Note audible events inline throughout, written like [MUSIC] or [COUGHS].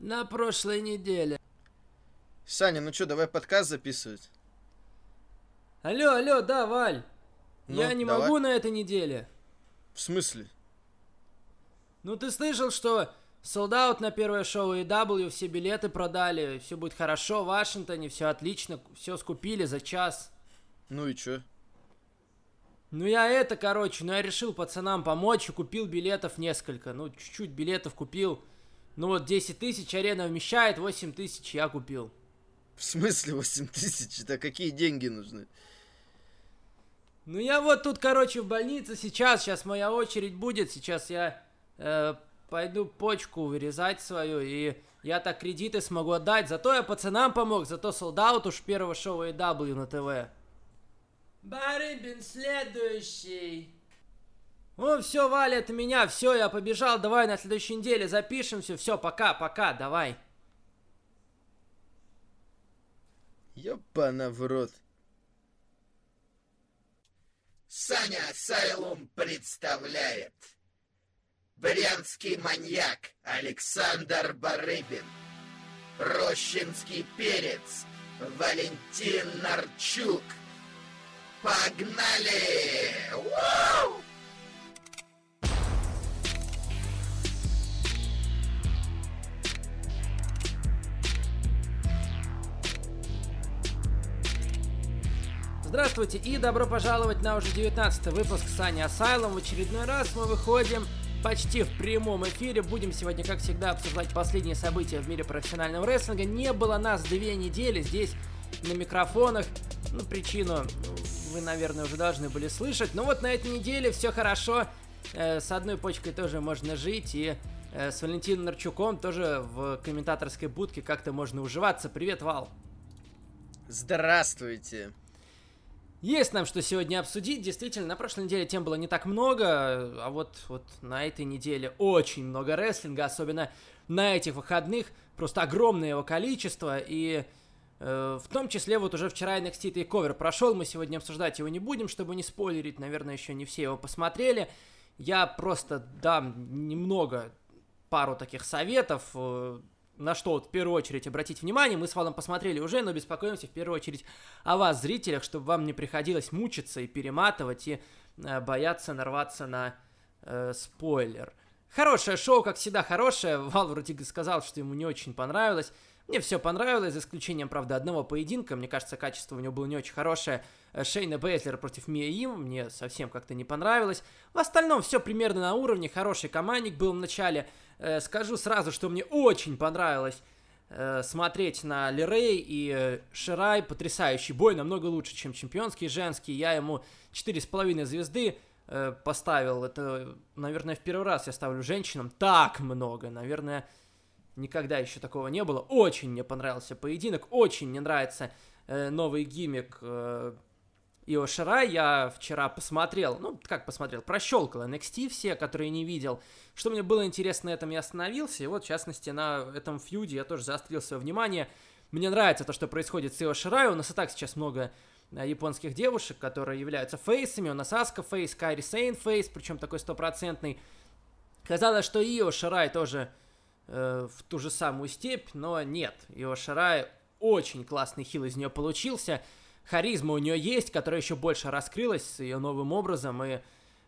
На прошлой неделе. Саня, ну что, давай подкаст записывать? Алло, алло, да, Валь. Ну, Я не давай. могу на этой неделе. В смысле? Ну ты слышал, что солдат на первое шоу AEW, все билеты продали, все будет хорошо в Вашингтоне, все отлично, все скупили за час. Ну и чё? Ну я это, короче, ну я решил пацанам помочь и купил билетов несколько. Ну, чуть-чуть билетов купил. Ну вот 10 тысяч арена вмещает, 8 тысяч я купил. В смысле 8 тысяч? Это какие деньги нужны? Ну я вот тут, короче, в больнице сейчас, сейчас моя очередь будет, сейчас я э, пойду почку вырезать свою, и я так кредиты смогу отдать. Зато я пацанам помог, зато солдат уж первого шоу AW на ТВ. Барыбин следующий. О, все, Валя, это меня, все, я побежал, давай на следующей неделе запишемся, все, пока, пока, давай. Ёпана в рот. Саня Асайлум представляет Брянский маньяк Александр Барыбин Рощинский перец Валентин Нарчук Погнали! Вау! Здравствуйте и добро пожаловать на уже 19 выпуск Сани Асайлом. В очередной раз мы выходим почти в прямом эфире. Будем сегодня, как всегда, обсуждать последние события в мире профессионального рестлинга. Не было нас две недели здесь на микрофонах. Ну, причину вы, наверное, уже должны были слышать. Но вот на этой неделе все хорошо. Э, с одной почкой тоже можно жить. И э, с Валентином Нарчуком тоже в комментаторской будке как-то можно уживаться. Привет, Вал. Здравствуйте. Есть нам что сегодня обсудить. Действительно, на прошлой неделе тем было не так много, а вот, вот на этой неделе очень много рестлинга, особенно на этих выходных. Просто огромное его количество. И э, в том числе вот уже вчера NXT Takeover прошел. Мы сегодня обсуждать его не будем, чтобы не спойлерить. Наверное, еще не все его посмотрели. Я просто дам немного, пару таких советов. На что вот в первую очередь обратить внимание. Мы с Валом посмотрели уже, но беспокоимся в первую очередь о вас, зрителях, чтобы вам не приходилось мучиться и перематывать, и э, бояться нарваться на э, спойлер. Хорошее шоу, как всегда, хорошее. Вал вроде сказал, что ему не очень понравилось. Мне все понравилось, за исключением, правда, одного поединка. Мне кажется, качество у него было не очень хорошее. Э, Шейна Бейзлер против Мия Им мне совсем как-то не понравилось. В остальном все примерно на уровне. Хороший командник был в начале. Э, Скажу сразу, что мне очень понравилось э, смотреть на Лерей и Ширай. Потрясающий бой, намного лучше, чем чемпионский женский. Я ему 4,5 звезды поставил. Это, наверное, в первый раз я ставлю женщинам так много. Наверное, никогда еще такого не было. Очень мне понравился поединок, очень мне нравится э, новый гиммик э, Ио Ширай. Я вчера посмотрел, ну, как посмотрел, прощелкал NXT все, которые не видел. Что мне было интересно на этом, я остановился. И вот, в частности, на этом фьюде я тоже заострил свое внимание. Мне нравится то, что происходит с Ио Ширай. У нас и так сейчас много э, японских девушек, которые являются face ами. У нас Аска face, Кайри Сейн face, причем такой стопроцентный. Казалось, что Ио Ширай тоже э, в ту же самую степь, но нет. Ио Ширай очень классный heel из нее получился. Харизма у нее есть, которая еще больше раскрылась с ее новым образом. И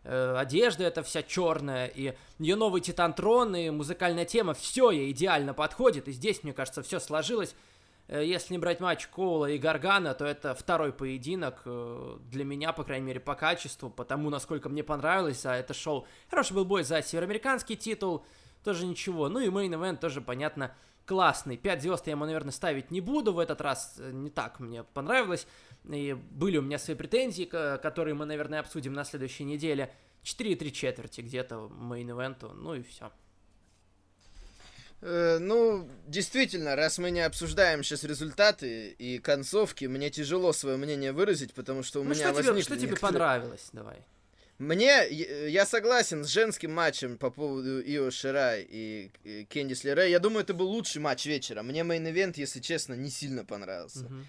э, одежда эта вся черная, и ее новый Titantron, и музыкальная тема, все ей идеально подходит. И здесь, мне кажется, все сложилось. Э, Если не брать матч Коула и Гаргана, то это второй поединок э, для меня, по крайней мере, по качеству, потому насколько мне понравилось за это шоу. Хороший был бой за североамериканский титул, тоже ничего. Ну и main event тоже, понятно, классный. 5 звезд я ему, наверное, ставить не буду в этот раз, э, не так мне понравилось. И были у меня свои претензии, ко- которые мы, наверное, обсудим на следующей неделе. 4,3 четверти где-то main event у, ну и все. Э, ну, действительно, раз мы не обсуждаем сейчас результаты и концовки, мне тяжело свое мнение выразить, потому что у Ну меня что тебе, возникли что тебе некоторые- понравилось, давай. Мне, я я согласен с женским матчем по поводу Ио Ширай и э, Кендис Лерей. Я думаю, это был лучший матч вечера. Мне main event, если честно, не сильно понравился. Мгм.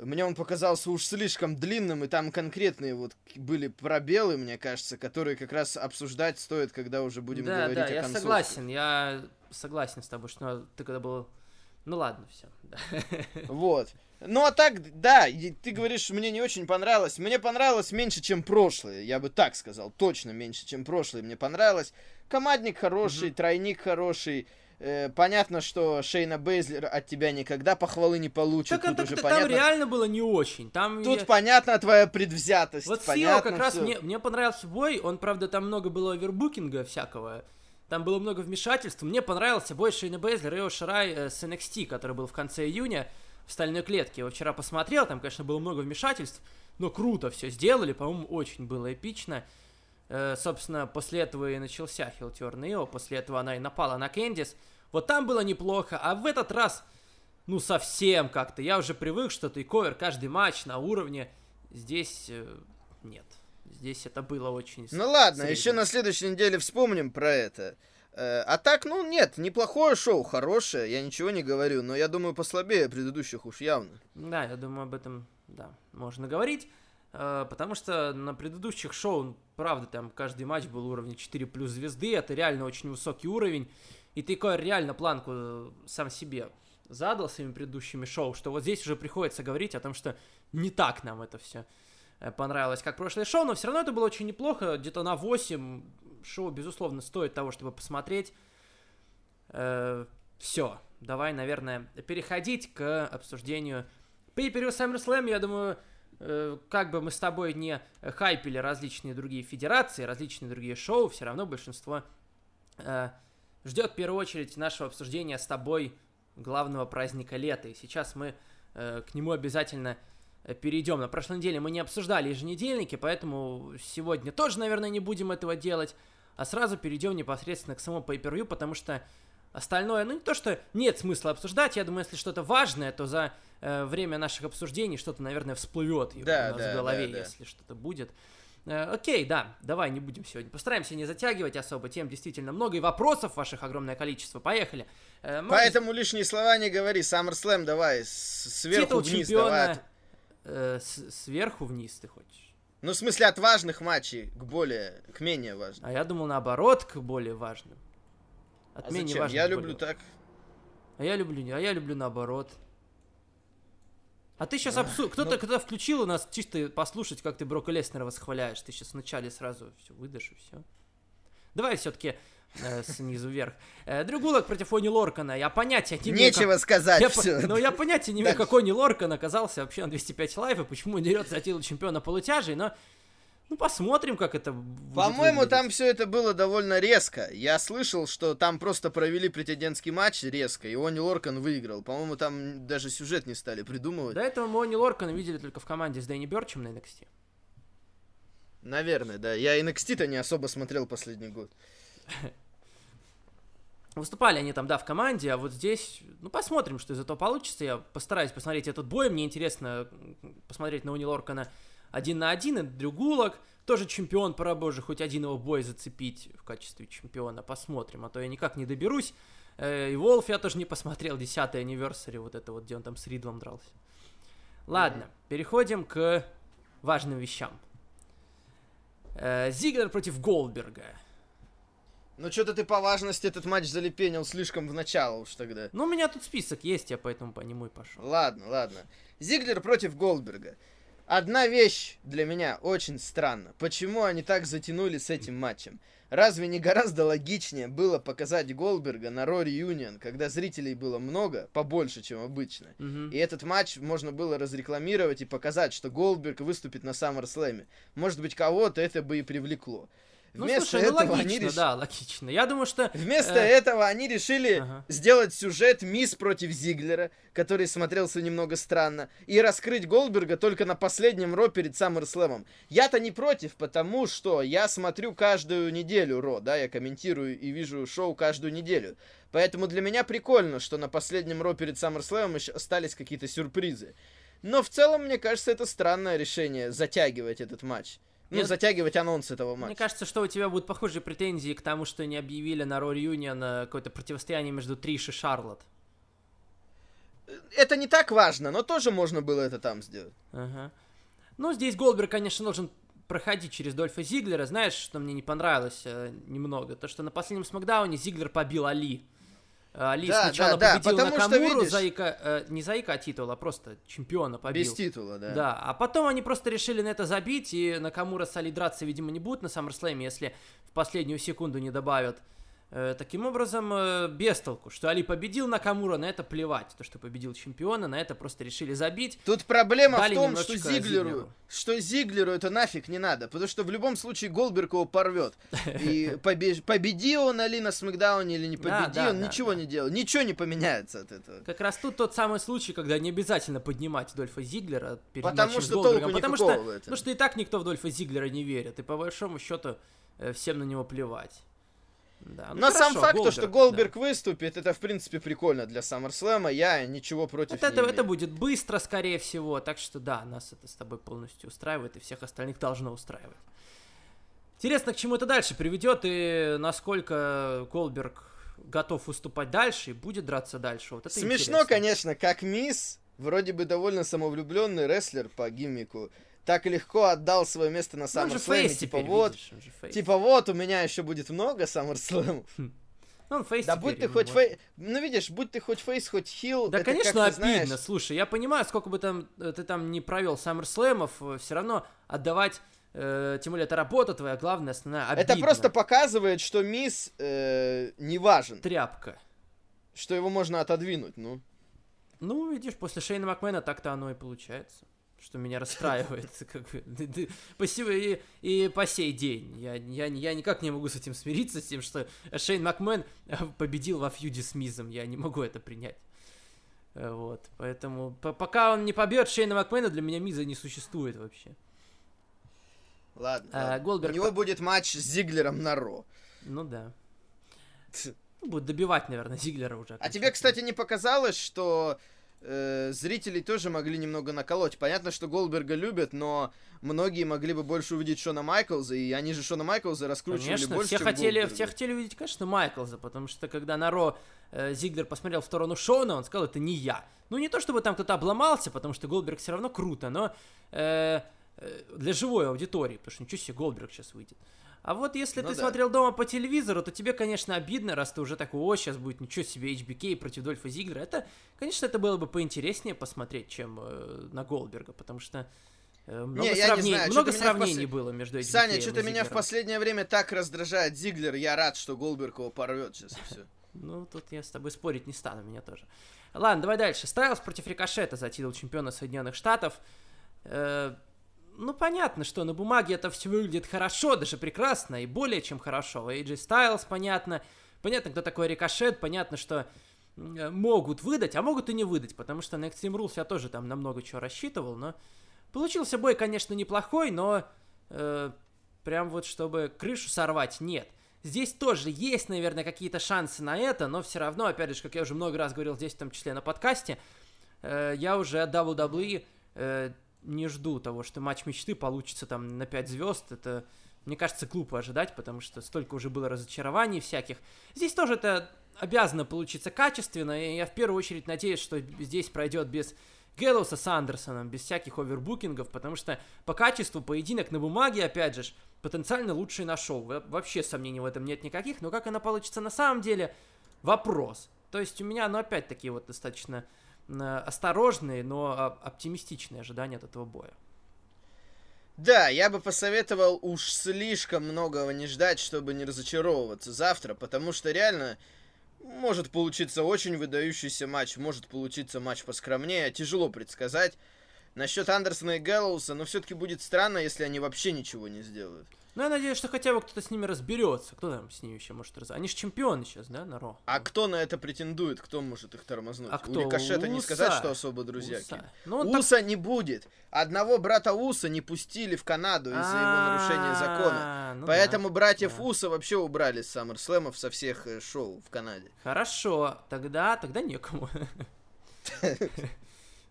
мне он показался уж слишком длинным, и там конкретные вот были пробелы, мне кажется, которые как раз обсуждать стоит, когда уже будем да, говорить да, о я концовке. согласен, я согласен с тобой, что ты когда был... Ну ладно, все. Вот. Ну а так, да, ты говоришь, мне не очень понравилось. Мне понравилось меньше, чем прошлое, я бы так сказал. Точно меньше, чем прошлое мне понравилось. Командник хороший, тройник хороший. Э, понятно, что Шейна Бейзлер от тебя никогда похвалы не получит. Так, Тут так, уже так, понятно. там реально было не очень. Там Тут я- понятна твоя предвзятость. Вот с понятно Ио как раз мне, мне понравился бой. Он, правда, там много было овербукинга всякого. Там было много вмешательств. Мне понравился бой Шейна Бейзлер и Ио Ширай э, с NXT, который был в конце июня в стальной клетке. Я его вчера посмотрел, там, конечно, было много вмешательств, но круто все сделали, по-моему, очень было эпично. Э, собственно, после этого и начался Хилтерн Ио, после этого она и напала на Кэндис. Вот там было неплохо, а в этот раз, ну, совсем как-то. Я уже привык, что тейковер каждый матч на уровне. Здесь э, нет. Здесь это было очень... Ну ладно, средне. еще на следующей неделе вспомним про это. Э, А так, ну нет, неплохое шоу, хорошее, я ничего не говорю, но я думаю, послабее предыдущих уж явно. Да, я думаю, об этом, да, можно говорить. Э, Потому что на предыдущих шоу, правда, там каждый матч был уровня 4 плюс звезды. Это реально очень высокий уровень. И Тейковер реально планку э, сам себе задал своими предыдущими шоу, что вот здесь уже приходится говорить о том, что не так нам это все понравилось, как прошлое шоу, но все равно это было очень неплохо, где-то на 8 шоу, безусловно, стоит того, чтобы посмотреть. все, давай, наверное, переходить к обсуждению Pay-Per-View SummerSlam, я думаю, э, как бы мы с тобой не хайпили различные другие федерации, различные другие шоу, все равно большинство э, ждет в первую очередь нашего обсуждения с тобой главного праздника лета. И сейчас мы э, к нему обязательно э, перейдем. На прошлой неделе мы не обсуждали еженедельники, поэтому сегодня тоже, наверное, не будем этого делать. А сразу перейдем непосредственно к самому pay потому что остальное, ну не то, что нет смысла обсуждать, я думаю, если что-то важное, то за э, время наших обсуждений что-то, наверное, всплывет Да, у нас да, в голове, да, да. если что-то будет. Э, окей, да, давай не будем сегодня. Постараемся не затягивать особо, тем действительно много, и вопросов ваших огромное количество. Поехали. Э, можешь Поэтому лишние слова не говори, SummerSlam давай, сверху титул вниз чемпиона давай. Э, с- сверху вниз ты хочешь? Ну, в смысле, от важных матчей к более, к менее важным. А я думал наоборот к более важным. От А менее зачем? важных Я люблю более так. А я люблю, а я люблю наоборот. А ты сейчас абсурд. Кто-то, ну- когда включил у нас чисто послушать, как ты Брока Леснера восхваляешь, ты сейчас вначале сразу все выдашь и все. Давай все-таки снизу вверх. Э, Дрю Гулак против Они Лоркана. Я понятия не имею, как- Нечего сказать, Я по- все. Ну, я понятия не имею, как Они Лоркан оказался вообще на 205 Live, и почему он дерется за титул чемпиона полутяжей, но... Ну, посмотрим, как это будет По-моему, выглядеть. там все это было довольно резко. Я слышал, что там просто провели претендентский матч резко, и Они Лоркан выиграл. По-моему, там даже сюжет не стали придумывать. До этого мы Они Лоркана видели только в команде с Дэнни Берчем на NXT. Наверное, да. Я NXT-то не особо смотрел последний год. Выступали они там, да, в команде, а вот здесь, ну, посмотрим, что из этого получится. Я постараюсь посмотреть этот бой. Мне интересно посмотреть на Уни Лоркана один на один. И Дрю Гулак, тоже чемпион, пора боже, хоть один его бой зацепить в качестве чемпиона. Посмотрим, а то я никак не доберусь. Э, И Волф я тоже не посмотрел, 10 anniversary, вот это вот, где он там с Ридлом дрался. Ладно, переходим к важным вещам. Э, Зиглер против Голдберга. Ну, что-то ты по важности этот матч залепенил слишком в начало уж тогда. Ну, у меня тут список есть, я поэтому по нему и пошел. Ладно, ладно. Зиглер против Голдберга. Одна вещь для меня очень странна. Почему они так затянули с этим матчем? Разве не гораздо логичнее было показать Голдберга на Ро Юнион, когда зрителей было много, побольше, чем обычно? Мгм. И этот матч можно было разрекламировать и показать, что Голдберг выступит на Саммерслэме. Может быть, кого-то это бы и привлекло. Ну, Вместо слушай, ну этого логично, они решили... да, логично. Я думаю, что... Вместо э, этого они решили Ага. сделать сюжет Мисс против Зиглера, который смотрелся немного странно, и раскрыть Голдберга только на последнем Ро перед Саммерслэмом. Я-то не против, потому что я смотрю каждую неделю Ро, да, я комментирую и вижу шоу каждую неделю. Поэтому для меня прикольно, что на последнем Ро перед Саммерслэмом еще остались какие-то сюрпризы. Но в целом, мне кажется, это странное решение затягивать этот матч. Ну, Я- затягивать анонс этого матча. Мне кажется, что у тебя будут похожие претензии к тому, что не объявили на Ро Юнион какое-то противостояние между Триш и Шарлот. это не так важно, но тоже можно было это там сделать. Ага. Ну, здесь Голдберг, конечно, должен проходить через Дольфа Зиглера. Знаешь, что мне не понравилось э, немного? То, что на последнем Смакдауне Зиглер побил Али. Э, Али Да, сначала да, да, победил что, Накамуру видишь- за ика- э, не за ика титула, а просто чемпиона побил. Без титула, да. Да, а потом они просто решили на это забить, и Накамура с Али драться, видимо, не будут на SummerSlam, если в последнюю секунду не добавят. Э, таким образом, э, без толку, что Али победил Накамура, на это плевать. То, что победил чемпиона, на это просто решили забить. Тут проблема Дали в том, что Зиглеру, Зиглеру. что Зиглеру это нафиг не надо, потому что в любом случае Голдберг его порвет. [LAUGHS] И побе- победи он Али на Смакдауне или не Да, победи, да, он да, ничего да. не делает, ничего не поменяется от этого. Как раз тут тот самый случай, когда не обязательно поднимать Дольфа Зиглера перед Потому матчем с что Голдбергом, толку потому что, потому что и так никто в Дольфа Зиглера не верит, и по большому счету э, всем на него плевать. Да, ну Но сам хорошо, факт, то, что да. Голдберг выступит, это в принципе прикольно для SummerSlam, я ничего против Это, не это, это имею. будет быстро, скорее всего, так что да, нас это с тобой полностью устраивает, и всех остальных должно устраивать. Интересно, к чему это дальше приведет, и насколько Голдберг готов выступать дальше и будет драться дальше. Вот это Смешно, интересно. конечно, как Миз, вроде бы довольно самовлюбленный рестлер по гиммику, так легко отдал свое место на Ну, SummerSlam, face типа вот, видишь, типа вот, у меня еще будет много SummerSlam. [LAUGHS] Ну, он face Да будь ты хоть face, ну видишь, будь ты хоть face, хоть heel, Да, это конечно, обидно. знаешь, Слушай, я понимаю, сколько бы там э, ты там не провел саммерслэмов, все равно отдавать, э, тем более это работа твоя, главная, основная, это обидно. просто показывает, что мисс э, не важен, тряпка. что его можно отодвинуть, ну. Ну, видишь, после Шейна Макмена так-то оно и получается. Что меня расстраивает, [LAUGHS] как бы, и, и по сей день. Я, я, я никак не могу с этим смириться, с тем, что Шейн Макмен э, победил во фьюде с Мизом. Я не могу это принять. Э, Вот, поэтому по- пока он не побьет Шейна Макмена, для меня Миза не существует вообще. Ладно, А, ладно. Голдберг у него будет матч с Зиглером на Ро. Ну да. Ну, Будет добивать, наверное, Зиглера уже. А тебе, кстати, не показалось, что э, зрителей тоже могли немного наколоть? Понятно, что Голдберга любят, но многие могли бы больше увидеть Шона Майклза, и они же Шона Майклза раскручивали Конечно, больше, все хотели, Голдберга. все хотели увидеть, конечно, Майклза, потому что когда на Ро э, Зиглер посмотрел в сторону Шона, он сказал, это не я. Ну, не то чтобы там кто-то обломался, потому что Голдберг все равно круто, но э, э, для живой аудитории, потому что ничего себе Голдберг сейчас выйдет. А вот если Ну ты да. смотрел дома по телевизору, то тебе, конечно, обидно, раз ты уже такой, о, сейчас будет ничего себе HBK против Дольфа Зиглера. Это, конечно, это было бы поинтереснее посмотреть, чем э, на Голдберга, потому что э, много, не сравнений, знаю, много сравнений послед- было между HBK Саня, что-то меня в последнее время так раздражает Зиглер, я рад, что Голдберг его порвет сейчас и все. [LAUGHS] Ну, тут я с тобой спорить не стану, меня тоже. Ладно, давай дальше. Стайлз против Рикошета за титул чемпиона Соединенных Штатов. Ну, понятно, что на бумаге это все выглядит хорошо, даже прекрасно, и более чем хорошо. AJ Styles, понятно. Понятно, кто такой Рикошет, понятно, что э, могут выдать, а могут и не выдать, потому что на Extreme Rules я тоже там на много чего рассчитывал, но получился бой, конечно, неплохой, но э, прям вот чтобы крышу сорвать, нет. Здесь тоже есть, наверное, какие-то шансы на это, но все равно, опять же, как я уже много раз говорил здесь, в том числе на подкасте, э, я уже от WWE э, не жду того, что матч мечты получится там на 5 звезд. Это, мне кажется, глупо ожидать, потому что столько уже было разочарований всяких. Здесь тоже это обязано получиться качественно, и я в первую очередь надеюсь, что здесь пройдет без Гэллоуса с Андерсоном, без всяких овербукингов, потому что по качеству поединок на бумаге, опять же, потенциально лучший на шоу. Во- Вообще сомнений в этом нет никаких, но как она получится на самом деле, вопрос. То есть у меня, ну, опять-таки, вот достаточно осторожные, но оптимистичные ожидания от этого боя. Да, я бы посоветовал уж слишком многого не ждать, чтобы не разочаровываться завтра, потому что реально может получиться очень выдающийся матч, может получиться матч поскромнее, тяжело предсказать. Насчет Андерсона и Гэллоуса, но все-таки будет странно, если они вообще ничего не сделают. Ну, я надеюсь, что хотя бы кто-то с ними разберется. Кто там с ними еще может разбираться? Они же чемпионы сейчас, да, на Ро? А кто на это претендует? Кто может их тормознуть? А кто? У Рикошета не Уса. сказать, что особо друзья. Уса. Ну, он так- Уса не будет. Одного брата Уса не пустили в Канаду из-за его нарушения закона. А, ну да, Поэтому братьев да. Уса вообще убрали с Саммерслэмов со всех э, шоу в Канаде. Хорошо, тогда, тогда некому. [LAUGHS]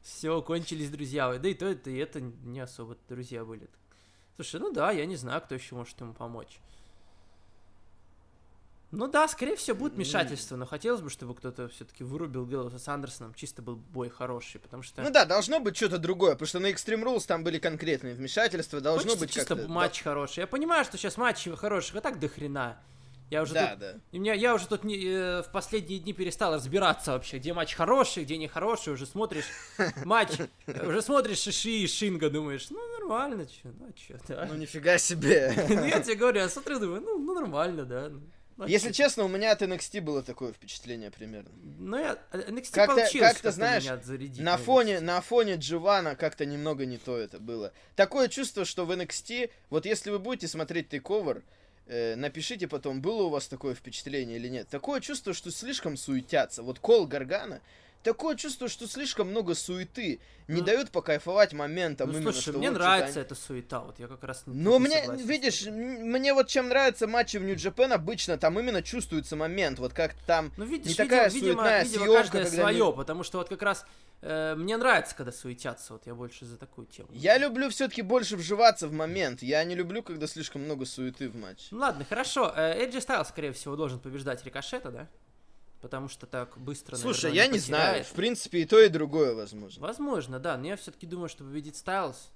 Все, кончились друзья. Да и то, это, и это не особо друзья были. Слушай, ну да, я не знаю, кто еще может ему помочь. Ну да, скорее всего, будет вмешательство, но хотелось бы, чтобы кто-то все-таки вырубил Гэллоуса с Андерсоном, чисто был бой хороший, потому что... Ну да, должно быть что-то другое, потому что на Extreme Rules там были конкретные вмешательства, должно Хочется быть чисто как-то... матч хороший. Я понимаю, что сейчас матчей хороших, а так до хрена. Я уже Да, тут... да. И меня, я уже тут не, э, в последние дни перестал разбираться вообще, где матч хороший, где нехороший, уже смотришь [LAUGHS] матч, уже смотришь Шиши и Шинга, думаешь, ну нормально, чё, ну чё, да. Ну нифига себе. [LAUGHS] Ну я тебе говорю, я смотрю, думаю, ну, ну нормально, да. Ну, а Если честно, у меня от NXT было такое впечатление примерно. Ну я, NXT Как-то- получилось как-то, знаешь, меня зарядить, На фоне, на фоне Дживана как-то немного не то это было. Такое чувство, что в NXT, вот если вы будете смотреть тейковер, э, напишите потом, было у вас такое впечатление или нет. Такое чувство, что слишком суетятся. Вот Кол Гаргана, такое чувство, что слишком много суеты. Не Ну, дают покайфовать моментом Ну именно, слушай, что мне вот нравится эта суета, вот я как раз не- Ну, не мне, согласен видишь, мне вот чем нравятся матчи в Нью-Джапен обычно, там именно чувствуется момент, вот как там... Ну, видишь, не такая видимо, суетная видимо, съемка, каждое когда свое, потому что вот как раз э, мне нравится, когда суетятся, вот я больше за такую тему. Я люблю все-таки больше вживаться в момент. Я не люблю, когда слишком много суеты в матче. Ну ладно, хорошо. Э, Эджи Стайл, скорее всего, должен побеждать Рикошета, да? Потому что так быстро, Слушай, наверное, я не знаю. потеряет. В принципе, и то, и другое возможно. Возможно, да, но я все-таки думаю, что победит Стайлз.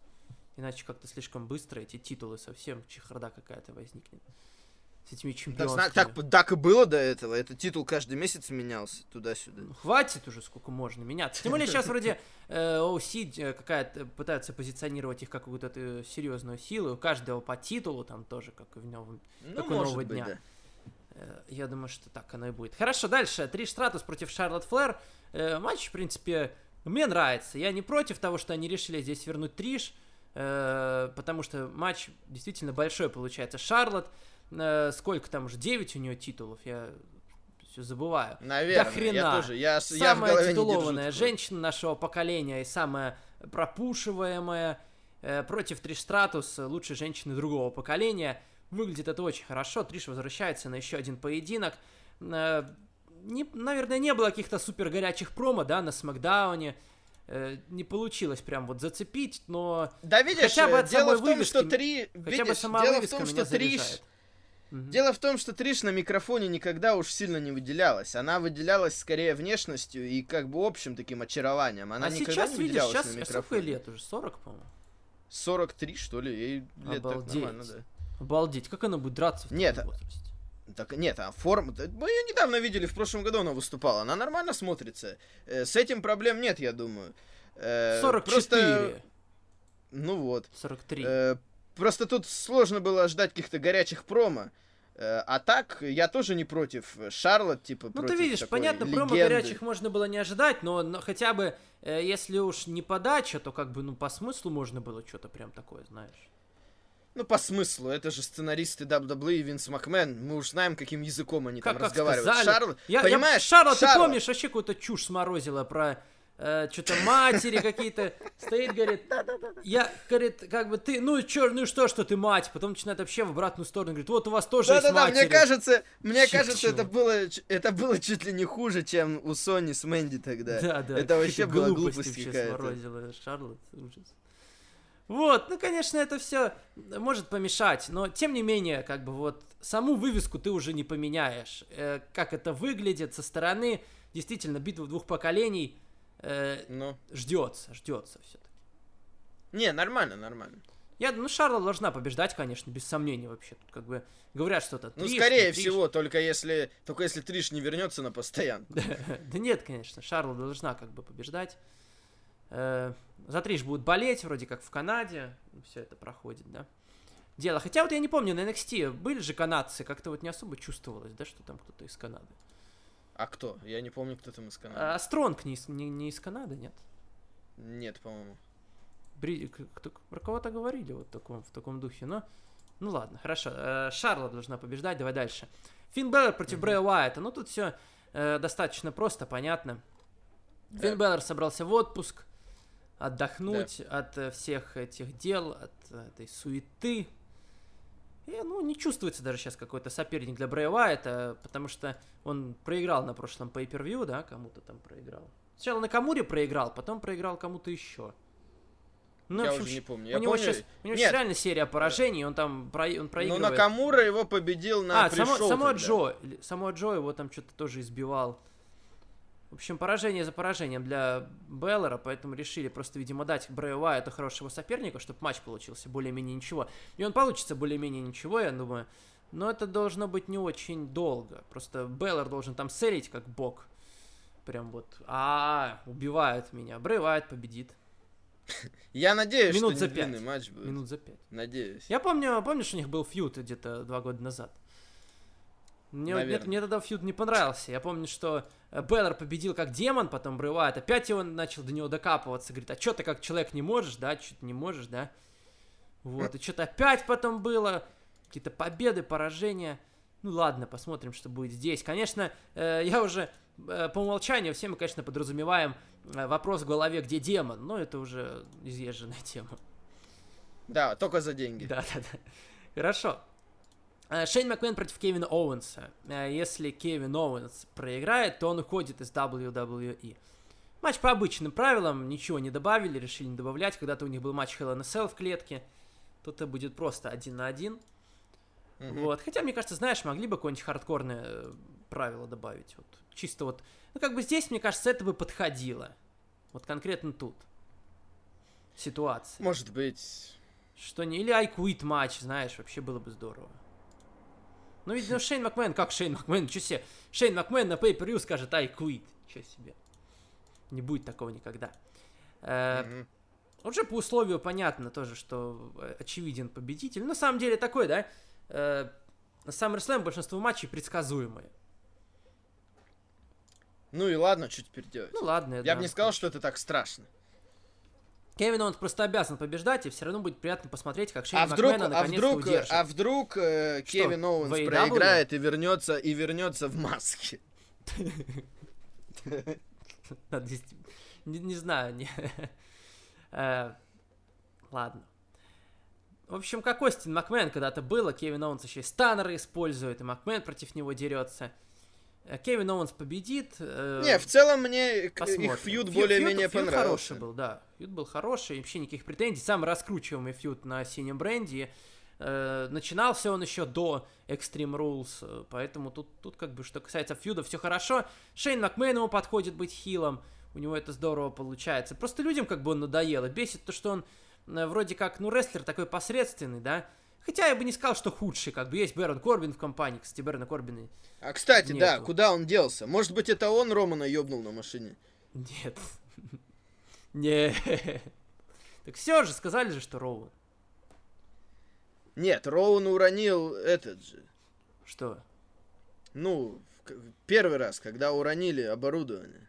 Иначе как-то слишком быстро эти титулы совсем чехарда какая-то возникнет. С этими Так, чемпионствами. зна- так, так и было до этого. Этот титул каждый месяц менялся туда-сюда. Ну, Хватит уже, сколько можно меняться. Тем более сейчас вроде э, OC э, какая-то пытаются позиционировать их как какую-то серьезную силу. У каждого по титулу там тоже, как и в новом Ну, Как у нового быть, дня. да. Э, Я думаю, что так оно и будет. Хорошо, дальше. Триш Стратус против Шарлотт Флэр. Э, матч, в принципе, мне нравится. Я не против того, что они решили здесь вернуть Триш, э, потому что матч действительно большой получается. Шарлотт, сколько там уже, 9 у нее титулов, я все забываю. Наверное, До хрена. я тоже. Я, я Самая держу титулованная женщина нашего поколения и самая пропушиваемая против Триш Стратус, лучшей женщины другого поколения. Выглядит это очень хорошо. Триш возвращается на еще один поединок. Э, не- наверное, не было каких-то супер горячих промо, да, на Смакдауне. Э, не получилось прям вот зацепить, но Да видишь, Хотя бы от дело самой в том, что вывески- три... хотя бы видишь, сама дело в том, что Триш... заряжает. Мгм. Дело в том, что Триш на микрофоне никогда уж сильно не выделялась. Она выделялась скорее внешностью и как бы общим таким очарованием. Она а никогда сейчас, не видишь, сейчас на а сколько микрофоне. лет уже? 40, по-моему? 43, что ли? Ей лет так Обалдеть. нормально, да. Обалдеть, как она будет драться в Нет, таком возрасте? Так нет, а форма... Мы ее недавно видели, в прошлом году она выступала. Она нормально смотрится. Э, с этим проблем нет, я думаю. Э, 44. Просто... Ну вот. 43. Э, просто тут сложно было ждать каких-то горячих промо. Э, а так, я тоже не против Шарлот, типа, Ну, ты видишь, понятно, промо легенды. горячих можно было не ожидать, но, но хотя бы, э, если уж не подача, то как бы, ну, по смыслу можно было что-то прям такое, знаешь. Ну, по смыслу, это же сценаристы WWE и Винс Макмен. Мы уж знаем, каким языком они Как, там как разговаривают. сказали. Шарлот, Я, я- понимаешь? Шарлот, ты Шарлот. помнишь, вообще какую-то чушь сморозила про что-то матери какие-то. Стоит, говорит, я, говорит, как бы ты, ну чё, ну что, что ты мать? Потом начинает вообще в обратную сторону, говорит, вот у вас тоже есть Да-да-да, мне кажется, мне кажется, это было, это было чуть ли не хуже, чем у Сони с Мэнди тогда. Да, да. Это вообще была глупость какая-то. Шарлотт, ужас. Вот, ну, конечно, это все может помешать, но тем не менее, как бы вот саму вывеску ты уже не поменяешь. Э, как это выглядит со стороны, действительно, битва двух поколений э, Ну, ждется, ждется все-таки. не, нормально, нормально. Я, ну, Шарла должна побеждать, конечно, без сомнений вообще. Тут как бы говорят что-то. Ну, скорее Триш. всего, только если, только если Триш не вернется на постоянку. [LAUGHS] Да нет, конечно, Шарла должна как бы побеждать. Э, За Триш будут болеть, вроде как в Канаде. Все это проходит, да. Дело. Хотя вот я не помню, на NXT были же канадцы, как-то вот не особо чувствовалось, да, что там кто-то из Канады. А кто? Я не помню, кто там из Канады. А Стронг не, из- не, не из Канады, нет? Нет, по-моему. Бри... кто- Про кого-то говорили вот в таком, в таком духе, но... Ну ладно, хорошо. Э, Шарлот должна побеждать, давай дальше. Финн Беллер против Мгм. Брэя Уайта. Ну тут все достаточно просто, понятно. Да. Финн Беллер собрался в отпуск, отдохнуть от э, всех этих дел, от э, этой суеты. И, ну, не чувствуется даже сейчас какой-то соперник для Брэя Уайта, потому что он проиграл на прошлом pay-per-view, да, кому-то там проиграл. Сначала на Камуре проиграл, потом проиграл кому-то еще. Ну, я общем, уже не помню. У Я него помню... сейчас, у него Нет. сейчас реально серия поражений, он там про, он Ну, проигрывает. Накамура его победил на а, само, само тогда. Джо, само Джо его там что-то тоже избивал. В общем, поражение за поражением для Беллера, поэтому решили просто, видимо, дать Брэю Уайту хорошего соперника, чтобы матч получился более-менее ничего. И он получится более-менее ничего, я думаю. Но это должно быть не очень долго. Просто Беллер должен там селить как бог. Прям вот, а, убивают меня. Брэй победит. Я надеюсь, Минут что за не длинный пять. матч будет. Минут за пять. Надеюсь. Я помню, помнишь, у них был фьют где-то два года назад? Мне, вот- мне, Наверно. мне тогда фьют не понравился. Я помню, что э, Беллар победил как демон, потом Брэй Уайт опять его начал до него докапываться. Говорит, а что ты как человек не можешь, да? Что ты не можешь, да? Вот, и [LAUGHS] что-то опять потом было. Какие-то победы, поражения. Ну ладно, посмотрим, что будет здесь. Конечно, э, я уже э, по умолчанию все мы, конечно, подразумеваем вопрос в голове, где демон. Но это уже изъезженная [LAUGHS] тема. Да, только за деньги. Да, да, да. Хорошо. Э, Шейн Макмен против Кевина Оуэнса. Э, Если Кевин Оуэнс проиграет, то он уходит из WWE. Матч по обычным правилам, ничего не добавили, решили не добавлять. Когда-то у них был матч Hell in a Cell в клетке. Тут это будет просто один на один. Мгм. Вот. Хотя, мне кажется, знаешь, могли бы какое-нибудь хардкорное э, правило добавить. Вот. Чисто вот. Ну, как бы здесь, мне кажется, это бы подходило. Вот конкретно тут. Ситуация. Может быть. Что не... Или I quit матч, знаешь, вообще было бы здорово. Ну, ведь ну, Шейн Макмен, как Шейн Макмен, что себе? Шейн Макмен на pay per скажет I quit. Че себе? Не будет такого никогда. Э, Мгм. уже по условию понятно тоже, что э, очевиден победитель. На самом деле такой, да? Э, на SummerSlam большинство матчей предсказуемые. Ну и ладно, что теперь делать? Ну ладно, Я да. бы не сказал, что это так страшно. Кевин, он просто обязан побеждать, и все равно будет приятно посмотреть, как Шейн А вдруг, Макмена а вдруг, удержит. а вдруг э, Кевин Оуэнс в AEW? проиграет и вернется и вернется в маске. [LAUGHS] Не, знаю. [LAUGHS] Э, Ладно. В общем, как Остин Макмен когда-то было, Кевин Оуэнс еще и станнеры использует, и Макмен против него дерется. Э, Кевин Оуэнс победит. э, Не, в целом мне посмотрим. их feud Фью- более-менее понравился. хороший был, да. Feud был хороший, вообще никаких претензий. Самый раскручиваемый feud на синем бренде. Э, начинался он еще до Extreme Rules, э, поэтому тут, тут как бы, что касается feud а, все хорошо. Шейн Макмен ему подходит быть хилом, у него это здорово получается. Просто людям как бы он надоело. Бесит то, что он э, вроде как, ну, рестлер такой посредственный, да. Хотя я бы не сказал, что худший, как бы есть Бэрон Корбин в компании, кстати, Бэрона Корбина А кстати, да, Нету. куда он делся? Может быть, это он Романа ёбнул на машине? Нет. [LAUGHS] Не. Так все же, сказали же, что Роуэн. Нет, Роуэн уронил этот же. Что? Ну, первый раз, когда уронили оборудование.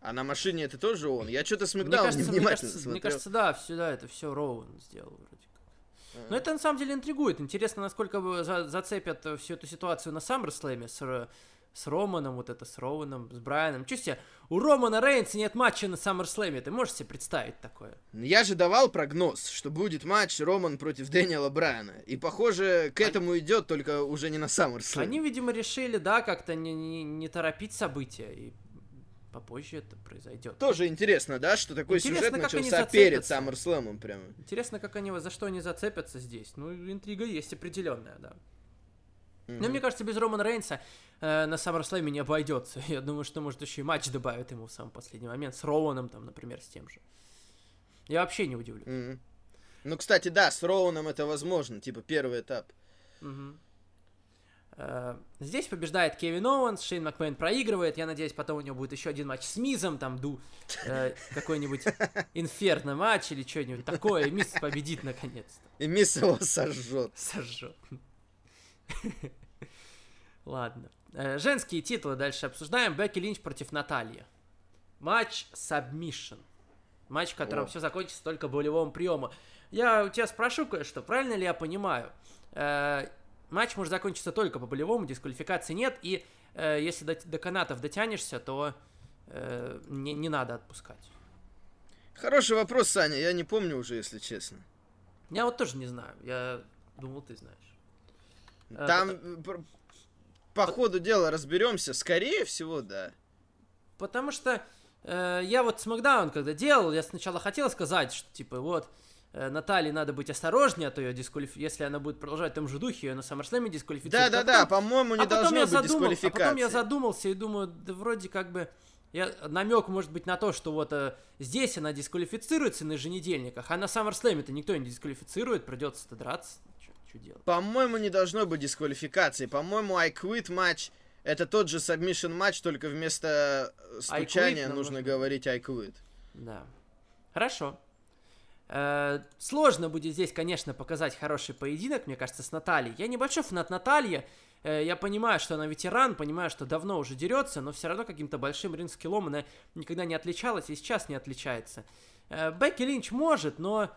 А на машине это тоже он. Я что-то с Мне кажется, мне внимательно кажется, смотрел. мне кажется, да, все, да, это все Роуэн сделал вроде А. Но это на самом деле интригует. Интересно, насколько за- зацепят э, всю эту ситуацию на SummerSlam с, с Романом, вот это с Роуэном, с Брайаном. Чё себе, у Романа Рейнса нет матча на SummerSlam, ты можешь себе представить такое? Я же давал прогноз, что будет матч Роман против Дэниела Брайана. И, похоже, к этому идет, только уже не на SummerSlam. Они, видимо, решили, да, как-то не, не, не торопить события, и попозже это произойдет. Тоже интересно, да, что такой Интересно, сюжет начался перед. SummerSlam прямо. Интересно, как они, за что они зацепятся здесь. Ну, интрига есть определенная, да. Но Мгм. мне кажется, без Романа Рейнса э, на SummerSlam не обойдется. [LAUGHS] Я думаю, что, может, еще и матч добавят ему в самый последний момент. С Роуаном, там, например, с тем же. Я вообще не удивлюсь. Мгм. Ну, кстати, да, с Роуном это возможно, типа первый этап. Э, Здесь побеждает Кевин Оуэнс, Шейн Макмен проигрывает. Я надеюсь, потом у него будет еще один матч с Мизом, там ду э, какой-нибудь [LAUGHS] инферно матч или что-нибудь такое. И Миз победит наконец-то. И Мисс его сожжет. Сожжет. Ладно. Э, Женские титулы дальше обсуждаем. Бекки Линч против Натальи. Матч Submission. Матч, в котором О. все закончится только болевым приемом. Я у тебя спрошу кое-что, правильно ли я понимаю? Матч может закончиться только по болевому, дисквалификации нет, и э, если до, до канатов дотянешься, то э, не, не надо отпускать. Хороший вопрос, Саня, я не помню уже, если честно. Я вот тоже не знаю, я думал, ты знаешь. Э, Там э, пр- по ходу дела разберемся. Скорее всего, да. Потому что э, я вот Смакдаун, когда делал, я сначала хотел сказать, что типа вот э, Наталье надо быть осторожнее, а то ее дисквалиф... если она будет продолжать в том же духе, ее на SummerSlam дисквалифицируют. Да-да-да, А по-моему, не а должно быть задумал- дисквалификации. А потом я задумался и думаю, да вроде как бы... Я, намек может быть на то, что вот э, здесь она дисквалифицируется на еженедельниках, а на SummerSlam-то никто не дисквалифицирует, придется-то драться. Что делать? По-моему, не должно быть дисквалификации. По-моему, I Quit матч это тот же submission матч, только вместо э, стучания но нужно нужно- говорить I Quit. Да. Хорошо. Э, сложно будет здесь, конечно, показать хороший поединок, мне кажется, с Натальей. Я небольшой фанат Натальи. Э, я понимаю, что она ветеран, понимаю, что давно уже дерется, но все равно каким-то большим ринг-скиллом она никогда не отличалась и сейчас не отличается. Э, Бекки Линч может, но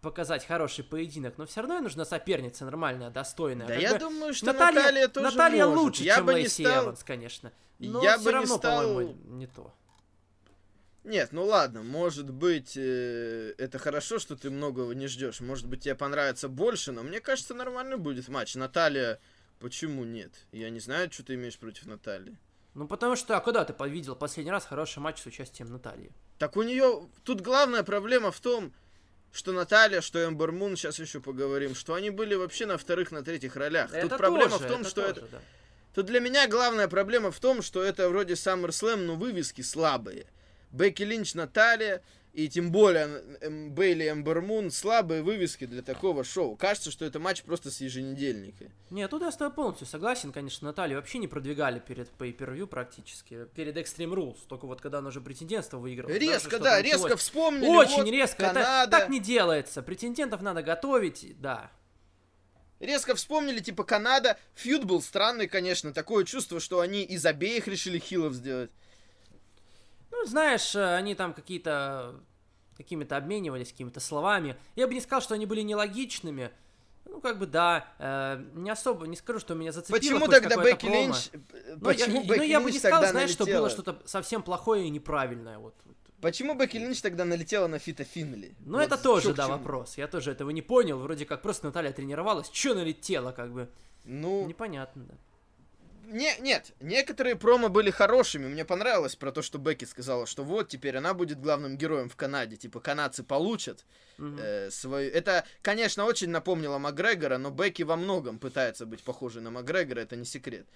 показать хороший поединок, но все равно ей нужна соперница нормальная, достойная. Да Как я бы думаю, что Наталья, Наталья тоже Наталья может. лучше, я чем бы не Лэйси стал... Эванс, конечно. Но Я все бы не равно, стал- по-моему, не то. Нет, ну ладно, может быть, э, это хорошо, что ты многого не ждешь. Может быть, тебе понравится больше, но мне кажется, нормальный будет матч. Наталья, почему нет? Я не знаю, что ты имеешь против Натальи. Ну, потому что, а когда ты видел последний раз хороший матч с участием Натальи? Так у нее тут главная проблема в том, что Наталья, что Эмбер Мун, сейчас еще поговорим, что они были вообще на вторых, на третьих ролях. Это тут проблема тоже, в том, это что тоже, это... да. Тут для меня главная проблема в том, что это вроде SummerSlam, но вывески слабые. Бекки Линч, Наталья и тем более Бейли Эмбер Мун слабые вывески для такого шоу. Кажется, что это матч просто с еженедельника. Нет, тут я с тобой полностью согласен, конечно, Наталью вообще не продвигали перед pay per практически, перед Extreme Rules, только вот когда она уже претендентство выиграла. резко, да, началось. резко вспомнили. Очень вот, резко, это Канада. так не делается, претендентов надо готовить, да. Резко вспомнили, типа Канада. Фьюд был странный, конечно. Такое чувство, что они из обеих решили хилов сделать. Ну, знаешь, э, они там какие-то какими-то обменивались какими-то словами. Я бы не сказал, что они были нелогичными. Ну, как бы да, э, не особо, не скажу, что меня зацепило. Почему тогда Бекки промо. Линч... э, Ну, я, Почему и- [LAUGHS] Бекки ну, я бы не сказал, знаешь, что было что-то совсем плохое и неправильное. Вот. Почему Бекки Линч тогда налетела на Фита Финнелли? Ну, Вот это тоже, да, вопрос. Я тоже этого не понял. Вроде как просто Наталья тренировалась. Чё налетела, как бы? Ну, Непонятно, да. Не, нет, некоторые промо были хорошими. Мне понравилось про то, что Бекки сказала, что вот теперь она будет главным героем в Канаде. Типа, канадцы получат Мгм. э, свою... Это, конечно, очень напомнило Макгрегора, но Бекки во многом пытается быть похожей на Макгрегора, это не секрет.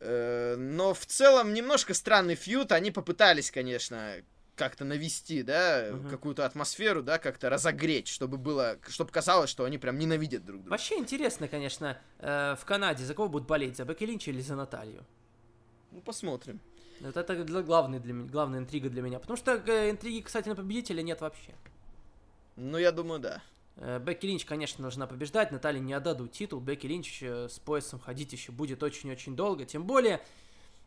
Э, но в целом немножко странный фьют. Они попытались, конечно, как-то навести, да, Мгм. какую-то атмосферу, да, как-то разогреть, чтобы было, чтобы казалось, что они прям ненавидят друг друга. Вообще интересно, конечно, э, в Канаде за кого будут болеть, за Бекки Линч или за Наталью? Ну, посмотрим. Вот это для- главный для главная интрига для меня. Потому что э, интриги, кстати, на победителя нет вообще. Ну, я думаю, да. Э, Бекки Линч, конечно, должна побеждать, Наталье не отдадут титул, Бекки Линч э, с поясом ходить еще будет очень-очень долго, тем более,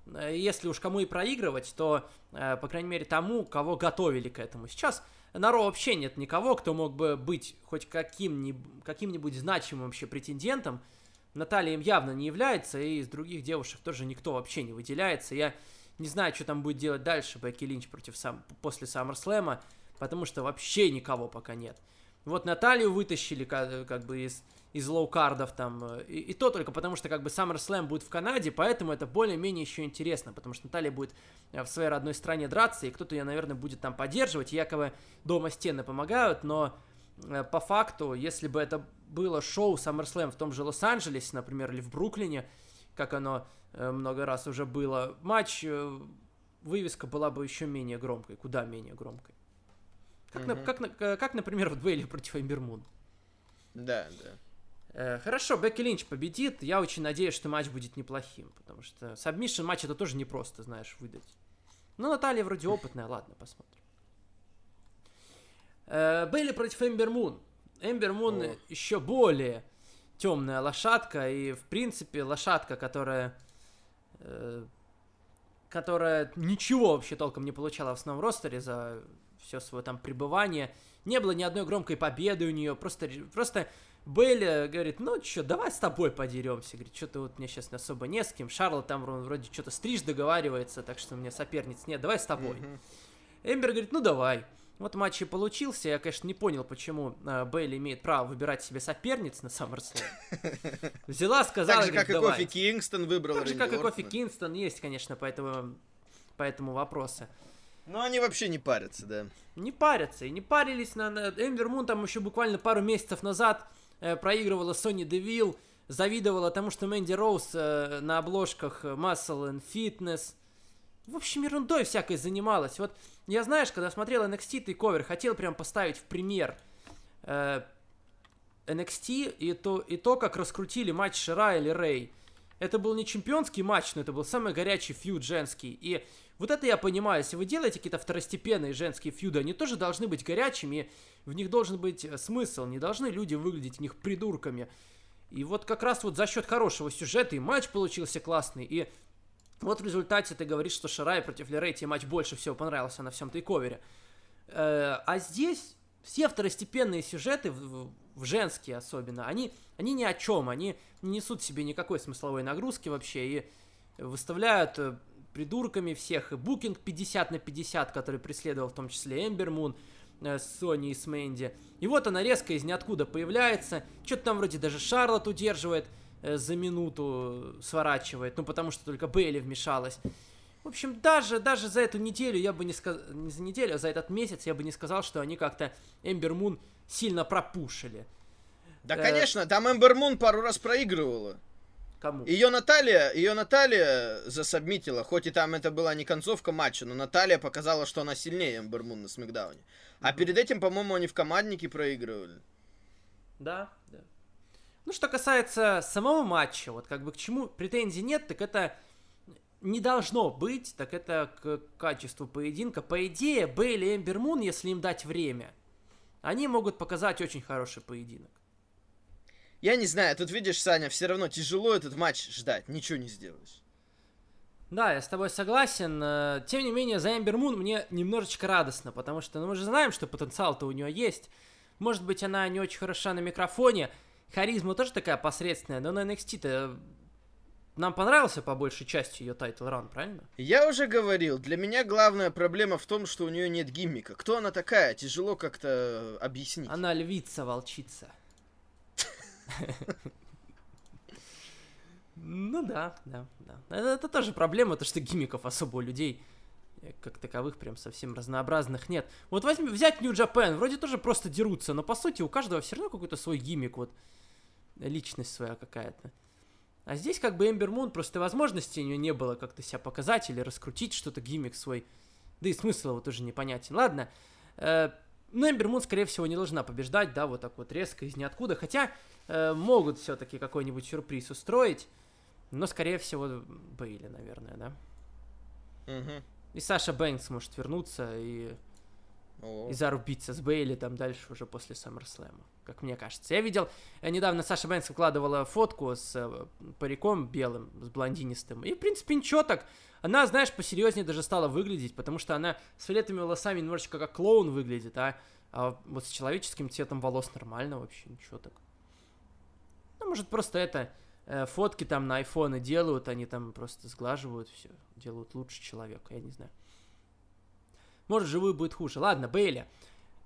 если уж кому и проигрывать, то, э, по крайней мере, тому, кого готовили к этому. Сейчас на Raw вообще нет никого, кто мог бы быть хоть каким-нибудь, каким-нибудь значимым вообще претендентом. Наталья им явно не является, и из других девушек тоже никто вообще не выделяется. Я не знаю, что там будет делать дальше Бекки Линч против сам, после Саммерслэма, потому что вообще никого пока нет. Вот Наталью вытащили как, как бы из, из low card ов там, э, и, и то только потому, что как бы SummerSlam будет в Канаде, поэтому это более-менее еще интересно, потому что Наталья будет э, в своей родной стране драться, и кто-то ее, наверное, будет там поддерживать, якобы дома стены помогают, но э, по факту, если бы это было шоу SummerSlam в том же Лос-Анджелесе, например, или в Бруклине, как оно много раз уже было, матч, вывеска была бы еще менее громкой, куда менее громкой. Как, на- Мгм. как, на- как, например, в дуэли против Эмбер Мун. Да, да. Э, хорошо, Бекки Линч победит. Я очень надеюсь, что матч будет неплохим, потому что submission match это тоже непросто, знаешь, выдать. Ну, Наталья вроде опытная, ладно, посмотрим. Э, Бейли против Эмбер Мун. Эмбер Мун еще более темная лошадка, и, в принципе, лошадка, которая... э, которая ничего вообще толком не получала в основном ростере за все свое там пребывание. Не было ни одной громкой победы у нее, просто, просто Бейли говорит, ну что, давай с тобой подеремся. Говорит, что-то вот мне сейчас особо не с кем. Шарлот там вро- вроде что-то стриж договаривается, так что у меня соперниц нет, давай с тобой. Эмбер говорит, ну давай. Вот матч и получился. Я, конечно, не понял, почему э, Бейли имеет право выбирать себе соперниц на SummerSlam. [LAUGHS] Взяла, сказала, Так же, как и. Кофи Кингстон выбрал Так же, как и Кофи. Кингстон, есть, конечно, по этому, по этому вопросы. Ну, они вообще не парятся, да. Не парятся. И не парились на... Эмбер Мун там еще буквально пару месяцев назад проигрывала Сони Девилл, завидовала тому, что Мэнди Роуз э, на обложках Muscle and Fitness. В общем, ерундой всякой занималась. Вот я, знаешь, когда смотрел NXT Takeover, хотел прям поставить в пример э, NXT и то, и то, как раскрутили матч Шира или Рэй. Это был не чемпионский матч, но это был самый горячий фьюд женский. И вот это я понимаю, если вы делаете какие-то второстепенные женские фьюды, они тоже должны быть горячими, в них должен быть э, смысл, не должны люди выглядеть в них придурками. И вот как раз вот за счет хорошего сюжета и матч получился классный, и вот в результате ты говоришь, что Шарай против Лерей тебе матч больше всего понравился на всем тейковере. Э, а здесь все второстепенные сюжеты, в, женские особенно, они, они ни о чем, они не несут себе никакой смысловой нагрузки вообще и выставляют э, придурками всех. И букинг 50 на 50, который преследовал в том числе Эмбер Мун э, Сони и с Мэнди. И вот она резко из ниоткуда появляется, что-то там вроде даже Шарлот удерживает, э, за минуту сворачивает, ну потому что только Бейли вмешалась. В общем, даже, даже за эту неделю я бы не сказал, не за неделю, а за этот месяц я бы не сказал, что они как-то Эмбер Мун сильно пропушили. Да, э... конечно, там Эмбер Мун пару раз проигрывала. Кому? Ее Наталья, ее Наталья засобмитила, хоть и там это была не концовка матча, но Наталья показала, что она сильнее Эмбер Мун на Смакдауне. А mm-hmm. перед этим, по-моему, они в команднике проигрывали. Да, да. Ну, что касается самого матча, вот как бы к чему претензий нет, так это не должно быть, так это к качеству поединка. По идее, Бейли и Эмбер Мун, если им дать время, они могут показать очень хороший поединок. Я не знаю, тут видишь, Саня, все равно тяжело этот матч ждать, ничего не сделаешь. Да, я с тобой согласен. Э, тем не менее, за Эмбер Мун мне немножечко радостно, потому что ну, мы же знаем, что потенциал-то у нее есть. Может быть, она не очень хороша на микрофоне, харизма тоже такая посредственная, но на NXT-то нам понравился по большей части ее title run, правильно? Я уже говорил, для меня главная проблема в том, что у нее нет gimmick а. Кто она такая? Тяжело как-то объяснить. Она львица-волчица. Ну да, да, да. Это, это тоже проблема, то что gimmick ов особо у людей э, как таковых прям совсем разнообразных нет. Вот возьми, взять New Japan, вроде тоже просто дерутся, но по сути у каждого все равно какой-то свой гиммик, вот личность своя какая-то. А здесь как бы Эмбер Мун просто возможности у нее не было как-то себя показать или раскрутить что-то, гиммик свой. Да и смысл его тоже непонятен. Ладно, э, но Эмбер Мун, скорее всего, не должна побеждать, да, вот так вот резко из ниоткуда. Хотя э, могут все-таки какой-нибудь сюрприз устроить. Но, скорее всего, Бейли, наверное, да? Угу. И Саша Бэнкс может вернуться и о. и зарубиться с Бейли там дальше уже после SummerSlam, как мне кажется. Я видел, э, недавно Саша Бэнкс выкладывала фотку с э, париком белым, с блондинистым, и, в принципе, ничего так. Она, знаешь, посерьезнее даже стала выглядеть, потому что она с фиолетовыми волосами немножечко как клоун выглядит, а, а вот с человеческим цветом волос нормально вообще, ничего так. Ну, может, просто это э, фотки там на айфоны делают, они там просто сглаживают все, делают лучше человека, я не знаю. Может, живую будет хуже. Ладно, Бейли.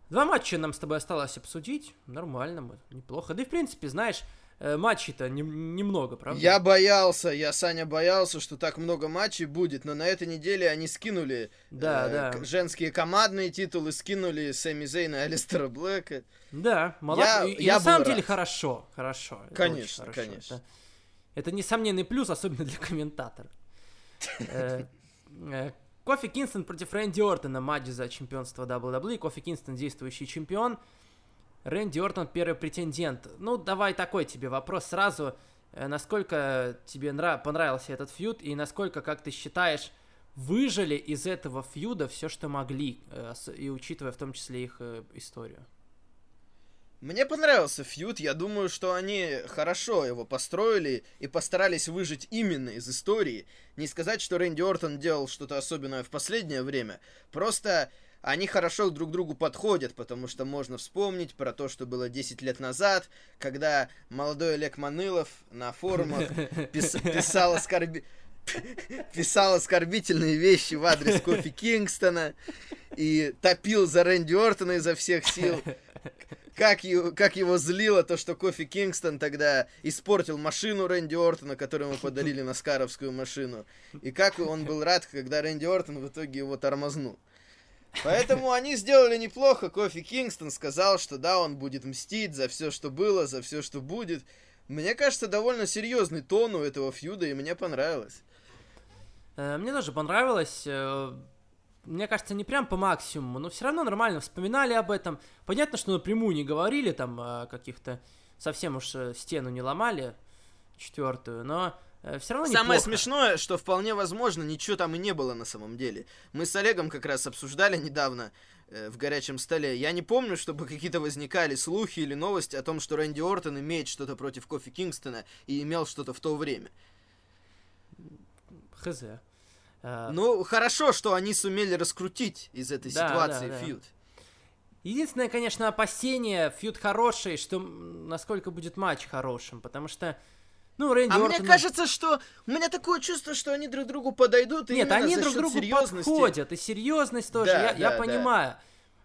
Два матча нам с тобой осталось обсудить. Нормально, неплохо. Да и, в принципе, знаешь, э, матчей-то не, немного, правда? Я боялся, я, Саня, боялся, что так много матчей будет, но на этой неделе они скинули да, э, да. женские командные титулы, скинули Сэмми Зейна и Алистера Блэка. Да, молодцы. Я, и, я на самом рад. деле хорошо, хорошо. Конечно, хорошо. конечно. Это, это несомненный плюс, особенно для комментатора. Кофи Кингстон против Рэнди Ортона, матч за чемпионство WWE. Кофи Кингстон действующий чемпион. Рэнди Ортон первый претендент. Ну, давай такой тебе вопрос сразу. Э, насколько тебе нрав... понравился этот фьюд и насколько, как ты считаешь, выжили из этого фьюда все, что могли, э, и учитывая в том числе их э, историю? Мне понравился фьюд, я думаю, что они хорошо его построили и постарались выжить именно из истории. Не сказать, что Рэнди Ортон делал что-то особенное в последнее время, просто они хорошо друг к другу подходят, потому что можно вспомнить про то, что было 10 лет назад, когда молодой Олег Манылов на форумах [LAUGHS] пис писал оскорби [LAUGHS] писал оскорбительные вещи в адрес Кофи Кингстона и топил за Рэнди Ортона изо всех сил как, его, как его злило то, что Кофи Кингстон тогда испортил машину Рэнди Ортона, которую ему подарили на наскаровскую машину. И как он был рад, когда Рэнди Ортон в итоге его тормознул. Поэтому они сделали неплохо. Кофи Кингстон сказал, что да, он будет мстить за все, что было, за все, что будет. Мне кажется, довольно серьезный тон у этого фьюда, и мне понравилось. Э, Мне тоже понравилось. Э, Мне кажется, не прям по максимуму, но все равно нормально вспоминали об этом. Понятно, что напрямую не говорили, там о каких-то совсем уж э, стену не ломали, четвертую, но все равно Самое неплохо. смешное, что вполне возможно, ничего там и не было на самом деле. Мы с Олегом как раз обсуждали недавно э, в горячем столе. Я не помню, чтобы какие-то возникали слухи или новости о том, что Рэнди Ортон имеет что-то против Кофи Кингстона и имел что-то в то время. Хз. Э, Ну, хорошо, что они сумели раскрутить из этой Да, ситуации да, да. фьюд. Единственное, конечно, опасение, фьюд хороший, что насколько будет матч хорошим, потому что, ну, Рэнди А мне Ортон... кажется, что у меня такое чувство, что они друг другу подойдут. и Нет, они друг другу серьезности. подходят, и серьезность тоже, Да, я, я да, да. понимаю.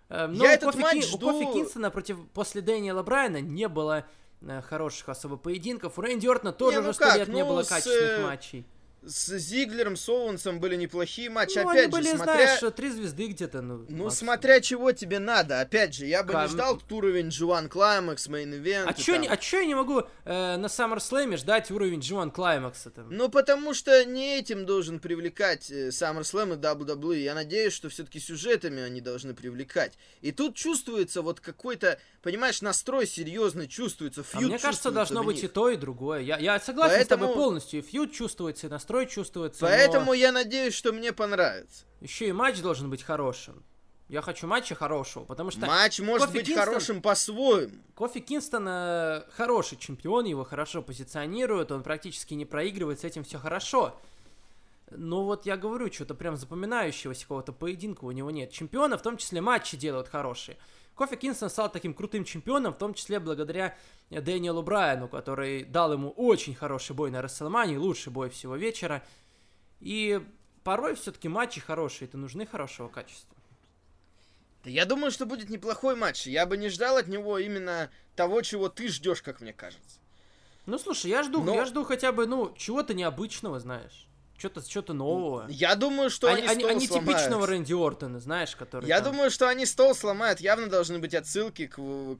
Э, Но Я этот Кофи матч Кин- жду- у Кофи Кингстона против после Дэниела Брайана не было э, хороших особо поединков. У Рэнди Ортона тоже Не, ну уже сто лет не ну, было с, качественных э, матчей. С Зиглером, с Оуэнсом были неплохие матчи. Ну, Опять они были, же, смотря... знаешь, три звезды где-то, ну, Ну, максимум. смотря чего тебе надо. Опять же, я бы Кам- не ждал тут уровень G1 Climax, Main Event. А чё, не- а чё я не могу э, на SummerSlam ждать уровень G1 Клаймакса там? Ну, потому что не этим должен привлекать э, SummerSlam и WWE. Я надеюсь, что все-таки сюжетами они должны привлекать. И тут чувствуется вот какой-то, понимаешь, настрой серьезный чувствуется. А Фьюд мне кажется, должно быть них. и то, и другое. Я, я согласен с тобой Поэтому- полностью. И фьюд чувствуется, и настрой чувствуется. Поэтому я надеюсь, что мне понравится. Еще и матч должен быть хорошим. Я хочу матча хорошего, потому что Матч может Кофи быть Кингстон- хорошим по-своему. Кофи Кингстон э, хороший чемпион, его хорошо позиционируют, он практически не проигрывает, с этим все хорошо. Но вот я говорю, что-то прям запоминающегося какого-то поединка у него нет. Чемпионы, в том числе матчи делают хорошие. Кофи Кингстон стал таким крутым чемпионом, в том числе благодаря э, Дэниелу Брайану, который дал ему очень хороший бой на Расселмане, лучший бой всего вечера. И порой все-таки матчи хорошие, это нужны хорошего качества. Да я думаю, что будет неплохой матч. Я бы не ждал от него именно того, чего ты ждешь, как мне кажется. Ну слушай, я жду, Но- я жду хотя бы, ну, чего-то необычного, знаешь. Что-то что нового. Я думаю, что они не- стол не сломают. типичного Рэнди Ортона, знаешь, который. Я там- думаю, что они стол сломают. Явно должны быть отсылки к,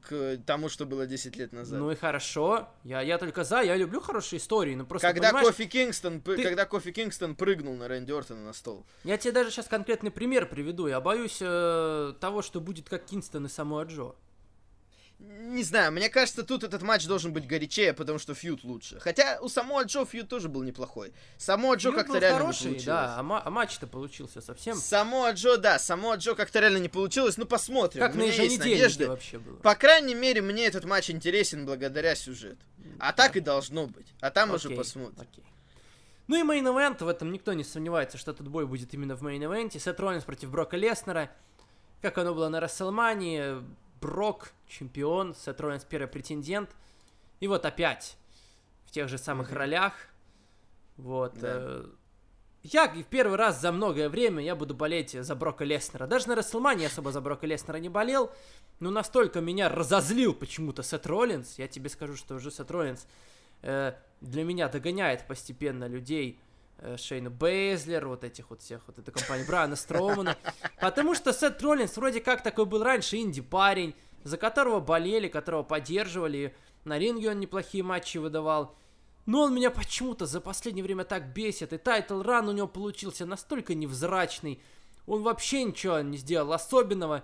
к тому, что было 10 лет назад. Ну и хорошо. Я, я только за, я люблю хорошие истории, но просто когда, Кофи Кингстон, ты- когда Кофи Кингстон прыгнул на Рэнди Ортона на стол. я тебе даже сейчас конкретный пример приведу. Я боюсь э, того, что будет как Кингстон и Самуа Джо. Не знаю, мне кажется, тут этот матч должен быть горячее, потому что фьюд лучше. Хотя у Самоа Джо фьюд тоже был неплохой. Самоа Джо как-то реально не хороший, получилось. да, а, ма- а матч-то получился совсем. Самоа Джо, да, Самоа Джо как-то реально не получилось. Ну, посмотрим. Как У меня есть еженедельнике надежды. вообще было. По крайней мере, мне этот матч интересен благодаря сюжету. А так и должно быть. А там уже Окей, посмотрим. окей. Ну и main event, в этом никто не сомневается, что этот бой будет именно в main event е. Сет Роллинс против Брока Леснера. Как оно было на Рестлмании. Брок чемпион, Сет Роллинс первый претендент. И вот опять в тех же самых Мгм. ролях. Вот. Да. э, Я в первый раз за многое время я буду болеть за Брока Леснера. Даже на Рестлмании особо за Брока Леснера не болел. Но настолько меня разозлил почему-то Сет Роллинс. Я тебе скажу, что уже Сет Роллинс э, для меня догоняет постепенно людей Шейну Бейзлер, вот этих вот всех, вот этой компании Брайана Строумана. [LAUGHS] Потому что Сет Роллинс вроде как такой был раньше indie-парень, за которого болели, которого поддерживали. На ринге он неплохие матчи выдавал. Но он меня почему-то за последнее время так бесит. И title run у него получился настолько невзрачный. Он вообще ничего не сделал особенного.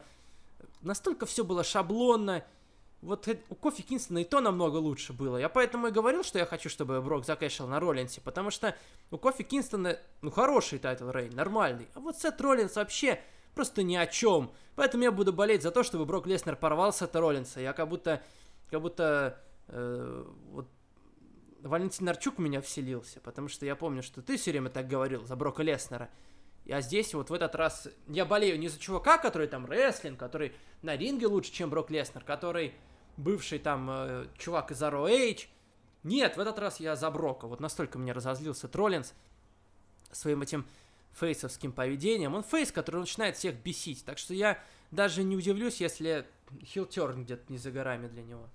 Настолько все было шаблонно. Вот у Кофи Кингстона и то намного лучше было. Я поэтому и говорил, что я хочу, чтобы Брок за cash ил на Роллинсе. Потому что у Кофи Кингстона, ну, хороший title reign, нормальный. А вот Сет Роллинс вообще просто ни о чем. Поэтому я буду болеть за то, чтобы Брок Леснер порвал Сета Роллинса. Я как будто, как будто, э, вот Валентин Арчук в меня вселился, потому что я помню, что ты все время так говорил за Брока Леснера. А здесь вот в этот раз я болею не за чувака, который там рестлинг, который на ринге лучше, чем Брок Леснер, который бывший там э, чувак из ROH. Нет, в этот раз я за Брока. Вот настолько меня разозлился Троллинс своим этим фейсовским поведением. Он фейс, который начинает всех бесить. Так что я даже не удивлюсь, если хилтерн где-то не за горами для него.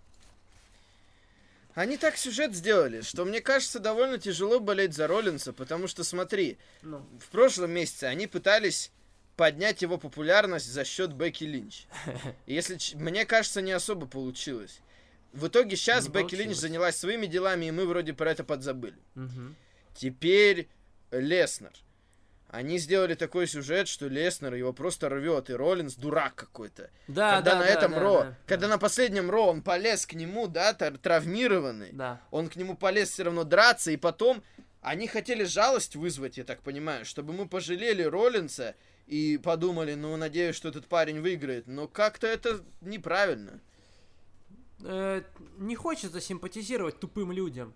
Они так сюжет сделали, что мне кажется довольно тяжело болеть за Роллинса, потому что смотри, Ну, в прошлом месяце они пытались поднять его популярность за счет Бекки Линч. [LAUGHS] И если мне кажется, не особо получилось. В итоге сейчас Не Бекки Линч занялась своими делами, и мы вроде про это подзабыли. Теперь Леснер. Они сделали такой сюжет, что Леснер его просто рвет, и Роллинс дурак какой-то. Да, когда да, на да, этом да, Ро, да, когда на последнем Ро он полез к нему, да, тр- травмированный, Да. он к нему полез все равно драться, и потом они хотели жалость вызвать, я так понимаю, чтобы мы пожалели Роллинса и подумали, ну, надеюсь, что этот парень выиграет. Но как-то это неправильно. Э, не хочется симпатизировать тупым людям.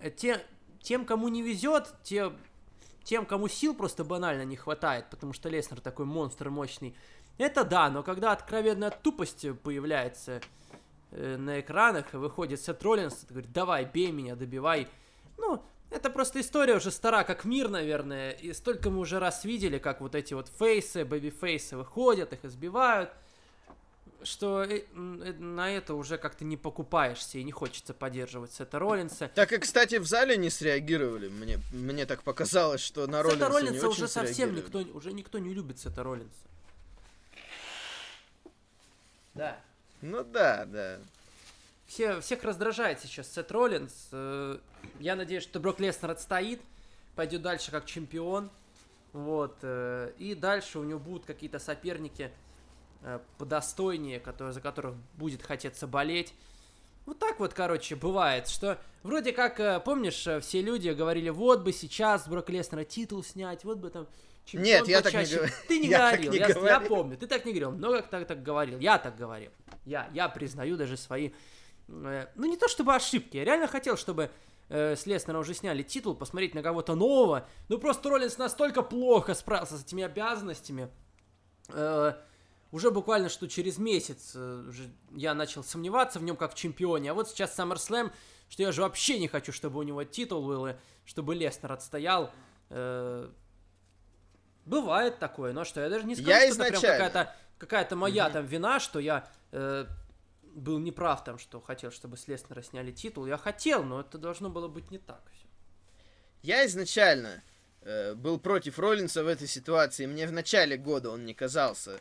Э, Те, тем, кому не везет, те, тем, кому сил просто банально не хватает, потому что Леснер такой монстр мощный. Это да, но когда откровенная тупость появляется э, на экранах, выходит Сет Роллинс, говорит, давай, бей меня, добивай. Ну, это просто история уже стара, как мир, наверное, и столько мы уже раз видели, как вот эти вот face ы, babyface ы выходят, их избивают, что э, э, на это уже как-то не покупаешься и не хочется поддерживать Сета Роллинса. Так и, кстати, в зале не среагировали. Мне, мне так показалось, что на Роллинса, Сета не Роллинса очень уже совсем никто, уже никто не любит Сета Роллинса. Да. Ну да, да. Все, всех раздражает сейчас Сет Роллинс. Э, Я надеюсь, что Брок Леснер отстоит, пойдет дальше как чемпион. Вот. э, И дальше у него будут какие-то соперники э, подостойнее, которые, за которых будет хотеться болеть. Вот так вот, короче, бывает, что вроде как, помнишь, все люди говорили, вот бы сейчас Брок Леснера титул снять, вот бы там чемпион Нет, я так не почаще». говорю. Ты [LAUGHS] не Я так говорил, не я, я говорил. помню, ты так не говорил, много кто так говорил, я так говорил. Я, я признаю даже свои, ну не то чтобы ошибки, я реально хотел, чтобы э, с Леснера уже сняли титул, посмотреть на кого-то нового, ну просто Роллинс настолько плохо справился с этими обязанностями, Э, уже буквально что через месяц э, уже я начал сомневаться в нем как в чемпионе. А вот сейчас SummerSlam, что я же вообще не хочу, чтобы у него титул был, и чтобы Леснер отстоял. Э, бывает такое, но что, я даже не скажу, Я что это прям изначально. какая-то, какая-то моя там вина, что я э, был неправ там, что хотел, чтобы с Леснера сняли титул. Я хотел, но это должно было быть не так. всё. Я изначально э, был против Роллинса в этой ситуации. Мне в начале года он не казался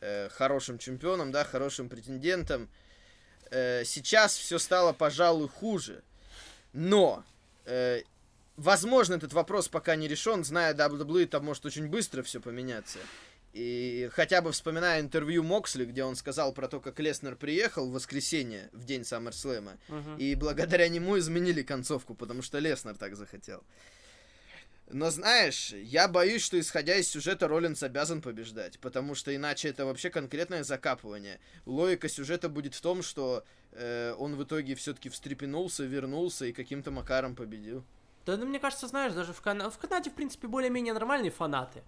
э, хорошим чемпионом, да, хорошим претендентом. Э, сейчас все стало, пожалуй, хуже. Но, э, возможно, этот вопрос пока не решен. Зная WWE, там может очень быстро все поменяться. И хотя бы вспоминая интервью Моксли, где он сказал про то, как Леснер приехал в воскресенье, в день Саммерслэма, и благодаря нему изменили концовку, потому что Леснер так захотел. Но знаешь, я боюсь, что исходя из сюжета Роллинс обязан побеждать, потому что иначе это вообще конкретное закапывание. Логика сюжета будет в том, что э, он в итоге все-таки встрепенулся, вернулся и каким-то макаром победил. Да, ну, мне кажется, знаешь, даже в, Кана... в Канаде, в принципе, более-менее нормальные фанаты.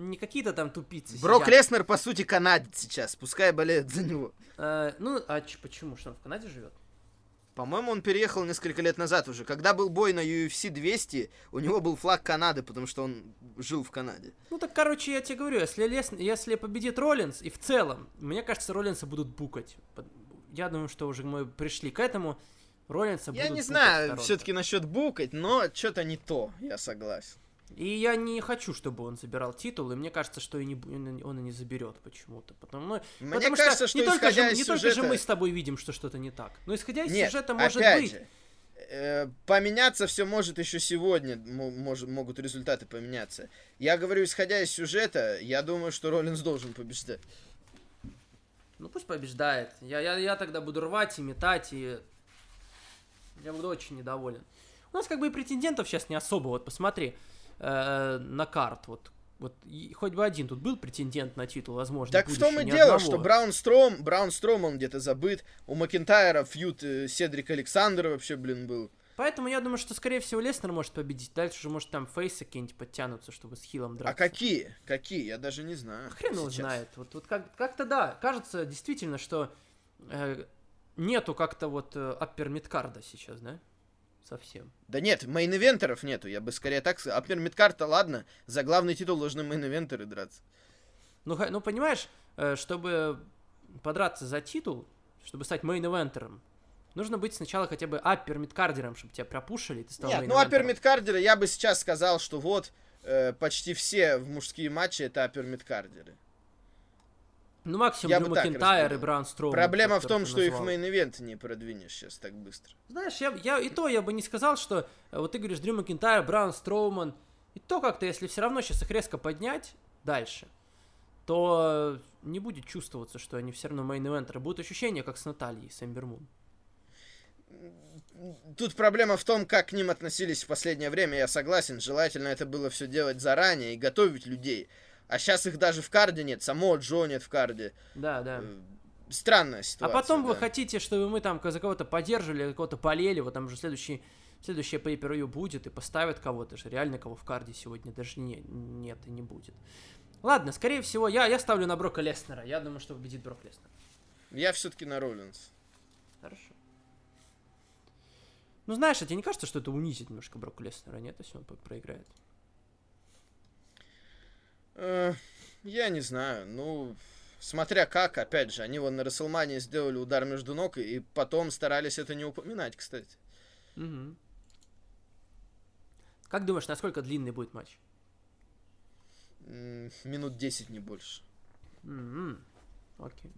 Не какие-то там тупицы Брок сидят. Леснер, по сути, канадец сейчас, пускай болеют за него. Э, ну, а ч- почему? Что он в Канаде живет? По-моему, он переехал несколько лет назад уже. Когда был бой на UFC 200, у него был флаг Канады, потому что он жил в Канаде. Ну так, короче, я тебе говорю, если, Лес... если победит Роллинс, и в целом, мне кажется, Роллинса будут букать. Я думаю, что уже мы пришли к этому. Роллинса Я будут не букать в знаю, все-таки насчет букать, но что-то не то, я согласен. И я не хочу, чтобы он забирал титул, и мне кажется, что и не, он и- не заберет почему-то. Потому, ну, Мне потому кажется, что не, только же, не только же мы с тобой видим, что что-то не так. Но исходя из Нет, сюжета, может опять быть. же, э, поменяться все может еще сегодня, мо- мож- могут результаты поменяться. Я говорю, исходя из сюжета, я думаю, что Роллинс должен побеждать. Ну пусть побеждает. Я, я, я тогда буду рвать и метать, и я буду очень недоволен. У нас как бы и претендентов сейчас не особо. Вот посмотри э, на карт. Вот, вот и хоть бы один тут был претендент на титул, возможно. Так в том и дело, одного. что Браун Стром, Браун Стром, он где-то забыт. У Макентайра фьют э, Седрик Александр вообще, блин, был. Поэтому я думаю, что скорее всего Леснер может победить. Дальше уже может там фейсы какие-нибудь подтянутся, чтобы с Хилом драться. А какие? Какие? Я даже не знаю. Хрен его знает. Вот, вот как, как-то да, кажется действительно, что э, нету как-то вот э, upper midcard а сейчас, да? Совсем. Да нет, main eventer ов нету, я бы скорее так сказал. Upper midcard а, ладно, за главный титул должны main eventer ы драться. Ну, ну понимаешь, э, чтобы подраться за титул, чтобы стать main eventer ом, нужно быть сначала хотя бы upper midcarder ом, чтобы тебя про push или, и ты стал Нет, ну main eventer ом. Upper midcarder а я бы сейчас сказал, что вот, э, почти все в мужские матчи это upper midcarder ы. Ну, максимум Я Дрю Макентайр и. Браун Строуман. Проблема в том, что их main event не продвинешь сейчас так быстро. Знаешь, я, я и то я бы не сказал, что э, вот ты говоришь Дрю Макентайр, Браун Строуман, и то как-то, если все равно сейчас их резко поднять дальше, то не будет чувствоваться, что они все равно main eventer ы. Будут ощущения, как с Натальей, с Эмбер Мун. Тут проблема в том, как к ним относились в последнее время, я согласен. Желательно это было все делать заранее и готовить людей. А сейчас их даже в карде нет, само Джо нет в карде. Да, да. Э, Странная А ситуация. потом вы да. хотите, чтобы мы там за кого-то поддерживали, кого-то полели, вот там уже следующий, следующее pay будет и поставят кого-то же. Реально кого в карде сегодня даже не, нет и не будет. Ладно, скорее всего, я, я ставлю на Брока Леснера. Я думаю, что победит Брок Леснер. Я все-таки на Роллинс. Хорошо. Ну, знаешь, а тебе не кажется, что это унизит немножко Брока Леснера, нет, если он проиграет? Э, я не знаю, ну, смотря как, опять же, они вон на Расселмане сделали удар между ног, и потом старались это не упоминать, кстати. Мгм. Как думаешь, насколько длинный будет матч? Минут 10, не больше. М, Окей.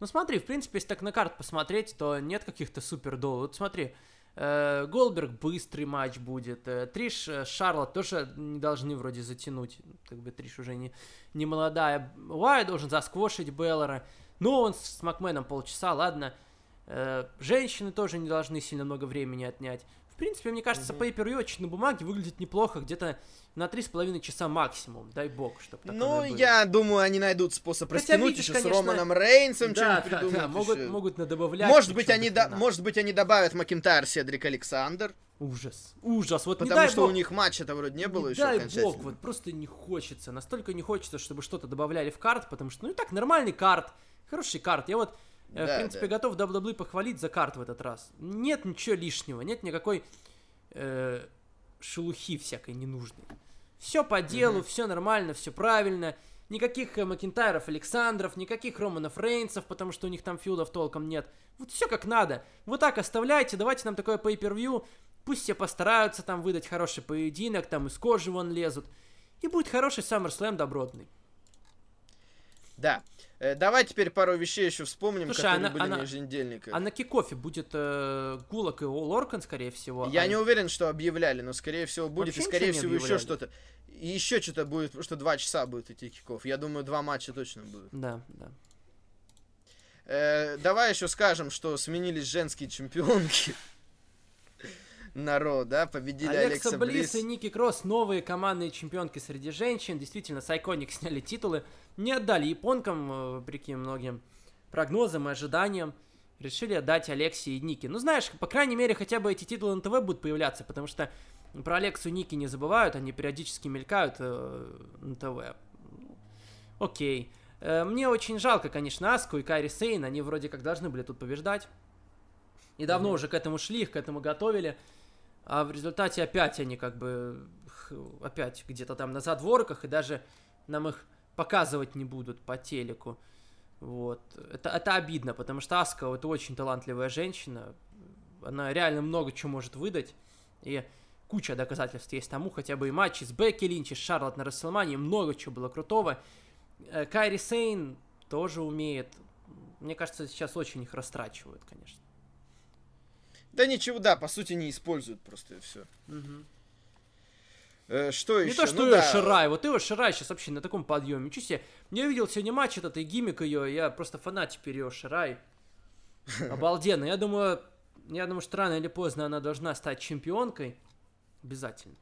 Ну смотри, в принципе, если так на карт посмотреть, то нет каких-то супер дол. Вот смотри, Голдберг быстрый матч будет. э, Триш, э, Шарлот тоже не должны вроде затянуть. Как бы Триш уже не, не молодая. Уай должен засквошить Беллера. Ну, он с Макменом полчаса, ладно. Э, женщины тоже не должны сильно много времени отнять. В принципе, мне кажется, Мгм. pay per очень на бумаге выглядит неплохо, где-то на три с половиной часа максимум. Дай бог, чтобы такое Ну, было. я думаю, они найдут способ Хотя, растянуть видишь, еще конечно, с Романом Рейнсом, Да, что-нибудь да, придумают да, могут, ещё. могут надобавлять. Может быть, они до да, может быть, они добавят Макинтайр, Седрик Александр, Ужас, ужас. Вот потому дай что бог, у них матча-то вроде не было не еще дай бог, вот просто не хочется. Настолько не хочется, чтобы что-то добавляли в карт, потому что, ну и так, нормальный карт, хороший карт. Я вот, э, в Да, принципе, да. готов WWE похвалить за карт в этот раз. Нет ничего лишнего, нет никакой э, шелухи всякой ненужной. Все по делу, все нормально, все правильно. Никаких э, Макинтайров, Александров, никаких Романов Рейнсов, потому что у них там фьюдов толком нет. Вот все как надо. Вот так оставляйте, давайте нам такое pay-per-view. Пусть все постараются там выдать хороший поединок, там из кожи вон лезут. И будет хороший SummerSlam добротный. Да. Э, давай теперь пару вещей еще вспомним, Слушай, которые она- были она- на еженедельниках. А на кикофе будет э, Гулок и Лоркан, скорее всего. Я а- не уверен, что объявляли, но скорее всего будет, Вообще и скорее всего еще что-то. И еще что-то будет, потому что два часа будет идти киков. Я думаю, два матча точно будут. Да, да. Э, давай еще скажем, что сменились женские чемпионки. Народ, да, победили Алекса Алекса, Блисс. и Ники Кросс, новые командные чемпионки среди женщин. Действительно, с Iconic сняли титулы. Не отдали японкам, э, вопреки многим прогнозам и ожиданиям. Решили отдать Алексе и Ники. Ну, знаешь, по крайней мере, хотя бы эти титулы на ТВ будут появляться, потому что про Алексу и Ники не забывают, они периодически мелькают э, на ТВ. Окей. Э, мне очень жалко, конечно, Аску и Кайри Сейн. Они вроде как должны были тут побеждать. И давно Мгм. уже к этому шли, их к этому готовили. А в результате опять они как бы опять где-то там на задворках, и даже нам их показывать не будут по телеку. Вот. Это, это обидно, потому что Аска это очень талантливая женщина. Она реально много чего может выдать. И куча доказательств есть тому, хотя бы и матчи с Бекки Линч, и с Шарлот на Расселмане, много чего было крутого. Э, Кайри Сейн тоже умеет. Мне кажется, сейчас очень их растрачивают, конечно. Да ничего, да, по сути не используют просто и все. что Не еще? то, что ну, Ио да. Ширай. Вот Ио Ширай сейчас вообще на таком подъеме. Ничего себе. Я видел сегодня матч этот и гиммик ее. Я просто фанат теперь Ио Ширай. [LAUGHS] Обалденно. Я думаю, я думаю, что рано или поздно она должна стать чемпионкой. Обязательно.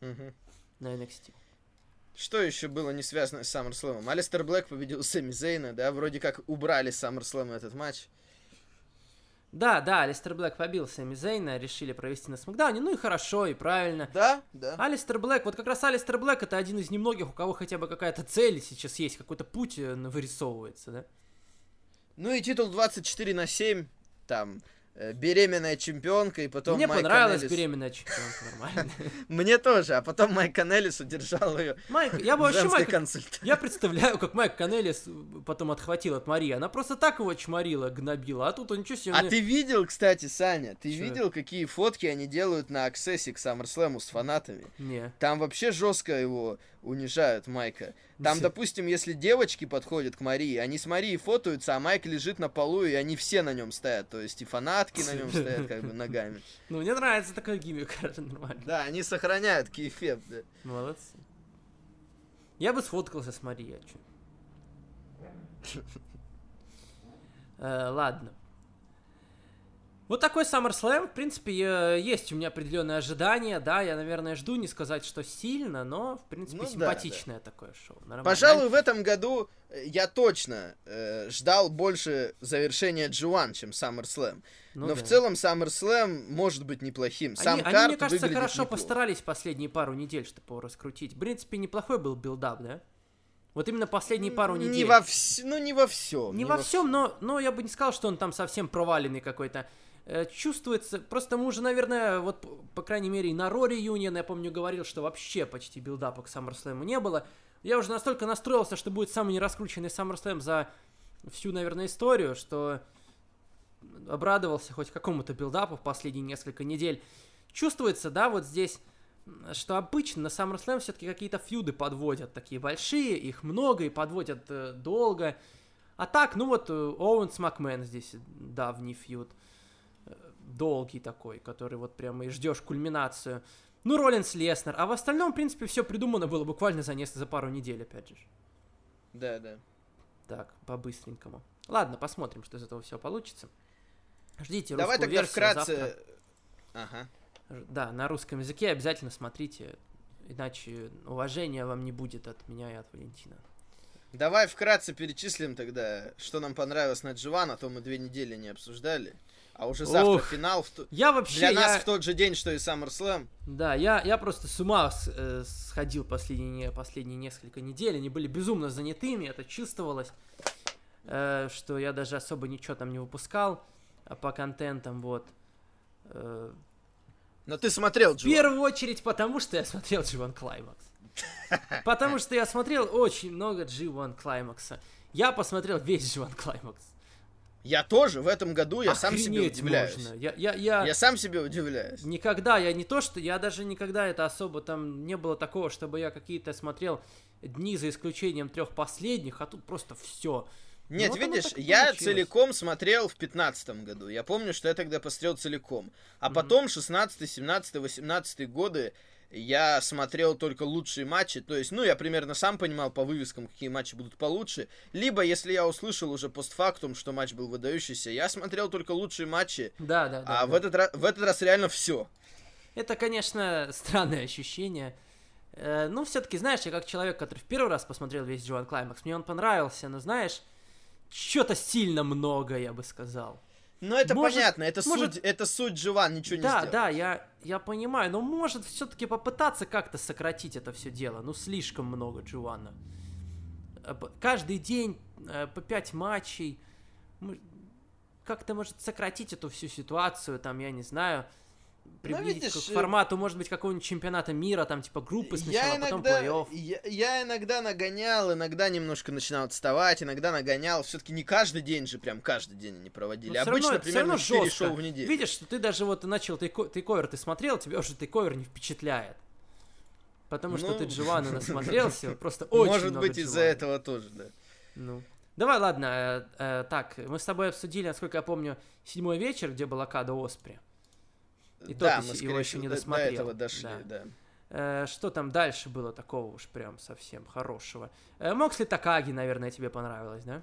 Мгм. На NXT. Что еще было не связано с SummerSlam? Алистер Блэк победил Сэмми Зейна, да, вроде как убрали SummerSlam этот матч. Да, да, Алистер Блэк побил Сами Зейна, решили провести на Смакдауне. Ну и хорошо, и правильно. Да, да. Алистер Блэк, вот как раз Алистер Блэк это один из немногих, у кого хотя бы какая-то цель сейчас есть, какой-то путь э, вырисовывается, да? Ну и титул 24 на 7, там, беременная чемпионка, и потом Мне Майк понравилась Канеллис- беременная чемпионка, нормально. [LAUGHS] Мне тоже, а потом Майк Канеллис удержал ее Майк, я бы вообще Майк... Я представляю, как Майк Канелис потом отхватил от Марии. Она просто так его чморила, гнобила, а тут он ничего себе... А ты видел, кстати, Саня, ты видел, какие фотки они делают на аксессе к SummerSlam с фанатами? Не. Там вообще жестко его унижают, Майка. Там, Всё. допустим, если девочки подходят к Марии, они с Марией фотаются, а Майк лежит на полу, и они все на нем стоят. То есть и фанатки на нем стоят, как бы ногами. [LAUGHS] Ну, мне нравится такой гиммик, [LAUGHS] нормально. Да, они сохраняют кейфеп, да. Молодцы. Я бы сфоткался с Марией, а чё? [LAUGHS] Э, Ладно. Вот такой SummerSlam, в принципе, есть у меня определенные ожидания, да, я, наверное, жду, не сказать, что сильно, но, в принципе, Ну да, симпатичное такое шоу. нормально. Пожалуй, в этом году э, я точно э, ждал больше завершения G1, чем SummerSlam. Ну Но да. в целом SummerSlam может быть неплохим. Сам они, они, мне кажется, хорошо неплохо. постарались последние пару недель, чтобы его раскрутить. В принципе, неплохой был build-up, да? Вот именно последние пару недель. Не во вс... Ну, не во всем. Не во всем, но, но я бы не сказал, что он там совсем проваленный какой-то. Э, Чувствуется, просто мы уже, наверное, вот, по крайней мере, и на Raw Reunion, я помню, говорил, что вообще почти build-up а к SummerSlam не было. Я уже настолько настроился, что будет самый нераскрученный SummerSlam за всю, наверное, историю, что обрадовался хоть какому-то билдапу в последние несколько недель. Чувствуется, да, вот здесь, что обычно на SummerSlam все-таки какие-то фьюды подводят, такие большие, их много и подводят э, долго. А так, ну вот, э, Оуэнс Макмен здесь давний фьюд. Э, Долгий такой, который вот прямо и ждешь кульминацию. Ну, Роллинс Леснер. А в остальном, в принципе, все придумано было буквально за несколько, за пару недель, опять же. Да, да. Так, по-быстренькому. Ладно, посмотрим, что из этого все получится. Ждите Давай русскую тогда версию вкратце... завтра. Ага. Да, на русском языке обязательно смотрите, иначе уважения вам не будет от меня и от Валентина. Давай вкратце перечислим тогда, что нам понравилось на G1, а то мы две недели не обсуждали. А уже завтра Ох, финал. в Я вообще, Для нас я- в тот же день, что и SummerSlam. да, я, я просто с ума с- э, сходил последние, последние несколько недель, они были безумно занятыми, это чувствовалось, э, что я даже особо ничего там не выпускал а по контентам, вот. Э, Но ты смотрел В G1. первую очередь потому, что я смотрел G1 Climax. [LAUGHS] Потому что я смотрел очень много G1 Climax. Я посмотрел весь G1 Climax. Я тоже в этом году, я сам себе удивляюсь. можно. Я, я, я, Я сам себе удивляюсь. никогда, я не то, что... Я даже никогда это особо там... Не было такого, чтобы я какие-то смотрел дни за исключением трех последних, а тут просто все. Нет, оно видишь, я получилось. целиком смотрел в пятнадцатом году. Я помню, что я тогда посмотрел целиком. А потом 16 17 18 годы я смотрел только лучшие матчи. То есть, ну, я примерно сам понимал по вывескам, какие матчи будут получше. Либо, если я услышал уже постфактум, что матч был выдающийся, я смотрел только лучшие матчи. Да, да, да. а да. В, этот раз, в этот раз реально все. Это, конечно, странное ощущение. Э, Ну, все-таки, знаешь, я как человек, который в первый раз посмотрел весь Джоан Клаймакс, мне он понравился, но, знаешь, что-то сильно много, я бы сказал. Но это Может- понятно, это может- суть, это суть Джован, ничего не да, сделал. да, я, я понимаю, но может все-таки попытаться как-то сократить это все дело. Ну, слишком много Джоанна. Э, Каждый день э, по пять матчей. Как-то, может, сократить эту всю ситуацию, там, я не знаю, приблизить видишь, к э, формату, может быть, какого-нибудь чемпионата мира, там, типа, группы сначала, я а потом иногда, плей-офф. я, я иногда нагонял, иногда немножко начинал отставать, иногда нагонял. Все-таки не каждый день же, прям каждый день они проводили. Но всё Обычно равно- примерно равно 4 жестко. шоу в неделю. Видишь, что ты даже вот начал тейко- тейковер, ты смотрел, тебя уже тейковер не впечатляет. Потому что Ну. ты Дживана [LAUGHS] насмотрелся, просто очень Может быть, из-за этого тоже, да. Ну. Давай, ладно, э, э, так, мы с тобой обсудили, насколько я помню, седьмой вечер, где была Када Оспри. И да, то мы, его еще не до- до, досмотрел. этого дошли, Да. да. Э, что там дальше было такого уж прям совсем хорошего? Э, Моксли Такаги, наверное, тебе понравилось, да?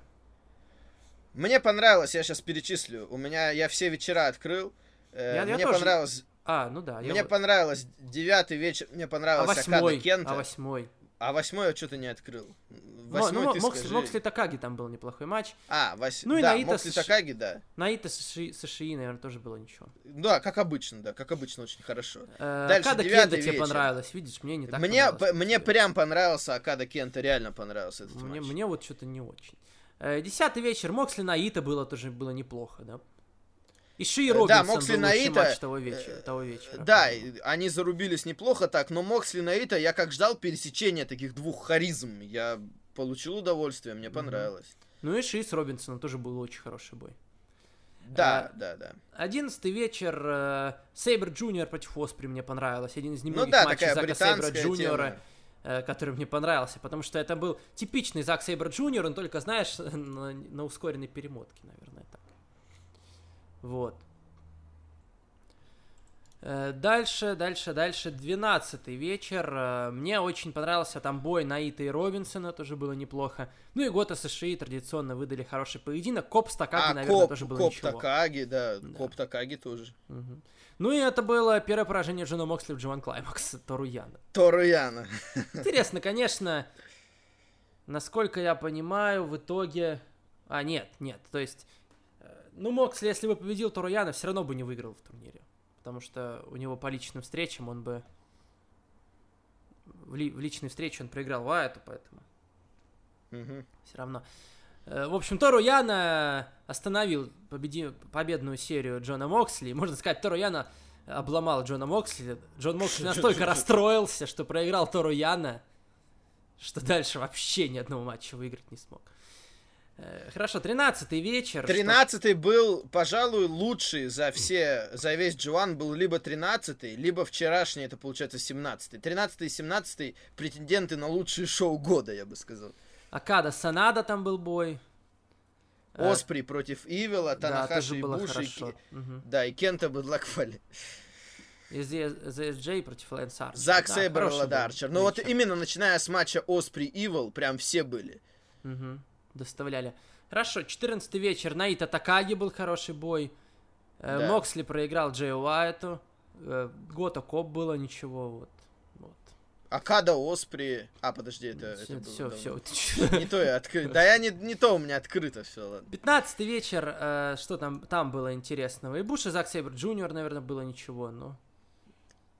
Мне понравилось, я сейчас перечислю. У меня, я все вечера открыл. Э, Я- я мне тоже. понравилось, А, ну да. я мне вот- понравилось девятый вечер, мне а понравилось восьмой, Акада Кента. а восьмой. А восьмой я что-то не открыл. Мо- Восьмой ну, ты Моксли, скажи. Моксли Такаги там был неплохой матч. А, вось... Ну и да, Наита Моксли с- Такаги, да. Наита Саши, Сашии, наверное, тоже было ничего. Да, как обычно, да, как обычно, очень хорошо. Э, Дальше, Када девятый Кенда тебе вечер. понравилось, видишь, мне не так мне, п- мне прям понравился Акада Кента, реально понравился этот Мне, матч. мне вот что-то не очень. Э, Десятый вечер, Моксли Наита было тоже было неплохо, да? Ишии Э, да, Робинсон Моксли был Найто, матч того э, вечера. Того вечера Да, они зарубились неплохо так, но Моксли Найто, я как ждал пересечения таких двух харизм. Я получил удовольствие, мне понравилось. Ну и Ишии с Робинсоном тоже был очень хороший бой. Да, А, да, да. Одиннадцатый вечер. э, Сейбр Джуниор против Оспри мне понравилось. Один из Ну немногих да, матчей Зака Сейбра Джуниора, э, который мне понравился. Потому что это был типичный Зак Сейбр Джуниор, он только, знаешь, [LAUGHS] на, на ускоренной перемотке, наверное, так. Вот. Э, Дальше, дальше, дальше. Двенадцатый вечер. Э, Мне очень понравился там бой Найто и Робинсона, тоже было неплохо. Ну и Гото с Ишии традиционно выдали хороший поединок. Кобб с Такаги, А наверное, Кобб, тоже было Кобб ничего. Такаги, да, Да. Кобб Такаги тоже. Мгм. Ну и это было первое поражение Джона Моксли в G1 Climax Тору Яно. Тору Яно. Интересно, [LAUGHS] конечно, насколько я понимаю, в итоге... А, нет, нет, то есть... Ну, Моксли, если бы победил Тору Яна, все равно бы не выиграл в турнире. Потому что у него по личным встречам он бы... В, ли- в личной встрече он проиграл Вайту, поэтому Мгм. все равно. Э, В общем, Тору Яна остановил победи- победную серию Джона Моксли. Можно сказать, Тору Яна обломал Джона Моксли. Джон Моксли настолько [LAUGHS] расстроился, что проиграл Тору Яна, что дальше вообще ни одного матча выиграть не смог. Э, Хорошо, 13 вечер. что- Тринадцатый был, пожалуй, лучший за все, за весь Джоан был либо тринадцатый, либо вчерашний, это получается семнадцатый. Тринадцатый и семнадцатый претенденты на лучшие шоу года, я бы сказал. Акада Санада там был бой. Э, Оспри против Ивела, да, Танахаши тоже и Буши. хорошо. Мгм. Да, и Кента Бэдлакфали. И ZSJ против Лэнс Арчера. Зак Да, Сейбер и Арчер. Ну вот именно начиная с матча Оспри Ивел, прям все были. Мгм. Доставляли. Хорошо, 14 вечер. Наито Такаги был хороший бой. Э, Да. Моксли проиграл Джей Уайту. Э, Гото Кобб было ничего. Вот. вот. Окада Оспри. А, подожди, это, это все, было все, давно. Не то я открыт. Да я не, не то у меня открыто все, ладно. 15 вечер. э, что там, там было интересного? Ибуши и Зак Сейбер Джуниор, наверное, было ничего, но...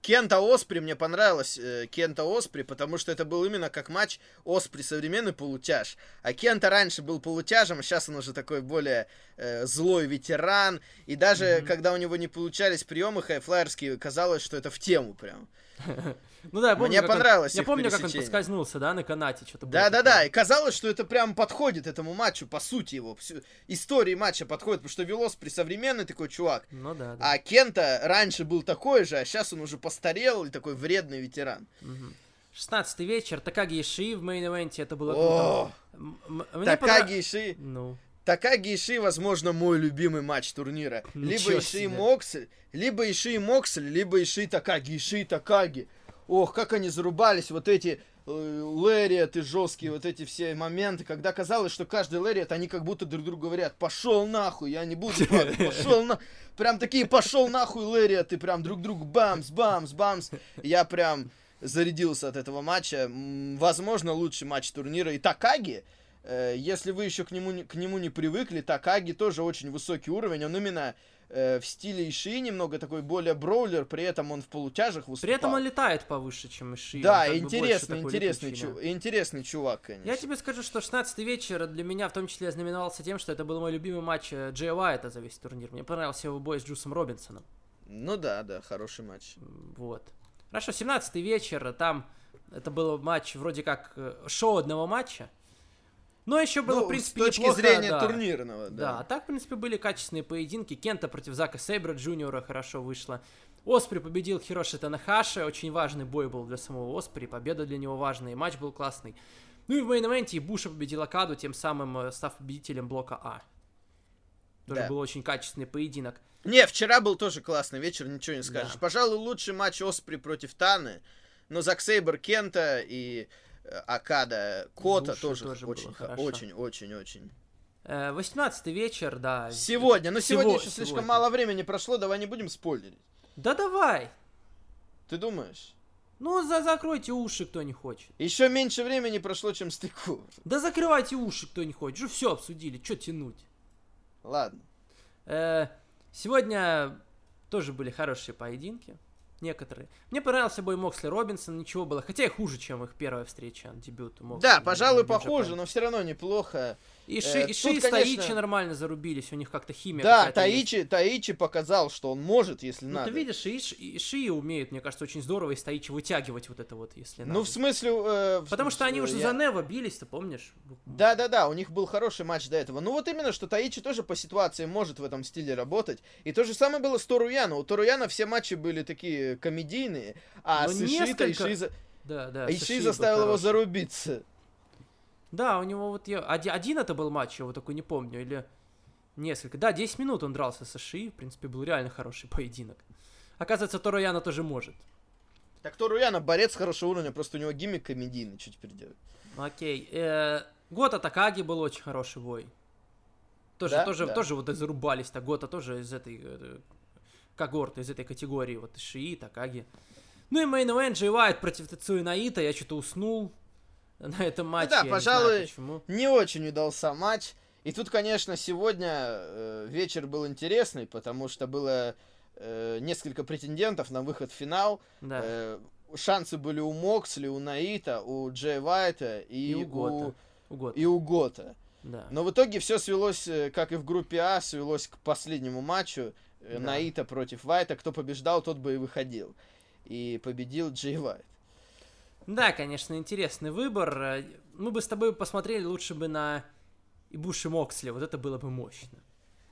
Кента Оспри мне понравилось, э, Кента Оспри, потому что это был именно как матч Оспри современный полутяж. А Кента раньше был полутяжем, а сейчас он уже такой более э, злой ветеран. И даже Мгм. когда у него не получались приемы хайфлайерские, казалось, что это в тему прям. [LAUGHS] Ну да, я помню, Мне как он- понравилось Я помню, как он пересечение. подскользнулся, да, на канате. Что-то было Да-да-да, такое. и казалось, что это прям подходит этому матчу, по сути его. Всю- Истории матча подходит, потому что Велос при современный такой чувак. Ну да, да. А Кента раньше был такой же, а сейчас он уже постарел и такой вредный ветеран. Мгм. 16 вечер. Такаги Ишии в мейн-эвенте. Это было О, круто. Такаги Ишии. Ну, Такаги Ишии, возможно, мой любимый матч турнира. Ничего либо Ишии себе. Моксли, либо Ишии Моксли, либо Ишии Такаги, Ишии Такаги. Ох, как они зарубались, вот эти э, лэриаты жесткие, вот эти все моменты, когда казалось, что каждый лэриат, они как будто друг другу говорят, пошел нахуй, я не буду [LAUGHS] падать, пошел на... Прям такие, пошел нахуй лэриаты, прям друг другу бамс, бамс, бамс. Я прям зарядился от этого матча. Возможно, лучший матч турнира. И Такаги, э, если вы еще к нему, не- к нему не привыкли, Такаги тоже очень высокий уровень. Он именно э, в стиле Иши немного такой более броулер, при этом он в полутяжах выступал. при этом он летает повыше, чем Иши. Да, интересный, интересный, чу- интересный чувак, конечно. Я тебе скажу, что 16 вечер для меня в том числе знаменовался тем, что это был мой любимый матч э, Джея Уайта за весь турнир. Мне понравился его бой с Джусом Робинсоном. Ну да, да, хороший матч. Вот. Хорошо, 17 вечер, там это был матч вроде как э, шоу одного матча. Но еще было, Ну, в принципе, с точки неплохо, зрения да. турнирного, Да. да. а так, в принципе, были качественные поединки. Кента против Зака Сейбра Джуниора хорошо вышло. Оспри победил Хироши Танахаши. Очень важный бой был для самого Оспри. Победа для него важная. И матч был классный. Ну и в мейн-эвенте Ибуши победил Окаду, тем самым э, став победителем блока А. Тоже Да. был очень качественный поединок. Не, вчера был тоже классный вечер, ничего не скажешь. Да. Пожалуй, лучший матч Оспри против Таны, но Зак Сейбер Кента и Акада Кота тоже, тоже очень, х- очень, очень, очень. Э, 18 вечер, да. Сегодня, но сегодня Сего- еще слишком сегодня. мало времени прошло, давай не будем спойлерить. Да давай! Ты думаешь? Ну, за закройте уши, кто не хочет. Еще меньше времени прошло, чем стыку. Да закрывайте уши, кто не хочет. Уже все обсудили, что тянуть? Ладно. Э, сегодня тоже были хорошие поединки. Некоторые. Мне понравился бой Моксли Робинсон, ничего было. Хотя и хуже, чем их первая встреча, дебют. Моксли Да, пожалуй, Japan. но все равно неплохо. И Ши, Э, и, Ши, тут, и Таичи конечно- нормально зарубились, у них как-то химия Да, какая-то есть. Таичи, Таичи показал, что он может, если Ну, надо. ты видишь, и, и Ши умеют, мне кажется, очень здорово из Таичи вытягивать вот это вот, если надо. Ну, в смысле... э, в- Потому что они э, уже я- за Нева бились, ты помнишь? Да-да-да, у них был хороший матч до этого. Ну вот именно, что Таичи тоже по ситуации может в этом стиле работать. И то же самое было с Торуяна. У Торуяна все матчи были такие комедийные, а Но с Иши несколько- Иши, Да, да. а Иши заставил его хороший. зарубиться. Да, у него вот я... Один, один это был матч, я его такой не помню, или несколько. Да, 10 минут он дрался с Ши, в принципе, был реально хороший поединок. Оказывается, Торояна тоже может. Так Торуяна борец хорошего уровня, просто у него гиммик комедийный, что теперь делать? Окей. Э, Гота Такаги был очень хороший бой. Тоже, Да? тоже, Да. тоже вот зарубались. Так Гота тоже из этой э, когорты, из этой категории. Вот Шии, Такаги. Ну и мейн ивент Джей Уайт против Тецуи Наита. Я что-то уснул на этом матче. да, я не знаю пожалуй. Не очень удался матч. И тут, конечно, сегодня э, вечер был интересный, потому что было э, несколько претендентов на выход в финал. Да. Э, шансы были у Моксли, у Наита, у Джей Вайта и, И у у, Гота. У Гота. и у Гота. Да. Но в итоге все свелось, э, как и в группе А, свелось к последнему матчу. э, Да. Наита против Вайта. Кто побеждал, тот бы и выходил. И победил Джей Вайт. Да, конечно, интересный выбор. Э, Мы бы с тобой посмотрели лучше бы на Ибуши Моксли. Вот это было бы мощно.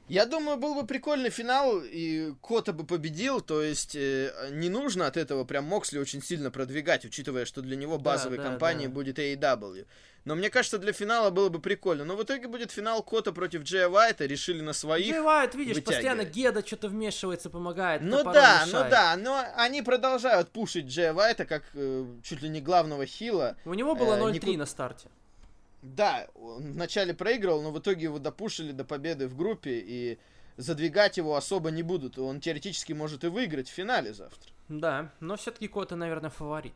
Я думаю, был бы прикольный финал, и Кота бы победил, то есть э, не нужно от этого прям Моксли очень сильно продвигать, учитывая, что для него базовой да, компанией да. будет AEW. Но мне кажется, для финала было бы прикольно. Но в итоге будет финал Кота против Джея Вайта, решили на своих. Джей Уайт, видишь, вытягивает. постоянно Геда что-то вмешивается, помогает. Ну да, решает. ну да, но они продолжают пушить Джея Вайта как э, чуть ли не главного хила. У него было Э, 0-3 Нику- на старте. Да, он вначале проигрывал, но в итоге его допушили до победы в группе, и задвигать его особо не будут. Он теоретически может и выиграть в финале завтра. Да, но все-таки Кота, наверное, фаворит.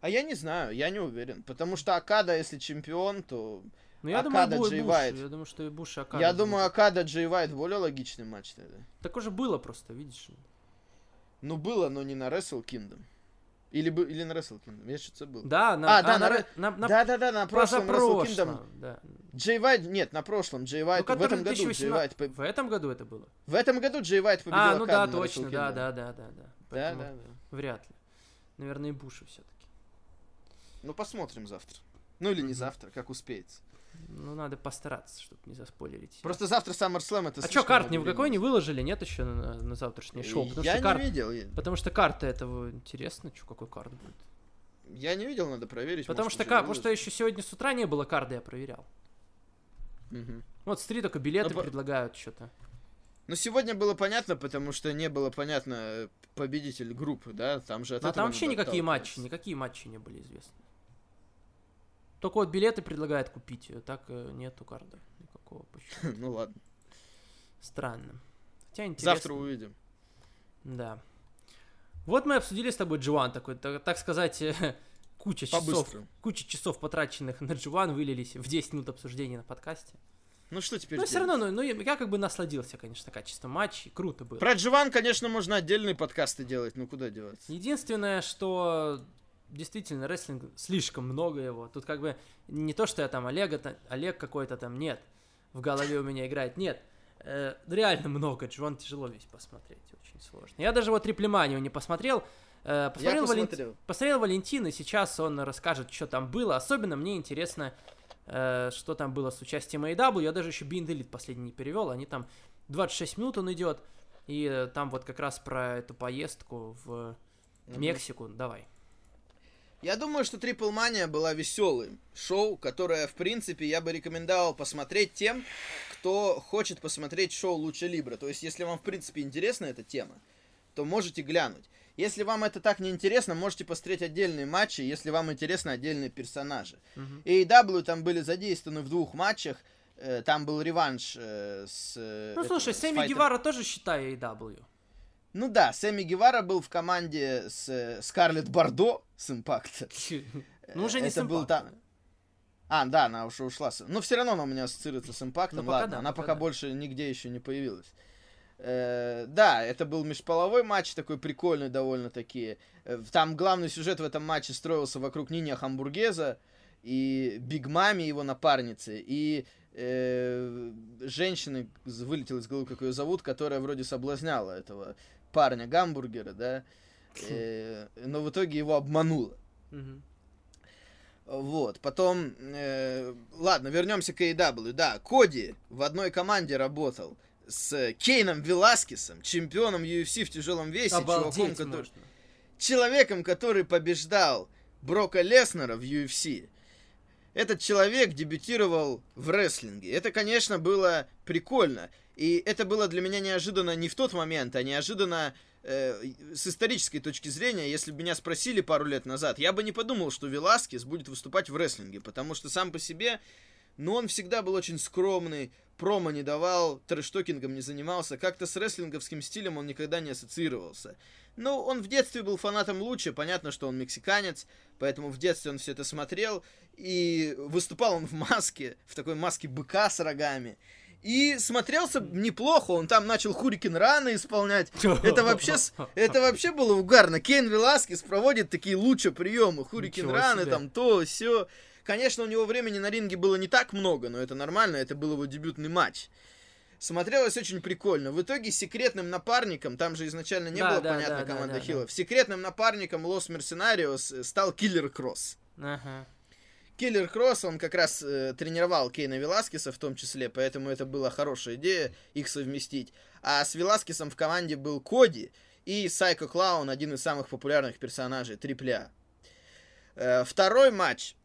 А я не знаю, я не уверен. Потому что Акада, если чемпион, то... Ну, я Акада, думаю, Джей будет Вайт. Я думаю, что и Буш и Акада я будут. думаю, Акада Джей Вайт более логичный матч тогда. Так уже было просто, видишь. Ну, было, но не на Wrestle Kingdom. Или, или на Wrestle Kingdom, я что-то забыл. Да, на, А, да, на ре- ре- на, на Да-да-да, на прошлом Wrestle Kingdom. да. Джей Вайт, нет, на прошлом Джей Вайт, Ну, в этом году Джей 2018 Вайт, по- В этом году это было? в этом году Джей Вайт победил а, ну да, Акаду на точно, Wrestle да, Kingdom. да, да, да, да. Да, Поэтому да, да. Вряд ли. Наверное, и Буши все-таки. Ну, посмотрим завтра. Ну, или не Мгм. завтра, как успеется. Ну, надо постараться, чтобы не заспойлерить. Просто завтра SummerSlam это а что, карт ни в какой не выложили, нет еще на, на завтрашнее шоу? Потому Я что, не карт... видел. я- Потому что карта этого интересно, что какой карт будет. Я не видел, надо проверить. Потому может, что, уже ка- потому что еще сегодня с утра не было карты, я проверял. Мгм. Вот смотри, только билеты Ну, по- предлагают что-то. Ну, сегодня было понятно, потому что не было понятно э, победитель группы, да? Там же от А там вообще никакие матчи, никакие матчи не были известны. Только вот билеты предлагают купить, так э, нету карты никакого. [LAUGHS] Ну ладно. Странно. Хотя интересно. Завтра увидим. Да. Вот мы обсудили с тобой Джоан такой, так, так сказать, э, [LAUGHS] куча часов, куча часов потраченных на Джоан вылились в 10 минут обсуждения на подкасте. Ну что теперь Но все делать? равно, ну, ну, я как бы насладился, конечно, качеством матчей, круто было. Про Дживан, конечно, можно отдельные подкасты делать, ну куда деваться? Единственное, что действительно рестлинг слишком много его. Тут как бы не то, что я там Олега, Олег какой-то там нет в голове у меня играет, нет. Э, реально много, Джон тяжело весь посмотреть, очень сложно. Я даже вот Триплеманию не посмотрел. Э, посмотрел, Вален- посмотрел. Валентин, и сейчас он расскажет, что там было. Особенно мне интересно, э, что там было с участием AEW. Я даже еще Being Elite последний не перевел. Они там 26 минут он идет. И э, там вот как раз про эту поездку в. Мексику. Давай. Я думаю, что Triple Mania была веселым шоу, которое, в принципе, я бы рекомендовал посмотреть тем, кто хочет посмотреть шоу Луча Либра. То есть, если вам, в принципе, интересна эта тема, то можете глянуть. Если вам это так не интересно, можете посмотреть отдельные матчи, если вам интересны отдельные персонажи. Мгм. AEW там были задействованы в двух матчах. Э, Там был реванш э, с... э, Ну этого, слушай, Сэмми Гевара тоже считаю AW. Ну да, Сэмми Гевара был в команде с э, Скарлетт Бордо с Импакта. [LAUGHS] Ну уже не это с был там. А, да, она уже ушла. Но все равно она у меня ассоциируется с импактом. Ну, пока Ладно, да, она пока пока да. больше нигде еще не появилась. Э, да, это был межполовой матч, такой прикольный довольно-таки. Э, Там главный сюжет в этом матче строился вокруг Ниня Хамбургеза. и Биг Маме его напарницы, и э, женщины, вылетел из головы, как ее зовут, которая вроде соблазняла этого парня гамбургера, да, э, но в итоге его обманула. Мгм. Вот, потом, э, ладно, вернемся к AEW. Да, Коди в одной команде работал с Кейном Веласкесом, чемпионом UFC в тяжелом весе, чуваком, Обалдеть который- можно. человеком, который побеждал Брока Леснера в UFC. Этот человек дебютировал в рестлинге. Это, конечно, было прикольно. И это было для меня неожиданно не в тот момент, а неожиданно э, с исторической точки зрения. Если бы меня спросили пару лет назад, я бы не подумал, что Веласкес будет выступать в рестлинге, потому что сам по себе, ну, он всегда был очень скромный, промо не давал, трэштокингом не занимался, как-то с рестлинговским стилем он никогда не ассоциировался. Ну, он в детстве был фанатом Луча, понятно, что он мексиканец, поэтому в детстве он все это смотрел, и выступал он в маске, в такой маске быка с рогами. И смотрелся неплохо, он там начал Хурикин раны исполнять. Это вообще, это вообще было угарно. Кейн Веласкес проводит такие лучше приемы. Хурикин Ничего раны, там то, все. Конечно, у него времени на ринге было не так много, но это нормально, это был его дебютный матч. Смотрелось очень прикольно. В итоге секретным напарником, там же изначально не Да, было да, понятно да, да, команда да, Хиллов, секретным напарником Лос Мерсенариос э, стал Киллер Кросс. Ага. Киллер Кросс, он как раз э, тренировал Кейна Веласкеса в том числе, поэтому это была хорошая идея их совместить. А с Веласкесом в команде был Коди и Сайко Клаун, один из самых популярных персонажей Трипля. Э, второй матч,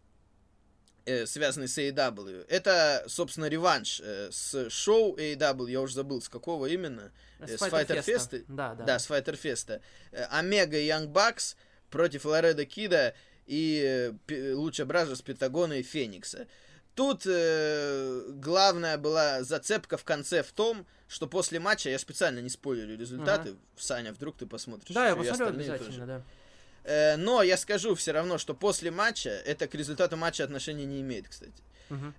э, связанный с AEW, это, собственно, реванш э, с шоу AEW, я уже забыл, с какого именно. Э, с Fighter Fest? Да, да. Да, с Fighter Fest. Омега и Young Bucks против Ларедо Кида и э, Lucha Brothers, Пентагона и Феникса. Тут э, главная была зацепка в конце в том, что после матча, я специально не спойлерю результаты, Саня, вдруг ты посмотришь. Да, я посмотрю обязательно, тоже. да. Э, но я скажу все равно, что после матча, это к результату матча отношения не имеет, кстати.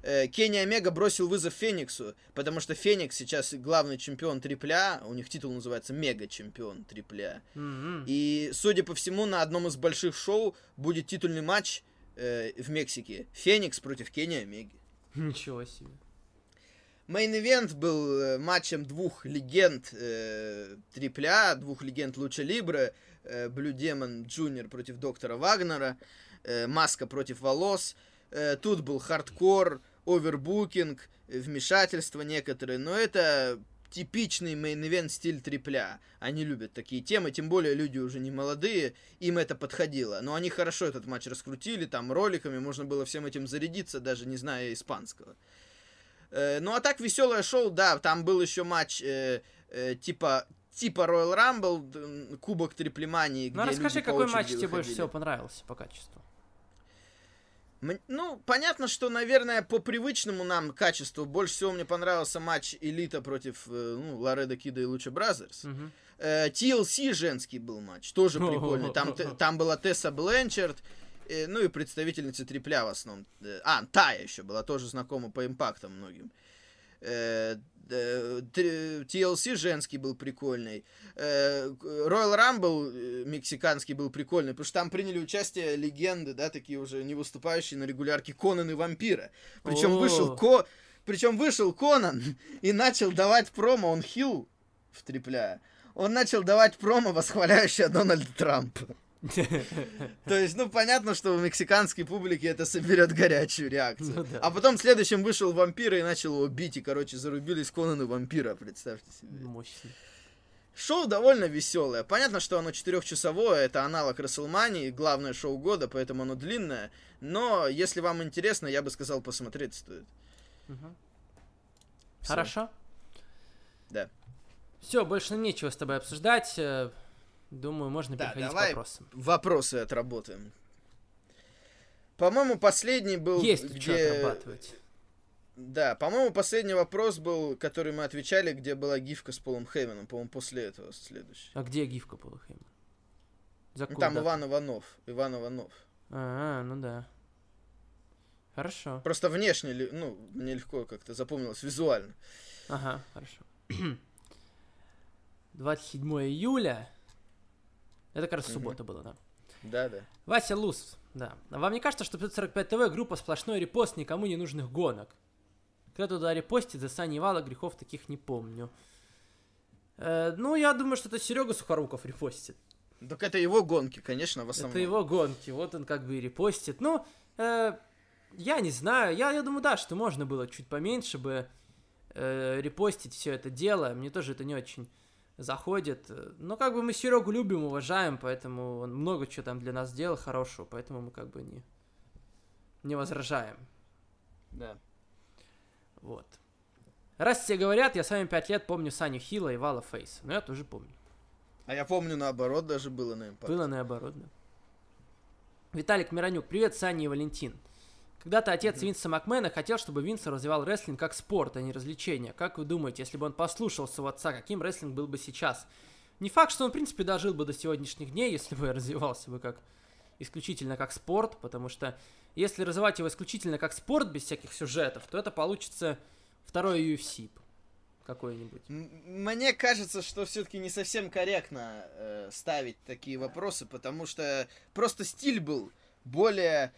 Э, Кенни Омега бросил вызов Фениксу, потому что Феникс сейчас главный чемпион трипля, у них титул называется мега-чемпион трипля. Мгм. И, судя по всему, на одном из больших шоу будет титульный матч э, в Мексике. Феникс против Кенни Омеги. Ничего себе. Main event был э, матчем двух легенд э, трипля, двух легенд Луча Либре, э, Блю Демон Джуниор против Доктора Вагнера, э, Маска против Волос. Э, тут был хардкор, овербукинг, вмешательства некоторые, но это типичный main event стиль трипля. Они любят такие темы, тем более люди уже не молодые, им это подходило. Но они хорошо этот матч раскрутили, там роликами можно было всем этим зарядиться, даже не зная испанского. Э, ну а так веселое шоу, да, там был еще матч э, э, типа типа Royal Rumble, кубок триплемании, Ну расскажи, какой матч тебе больше всего понравился по качеству? Ну, понятно, что, наверное, по привычному нам качеству больше всего мне понравился матч Элита против э, ну, Ларедо Кида и Lucha Brothers. Э, TLC женский был матч, тоже прикольный. Там, там была Тесса Бленчард, э, ну и представительница трипля в основном. Э, А, Тая еще была, тоже знакома по импактам многим. Э, э, TLC женский был прикольный. Royal Rumble мексиканский был прикольный, потому что там приняли участие легенды, да, такие уже не выступающие на регулярке Конан и Вампира. Причем О. вышел Ко... Причем вышел Конан [LAUGHS] и начал давать промо, он хил в трипля. Он начал давать промо, восхваляющее Дональда Трампа. То есть, ну, понятно, что у мексиканской публики это соберет горячую реакцию. Ну да. А потом следующим вышел вампир и начал его бить, и, короче, зарубились Конан и вампира, представьте себе. Мощно. Шоу довольно веселое. Понятно, что оно четырехчасовое, это аналог Расселмании, главное шоу года, поэтому оно длинное. Но, если вам интересно, я бы сказал, посмотреть стоит. Всё. Хорошо. Да. Все, больше нечего с тобой обсуждать. Думаю, можно Да, переходить давай к вопросам. Вопросы отработаем. По-моему, последний был, Есть тут что где... отрабатывать. Да, по-моему, последний вопрос был, который мы отвечали, где была гифка с Полом Хейманом. По-моему, после этого следующий. А где гифка Полухейма? За Ну, там дату? Иван Иванов. Иван Иванов. А, ну да. Хорошо. Просто внешне, ну, мне легко как-то запомнилось визуально. Ага, хорошо. [CLEARS THROAT] 27 июля. Это, кажется, Мгм. суббота была, да. Да, да. Вася Лус Да. А вам не кажется, что 545 ТВ группа сплошной репост никому не нужных гонок? Кто туда репостит за Сани Вала, грехов таких не помню. Э, ну, я думаю, что это Серега Сухоруков репостит. Так это его гонки, конечно, в основном. Это его гонки, вот он как бы и репостит. Ну, э, я не знаю, я, я думаю, да, что можно было чуть поменьше бы э, репостить все это дело. Мне тоже это не очень заходит. Но как бы мы Серегу любим, уважаем, поэтому он много чего там для нас сделал хорошего, поэтому мы как бы не, не возражаем. Да. Вот. Раз все говорят, я с вами пять лет помню Саню Хила и Вала Фейс. Но я тоже помню. А я помню, наоборот, даже было на импакте. Было наоборот, да. Виталик Миронюк, привет, Саня и Валентин. Когда-то отец Винса Макмена хотел, чтобы Винс развивал рестлинг как спорт, а не развлечение. Как вы думаете, если бы он послушал своего отца, каким рестлинг был бы сейчас? Не факт, что он, в принципе, дожил бы до сегодняшних дней, [LAUGHS] если бы развивался бы как исключительно как спорт, потому что если развивать его исключительно как спорт, без всяких сюжетов, то это получится второй UFC какой-нибудь. Мне кажется, что все-таки не совсем корректно э, ставить такие вопросы, потому что просто стиль был более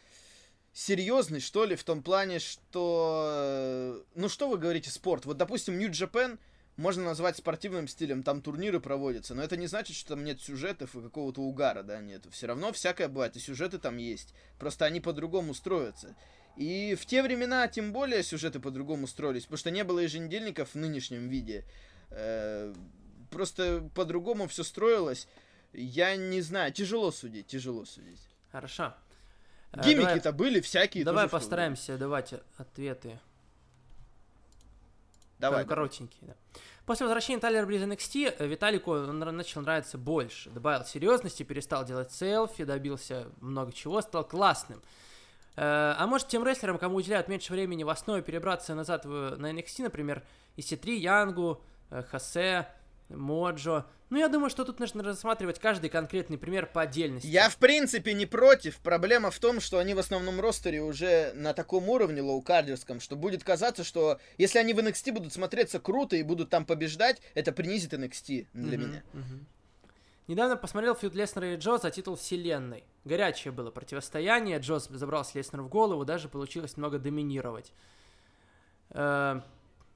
серьезный, что ли, в том плане, что... Э, ну, что вы говорите, спорт? Вот, допустим, Japan можно назвать спортивным стилем, там турниры проводятся, но это не значит, что там нет сюжетов и какого-то угара, да, нет. Все равно всякое бывает, и сюжеты там есть. Просто они по-другому строятся. И в те времена тем более сюжеты по-другому строились, потому что не было еженедельников в нынешнем виде. Э, просто по-другому все строилось. Я не знаю, тяжело судить, тяжело судить. Хорошо. Э, Гиммики-то были всякие. Давай постараемся давать ответы. Давай. Коротенькие, да. После возвращения Тайлера Бриз NXT э, Виталику начал нравиться больше. Добавил серьезности, перестал делать селфи, добился много чего, стал классным. Э, а может, тем рестлерам, кому уделяют меньше времени в основе, перебраться назад в, на NXT, например, EC3, Янгу, Хосе, Моджо. Ну, я думаю, что тут нужно рассматривать каждый конкретный пример по отдельности. Я, в принципе, не против. Проблема в том, что они в основном ростере уже на таком уровне лоукардерском, что будет казаться, что если они в NXT будут смотреться круто и будут там побеждать, это принизит NXT для mm-hmm, меня. Mm-hmm. Недавно посмотрел фьюд Леснера и Джо за титул вселенной. Горячее было противостояние, Джо забрал с Леснера в голову, даже получилось немного доминировать.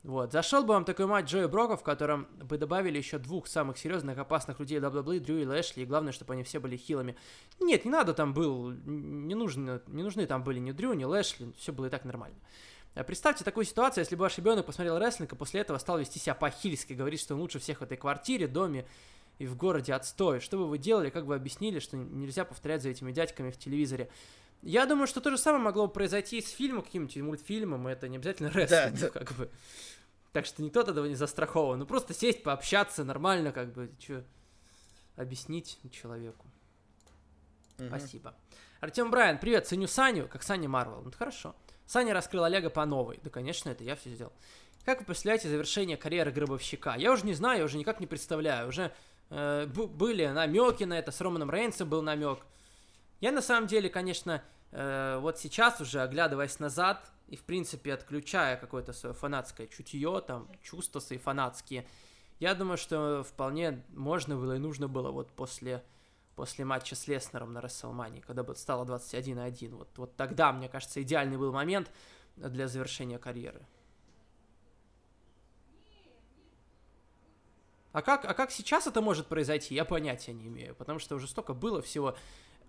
Вот. Зашел бы вам такой матч Джои Брока, в котором бы добавили еще двух самых серьезных, опасных людей WWE, Дрю и Лэшли, и главное, чтобы они все были хилами. Нет, не надо там был, не, нужно, не нужны там были ни Дрю, ни Лэшли, все было и так нормально. А представьте такую ситуацию, если бы ваш ребенок посмотрел рестлинг, и после этого стал вести себя по-хильски, говорить, что он лучше всех в этой квартире, доме и в городе отстой. Что бы вы делали, как бы объяснили, что нельзя повторять за этими дядьками в телевизоре? Я думаю, что то же самое могло бы произойти с фильмом, каким-нибудь мультфильмом, это не обязательно рестлинг, да, как бы. Так что никто от этого не застрахован. Ну просто сесть, пообщаться нормально, как бы, что объяснить человеку. Угу. Спасибо. Артем Брайан, привет, ценю Саню, как Саня Марвел. Ну хорошо. Саня раскрыл Олега по новой. Да, конечно, это я все сделал. Как вы представляете завершение карьеры гробовщика? Я уже не знаю, я уже никак не представляю. Уже э, были намеки на это, с Романом Рейнсом был намек. Я на самом деле, конечно, э, вот сейчас уже, оглядываясь назад, и, в принципе, отключая какое-то свое фанатское чутье, там, чувства свои фанатские, я думаю, что вполне можно было и нужно было вот после, после матча с Леснером на Расселмании, когда бы стало 21-1. Вот, вот тогда, мне кажется, идеальный был момент для завершения карьеры. А как, а как сейчас это может произойти, я понятия не имею, потому что уже столько было всего.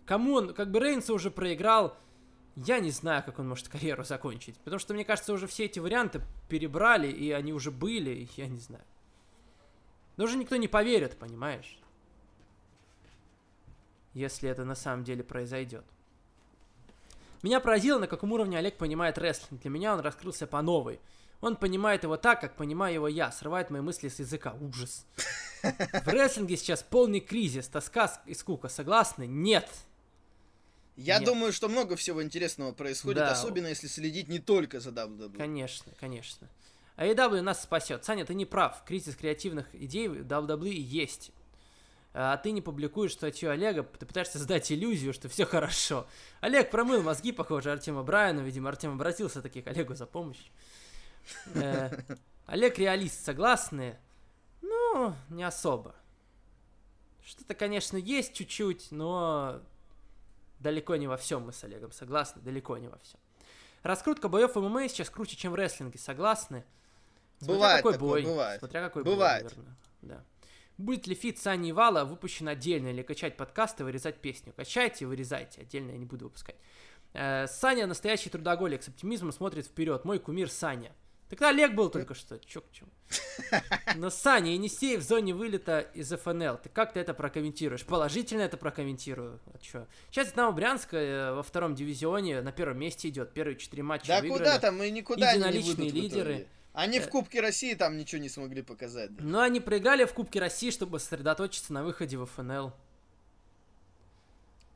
Кому он, как бы Рейнса уже проиграл, я не знаю, как он может карьеру закончить. Потому что, мне кажется, уже все эти варианты перебрали, и они уже были, я не знаю. Но уже никто не поверит, понимаешь? Если это на самом деле произойдет. Меня поразило, на каком уровне Олег понимает рестлинг. Для меня он раскрылся по новой. Он понимает его так, как понимаю его я. Срывает мои мысли с языка. Ужас. В рестлинге сейчас полный кризис, тоска и скука. Согласны? Нет. Я Нет. думаю, что много всего интересного происходит, да. особенно если следить не только за WWE. Конечно, конечно. А AEW нас спасет. Саня, ты не прав. Кризис креативных идей в WWE есть. А ты не публикуешь статью Олега, ты пытаешься создать иллюзию, что все хорошо. Олег промыл мозги, похоже, Артема Брайана. Видимо, Артем обратился таки к Олегу за помощью. Э, Олег реалист, согласны? Ну, не особо. Что-то, конечно, есть чуть-чуть, но Далеко не во всем мы с Олегом согласны, далеко не во всем. Раскрутка боев в ММА сейчас круче, чем в рестлинге, согласны? Смотря Бывает какой такое, бой. бывает. Смотря какой Бывает. бой, наверное. Да. Будет ли фит Сани и Вала выпущен отдельно или качать подкасты и вырезать песню? Качайте и вырезайте, отдельно я не буду выпускать. Э, Саня настоящий трудоголик, с оптимизмом смотрит вперед. Мой кумир Саня. Так Олег был только что, чё к чему. Но Саня, Енисей в зоне вылета из ФНЛ. Ты как ты это прокомментируешь? Положительно это прокомментирую. А чё? Сейчас Динамо Брянск э, во втором дивизионе на первом месте идет. Первые четыре матча Да выиграли. куда там, мы никуда не Единоличные выйдут в лидеры. Они Э. в Кубке России там ничего не смогли показать. да. Но они проиграли в Кубке России, чтобы сосредоточиться на выходе в ФНЛ.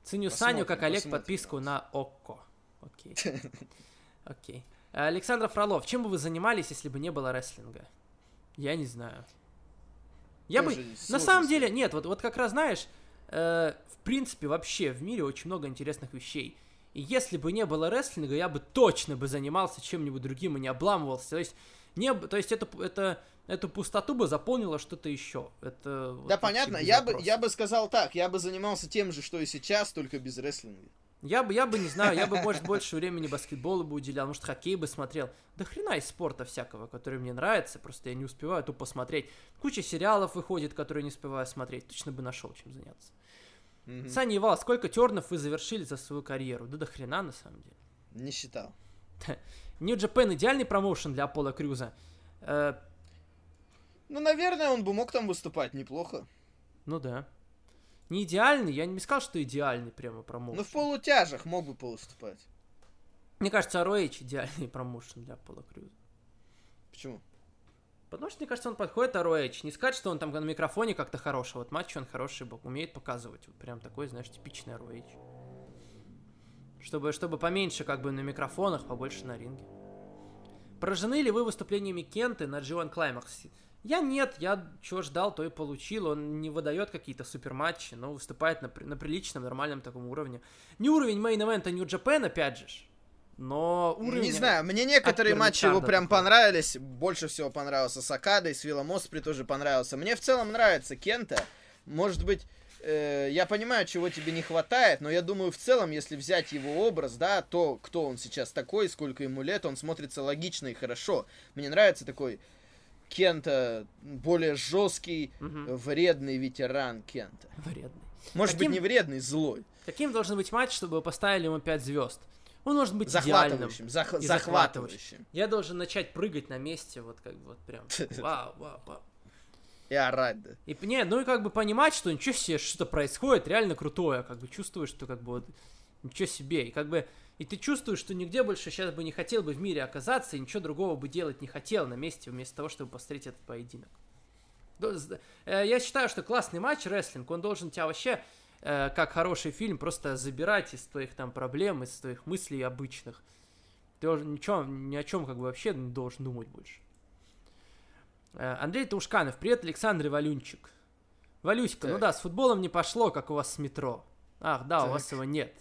Ценю Саню, как Посмотрим, Олег, посмотрим. подписку на ОККО. Окей. [LAUGHS] Окей. Александр Фролов, чем бы вы занимались, если бы не было рестлинга? Я не знаю. Я бы... На самом деле, нет, вот, вот как раз знаешь, э, в принципе, вообще в мире очень много интересных вещей. И если бы не было рестлинга, я бы точно бы занимался чем-нибудь другим и не обламывался. То есть, не, то есть это, это, эту пустоту бы заполнило что-то еще. Это, вот Да вообще понятно, я бы, я бы сказал так, я бы занимался тем же, что и сейчас, только без рестлинга. Я бы, я бы не знаю, я бы, может, больше времени баскетболу бы уделял, может, хоккей бы смотрел. Да хрена из спорта всякого, который мне нравится, просто я не успеваю тупо смотреть. Куча сериалов выходит, которые не успеваю смотреть, точно бы нашел чем заняться. Мгм. Саня и Вал, сколько тернов вы завершили за свою карьеру? Да до хрена, на самом деле. Не считал. [LAUGHS] Japan идеальный промоушен для Аполло Крюза. Э, Ну, наверное, он бы мог там выступать неплохо. ну да. Не идеальный, я не сказал, что идеальный прямо промоушен. Ну, в полутяжах мог бы повыступать. Мне кажется, ROH идеальный [LAUGHS] промоушен для Аполло Крюза. Почему? Потому что, мне кажется, он подходит ROH. Не сказать, что он там на микрофоне как-то хороший. Вот матч он хороший, бог, умеет показывать. Вот прям такой, знаешь, типичный ROH. Чтобы, чтобы поменьше как бы на микрофонах, побольше на ринге. Поражены ли вы выступлениями Кенты на G1 Climax? Я нет, я чего ждал, то и получил. Он не выдает какие-то супер матчи, но выступает на, на приличном, нормальном таком уровне. Не уровень мейн-эвента New Japan, опять же, но уровень... Не знаю, мне некоторые матчи его прям такой. понравились. Больше всего понравился с Акадой, с Виллом Оспри тоже понравился. Мне в целом нравится Кента. Может быть, э, я понимаю, чего тебе не хватает, но я думаю, в целом, если взять его образ, да, то, кто он сейчас такой, сколько ему лет, он смотрится логично и хорошо. Мне нравится такой Кента, более жесткий, Мгм. вредный ветеран Кента. Вредный. Может Каким- быть, не вредный, злой. Каким должен быть матч, чтобы поставили ему 5 звезд? Он должен быть идеальным. Захватывающим. зах- и захватывающим. Я должен начать прыгать на месте, вот как бы вот прям. [LAUGHS] Вау, вау, вау. И орать, да. И не, ну и как бы понимать, что ничего себе, что-то происходит, реально крутое, как бы чувствуешь, что как бы вот ничего себе, и как бы и ты чувствуешь, что нигде больше сейчас бы не хотел бы в мире оказаться, и ничего другого бы делать не хотел на месте, вместо того, чтобы посмотреть этот поединок. Э, Я считаю, что классный матч, рестлинг, он должен тебя вообще, э, как хороший фильм, просто забирать из твоих там проблем, из твоих мыслей обычных. Ты уже ничего, ни о чем как бы вообще не должен думать больше. Э, Андрей Таушканов, привет, Александр Валюнчик. Валюська, ну Так. да, с футболом не пошло, как у вас с метро. Ах, да, у Так. вас его нет.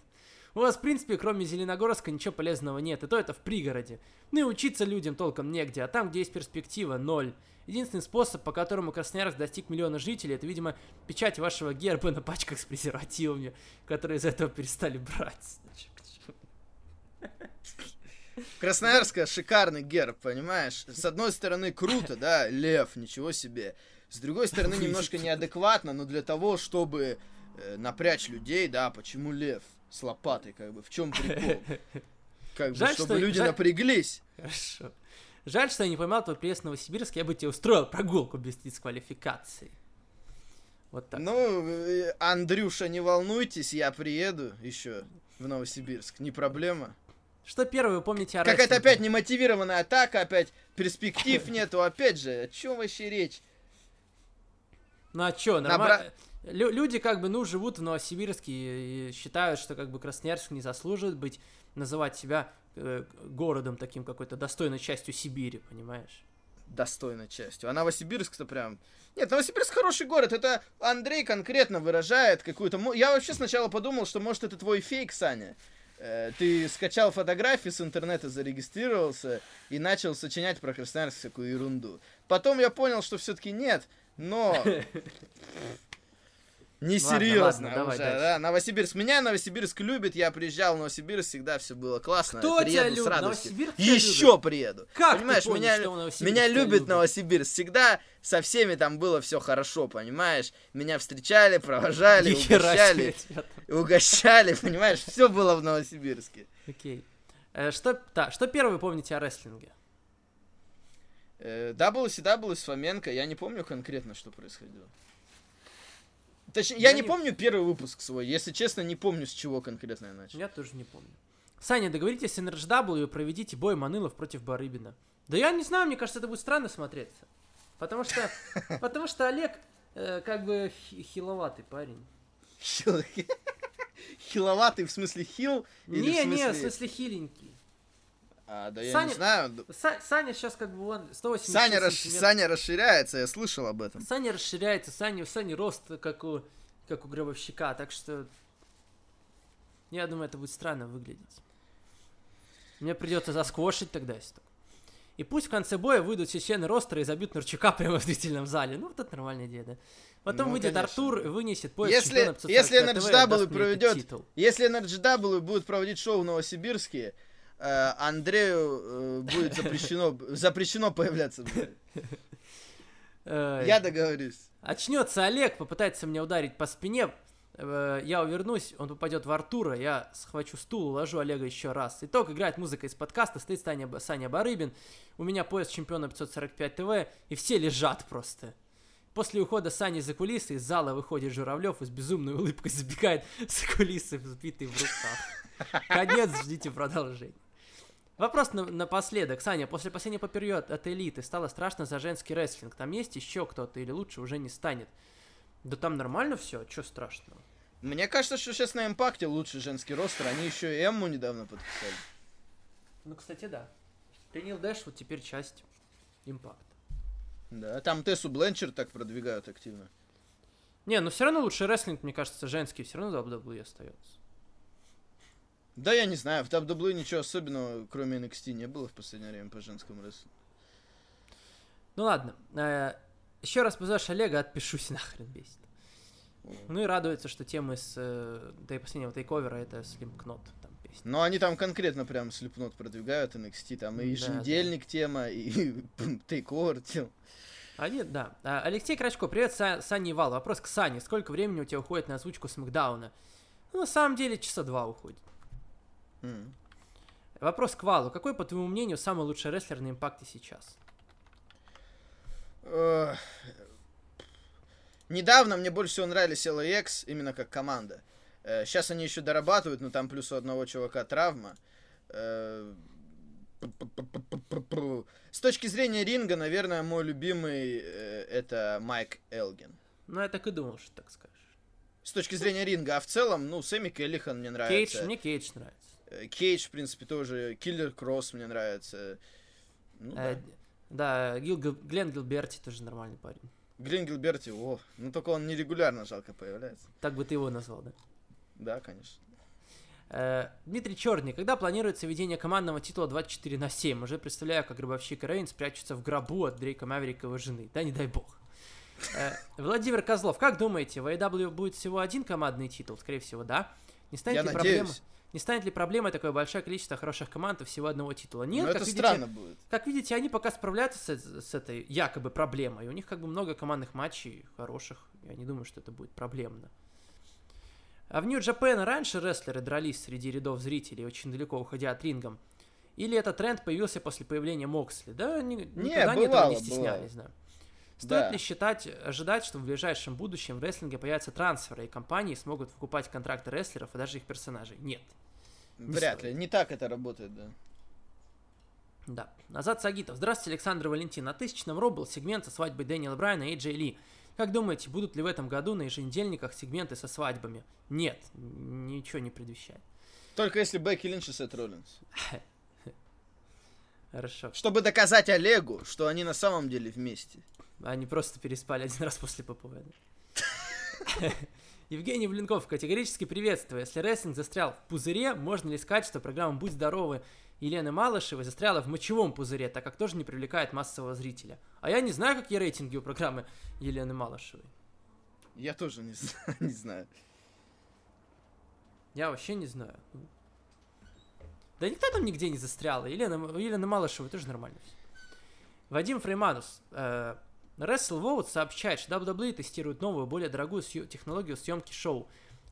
У вас, в принципе, кроме Зеленогорска, ничего полезного нет, и то это в пригороде. Ну и учиться людям толком негде, а там, где есть перспектива, ноль. Единственный способ, по которому Красноярск достиг миллиона жителей, это, видимо, печать вашего герба на пачках с презервативами, которые из этого перестали брать. Красноярска шикарный герб, понимаешь? С одной стороны круто, да, лев, ничего себе. С другой стороны немножко неадекватно, но для того, чтобы э, напрячь людей, да, почему лев с лопатой, как бы, в чем прикол? [LAUGHS] Как бы, Жаль, чтобы что- люди жаль- напряглись. Хорошо. Жаль, что я не поймал твой приезд в Новосибирск, я бы тебе устроил прогулку без дисквалификации. Вот так. Ну, э, Андрюша, не волнуйтесь, я приеду еще в Новосибирск, не проблема. Что первое вы помните о Какая-то опять немотивированная атака, опять перспектив нету, опять же, о чем вообще речь? Ну а чё, Набра- нормально. Лю- люди как бы, ну, живут в Новосибирске и, считают, что как бы Красноярск не заслуживает быть, называть себя э, городом таким какой-то достойной частью Сибири, понимаешь? достойной частью. А Новосибирск-то прям... Нет, Новосибирск хороший город. Это Андрей конкретно выражает какую-то... Я вообще сначала подумал, что может это твой фейк, Саня. Э, Ты скачал фотографии с интернета, зарегистрировался и начал сочинять про Красноярск всякую ерунду. Потом я понял, что все-таки нет, но... [LAUGHS] Несерьезно ладно, давай уже, дальше. да. Новосибирск. Меня Новосибирск любит, я приезжал в Новосибирск, всегда все было классно. Кто приеду тебя с любит? радостью. Новосибирск Еще любит? приеду. Как Понимаешь, ты понял, меня, что Новосибирск меня любит любит? Новосибирск. Всегда со всеми там было все хорошо, понимаешь? Меня встречали, провожали, [LAUGHS] угощали. Угощали, [LAUGHS] понимаешь? Все было в Новосибирске. Окей. Э, Что, да, что первое помните о рестлинге? Э, WCW с Фоменко, я не помню конкретно, что происходило. Точнее, я, Я не не- помню первый выпуск свой. Если честно, не помню, с чего конкретно я начал. Я тоже не помню. Саня, договоритесь с NRHW и проведите бой Манылов против Барыбина. Да я не знаю, мне кажется, это будет странно смотреться. Потому что, [LAUGHS] потому что Олег э, как бы хи- хиловатый парень. Хил- [LAUGHS] Хиловатый в смысле хил? или не, в не, смысле- в смысле хиленький. А, да я Саня- не знаю. Са- Саня сейчас как бы он 180 Саня, расш-. Саня расширяется, я слышал об этом. Саня расширяется, Саня, у Сани рост как у, как у гробовщика, так что я думаю, это будет странно выглядеть. Мне придется засквошить тогда, если так. И пусть в конце боя выйдут все члены ростера и забьют Нурчука [LAUGHS] прямо в зрительном зале. Ну, вот это нормальная идея, да? Потом Ну, выйдет конечно, Артур и вынесет пояс Если, чемпиона 545 если NRGW проведет, если NRGW будет проводить шоу в Новосибирске, Андрею э, будет запрещено, [LAUGHS] запрещено появляться. Э, Я договорюсь. Очнется Олег, попытается меня ударить по спине. э, Я увернусь, он попадет в Артура, я схвачу стул, уложу Олега еще раз. Итог, играет музыка из подкаста, стоит Саня, Саня Барыбин. У меня пояс чемпиона 545 ТВ, и все лежат просто. После ухода Сани за кулисы из зала выходит Журавлев и с безумной улыбкой [LAUGHS] забегает за кулисы, взбитый в руках. [LAUGHS] Конец, ждите продолжения. Вопрос на- напоследок. Саня, после последнего поперед от элиты стало страшно за женский рестлинг. Там есть еще кто-то или лучше уже не станет? Да там нормально все, что страшного? Мне кажется, что сейчас на импакте лучший женский ростер. Они еще и Эмму недавно подписали. Ну, кстати, да. Тренил Дэш вот теперь часть импакта. Да, там Тессу Бленчер так продвигают активно. Не, но все равно лучший рестлинг, мне кажется, женский, все равно WWE остается. Да, я не знаю, в WWE ничего особенного, кроме NXT, не было в последнее время по женскому рестлингу. Ну ладно. еще раз позовешь Олега, отпишусь нахрен бесит. Ну и радуется, что темы с э, да и последнего тейковера это Слимкнот, там песня. Но они там конкретно прям слепнот продвигают NXT, там и Да, еженедельник тема, и [LAUGHS] тейковер тема. Они, да. А, Алексей Крачко, привет, Са- Саня Ивал. Вопрос к Сане. Сколько времени у тебя уходит на озвучку Смакдауна? Ну, на самом деле, часа два уходит. М. Вопрос к Валу. Какой, по твоему мнению, самый лучший рестлер на импакте сейчас? Недавно мне больше всего нравились LAX именно как команда. Сейчас они еще дорабатывают, но там плюс у одного чувака травма. Э. С точки зрения ринга, наверное, мой любимый э, это Майк Элгин. Ну, я так и думал, что так скажешь. С точки зрения ринга, а в целом, ну, Сэмми Келлихан мне нравится. Кейдж, мне Кейдж нравится. Э, Кейдж, в принципе, тоже. Киллер Кросс мне нравится. Ну, да. Э, да, Гил, Гил- Глен Гилберти тоже нормальный парень. Глен Гилберти, о, ну только он нерегулярно жалко появляется. Так бы ты его назвал, да? Да, конечно. Э, Дмитрий Черный, когда планируется ведение командного титула 24 на 7? Уже представляю, как гробовщик и Рейнс прячутся в гробу от Дрейка Маверика его жены. Да не дай бог. Э, Владимир Козлов, как думаете, в AEW будет всего один командный титул? Скорее всего, да. Не станет Я ли проблема? надеюсь. Не станет ли проблемой такое большое количество хороших команд и всего одного титула? Нет, Но как это видите, странно будет. как видите, они пока справляются с, с этой якобы проблемой. У них как бы много командных матчей хороших. Я не думаю, что это будет проблемно. А в Нью-Джапен раньше рестлеры дрались среди рядов зрителей, очень далеко уходя от рингом. Или этот тренд появился после появления Моксли? Да, ни- никогда они этого бывало, не стеснялись, да. Стоит Да. ли считать, ожидать, что в ближайшем будущем в рестлинге появятся трансферы, и компании смогут выкупать контракты рестлеров и даже их персонажей? Нет. Вряд стоит. ли. Не так это работает, да. Да. Назад Сагитов. Здравствуйте, Александр Валентин. На тысячном Ро был сегмент со свадьбой Дэниела Брайана и Джей Ли. Как думаете, будут ли в этом году на еженедельниках сегменты со свадьбами? Нет, ничего не предвещает. Только если Бекки Линч и Сет Роллинс. [LAUGHS] Хорошо. Чтобы доказать Олегу, что они на самом деле вместе. Они просто переспали один раз после ППВ. Евгений Блинков категорически приветствую. Если рестлинг застрял в пузыре, можно ли сказать, что программа «Будь здоровы» Елены Малышевой застряла в мочевом пузыре, так как тоже не привлекает массового зрителя? А я не знаю, какие рейтинги у программы Елены Малышевой. Я тоже не, знаю- [LAUGHS] не знаю. Я вообще не знаю. Да никто там нигде не застрял. Елена, Елена Малышева тоже нормально. Вадим Фрейманус. Э, Wrestle Vote сообщает, что WWE тестирует новую, более дорогую съё- технологию съемки шоу.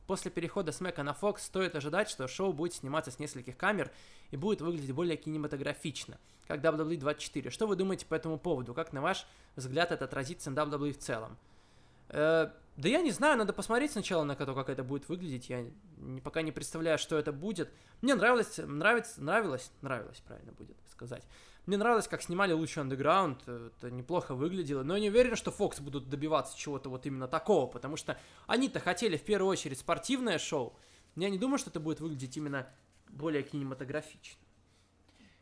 После перехода Смека на Fox стоит ожидать, что шоу будет сниматься с нескольких камер и будет выглядеть более кинематографично, как WWE 24. Что вы думаете по этому поводу? Как, на ваш взгляд, это отразится на WWE в целом? Э, да я не знаю, надо посмотреть сначала на то, как это будет выглядеть. Я не- пока не представляю, что это будет. Мне нравилось, нравится, нравилось, нравилось, правильно будет сказать. Мне нравилось, как снимали лучший андеграунд, э, это неплохо выглядело, но я не уверен, что Fox будут добиваться чего-то вот именно такого, потому что они-то хотели в первую очередь спортивное шоу. Я не думаю, что это будет выглядеть именно более кинематографично.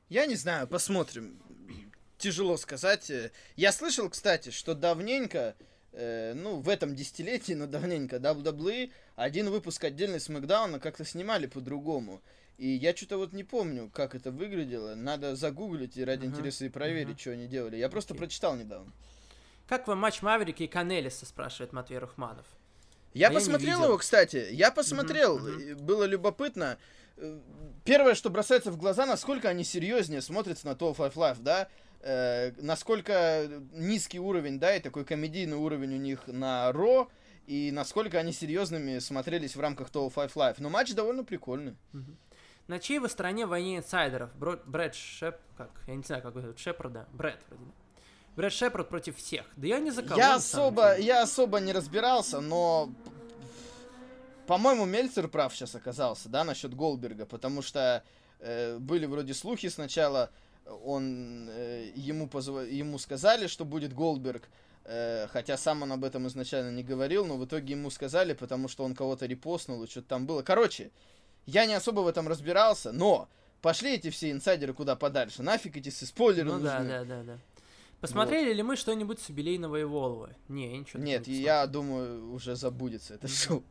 Я не знаю, посмотрим. Тяжело сказать. Я слышал, кстати, что давненько, э, ну, в этом десятилетии, но давненько, WWE один выпуск отдельный Смакдауна как-то снимали по-другому. И я что-то вот не помню, как это выглядело. Надо загуглить и ради Мгм, интереса и проверить, мгм. что они делали. Я просто Окей. прочитал недавно. Как вам матч Маверики и Канелиса, спрашивает Матвей Рухманов. Я А я посмотрел видел. его, кстати. Я посмотрел. мгм. и Было любопытно. Э, Первое, что бросается в глаза, насколько они серьезнее смотрятся на 12 Five Life, да? Э, насколько низкий уровень, да, и такой комедийный уровень у них на Ро, и насколько они серьезными смотрелись в рамках 12 Five Life. Но матч довольно прикольный. На чьей вы стороне в войне инсайдеров? Бро- Брэд Шеп... Как? Я не знаю, как зовут. Шепарда? Брэд, вроде. Брэд Шепард против всех. Да я не за кого, я особо, я особо не разбирался, но по-моему, Мельцер прав сейчас оказался, да, насчет Голдберга, потому что э, были вроде слухи сначала, он э, ему позва- ему сказали, что будет Голдберг, э, хотя сам он об этом изначально не говорил, но в итоге ему сказали, потому что он кого-то репостнул и что-то там было. Короче, я не особо в этом разбирался, но пошли эти все инсайдеры куда подальше, нафиг эти спойлеры Ну да, нужны. да, да, да. Посмотрели ли мы что-нибудь с юбилейного и Волвы? Не, ничего Нет, не я думаю, уже забудется это шоу.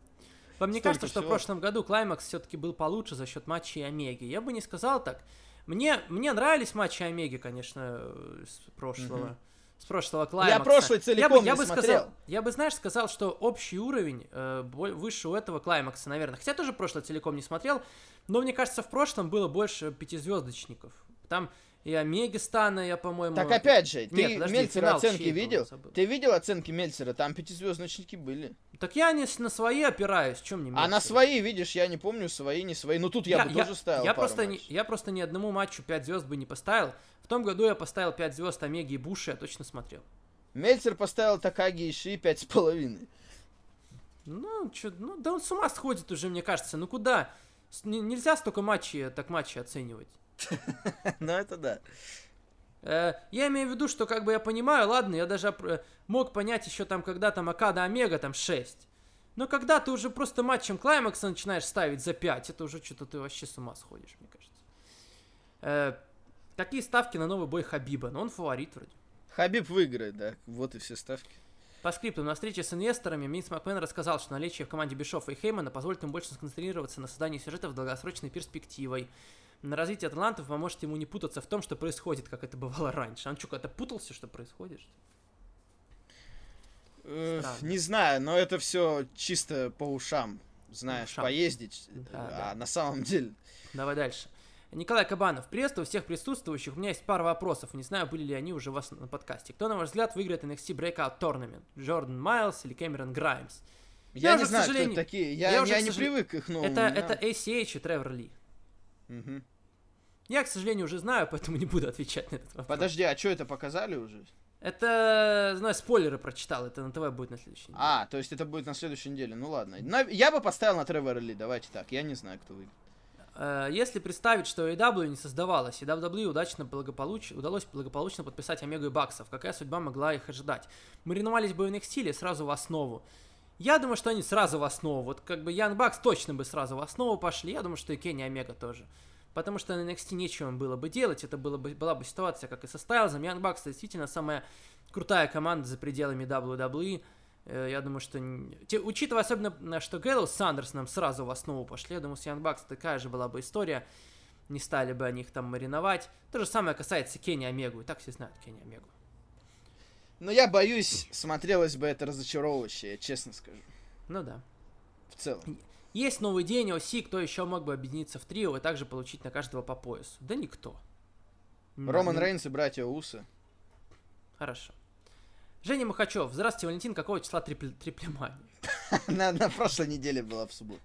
Вам не кажется, что в всего. прошлом году Клаймакс все-таки был получше за счет матчей Омеги? Я бы не сказал так. Мне, мне нравились матчи Омеги, конечно, э, с прошлого. Мгм. С прошлого Клаймакса. прошлый я целиком бы, я не бы смотрел. сказал, я бы, знаешь, сказал, что общий уровень э, выше у этого Клаймакса, наверное. Хотя тоже прошлое целиком не смотрел, но мне кажется, в прошлом было больше пятизвездочников. Там и Омеги Стана, я, по-моему... Так опять же, ты Нет, подожди, Мельцера оценки видел? Ты видел оценки Мельцера? Там пятизвездочники были. Так я не на свои опираюсь, чем мне А на свои, видишь, я не помню, свои, не свои. Ну тут я, бы тоже ставил я просто, не, я просто ни одному матчу 5 звезд бы не поставил. В том году я поставил 5 звезд Омеги и Буши, я точно смотрел. Мельцер поставил Такаги и Ши пять с половиной. Ну, чё, ну, да он с ума сходит уже, мне кажется. Ну куда? С- не- нельзя столько матчей, так матчи оценивать. [LAUGHS] Ну это да. Э, я имею в виду, что как бы я понимаю, ладно, я даже э, мог понять еще там, когда там Акада Омега там 6. Но когда ты уже просто матчем Клаймакса начинаешь ставить за 5, это уже что-то ты вообще с ума сходишь, мне кажется. Какие ставки на новый бой Хабиба? Ну, он фаворит вроде. Хабиб выиграет, да. Вот и все ставки. По скрипту, на встрече с инвесторами Минс Макмен рассказал, что наличие в команде Бишофа и Хеймана позволит ему больше сконцентрироваться на создании сюжетов с долгосрочной перспективой. На развитие талантов поможет ему не путаться в том, что происходит, как это бывало раньше. Он что, когда путался, что происходит? Странно. не знаю, но это все чисто по ушам. Знаешь, ушам. поездить. Да, а да. на самом деле... Давай дальше. Николай Кабанов, приветствую всех присутствующих. У меня есть пара вопросов. Не знаю, были ли они уже у вас на подкасте. Кто, на ваш взгляд, выиграет NXT Breakout Tournament? Джордан Майлз или Кэмерон Граймс? Я, Я не уже, знаю, кто это такие. Я, я я, уже, не сожалению- привык к их новым это, это ACH и Тревор Ли. Мгм. Я, к сожалению, уже знаю, поэтому не буду отвечать на этот вопрос. Подожди, а что это показали уже? Это, знаю, спойлеры прочитал, это на ТВ будет на следующей неделе. А, то есть это будет на следующей неделе. Ну ладно. На- Я бы поставил на Тревора Ли, давайте так. Я не знаю, кто выиграет. Э, Если представить, что AEW не создавалась, и WWE удачно благополуч... удалось благополучно подписать Омегу и Баксов, какая судьба могла их ожидать? Мариновались бы в NXT или сразу в основу? Я думаю, что они сразу в основу. Вот как бы Ян Бакс точно бы сразу в основу пошли. Я думаю, что и Кенни Омега тоже. Потому что на NXT нечего было бы делать. Это было бы, была бы ситуация, как и со Стайлзом. Ян Бакс действительно самая крутая команда за пределами WWE. Э, Я думаю, что... те- Учитывая особенно, э, что Гэллоус с Андерсоном сразу в основу пошли, я думаю, с Ян Бакс такая же была бы история. Не стали бы они их там мариновать. То же самое касается Кенни Омегу. И так все знают Кенни Омегу. Но я боюсь, смотрелось бы это разочаровывающе, я честно скажу. Ну да. В целом. Есть новый день, оси, кто еще мог бы объединиться в трио и также получить на каждого по поясу? Да никто. Роман Рейнс и братья Усы. Хорошо. Женя Махачев. Здравствуйте, Валентин. Какого числа трипл- триплемания? [LAUGHS] на, на прошлой неделе была в субботу.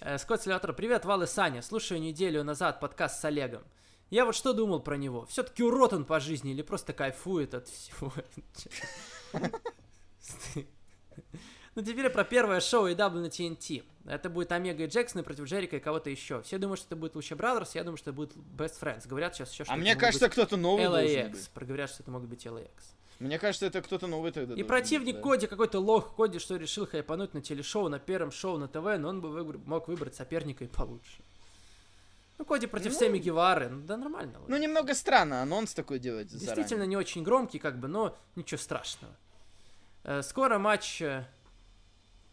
Э, Скотт Сильватор. Привет, Вал и Саня. Слушаю неделю назад подкаст с Олегом. Я вот что думал про него. Все-таки урод он по жизни или просто кайфует от всего? [LAUGHS] Ну теперь про первое шоу AEW на TNT. Это будет Омега и Джексон против Джерико и кого-то еще. Все думают, что это будет Lucha Brothers, я думаю, что это будет Best Friends. Говорят сейчас еще, что А мне кажется, кто-то новый LAX. быть. Проговорят, что это могут быть LAX. Мне кажется, это кто-то новый тогда И противник быть, да. Коди какой-то лох Коди, что решил хайпануть на телешоу, на первом шоу на ТВ, но он бы выбр- мог выбрать соперника и получше. Ну, Коди против Ну. Сэмми Гевары, ну да нормально. Ну, немного странно анонс такой делать Действительно заранее. не очень громкий, как бы, но ничего страшного. Э, Скоро матч э,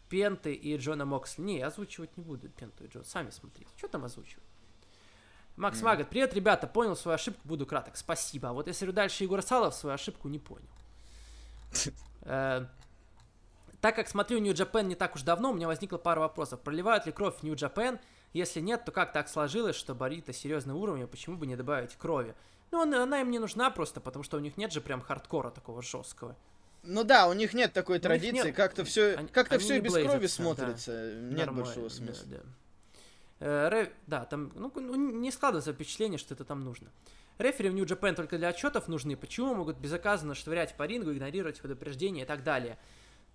Пенты и Джона Моксли. Не, озвучивать не буду Пенту и Джон. Сами смотрите. Что там озвучивать? Макс Магат, привет, ребята, понял свою ошибку, буду краток. Спасибо. А вот если дальше Егор Салов свою ошибку не понял. Э, Так как смотрю New Japan не так уж давно, у меня возникла пара вопросов. Проливают ли кровь в New Japan? Если нет, то как так сложилось, что Борита серьезного уровня, почему бы не добавить крови? Ну, она, им не нужна просто, потому что у них нет же прям хардкора такого жесткого. Ну да, у них нет такой них традиции, нет- как-то все, они- как-то они все и без крови блейзятся, да. смотрится, нет Нормально, большого да, смысла. Да, Э, ре- да, там, ну, ну, не складывается впечатление, что это там нужно. Рефери в New Japan только для отчетов нужны. Почему могут безнаказанно швырять по рингу, игнорировать предупреждения и так далее?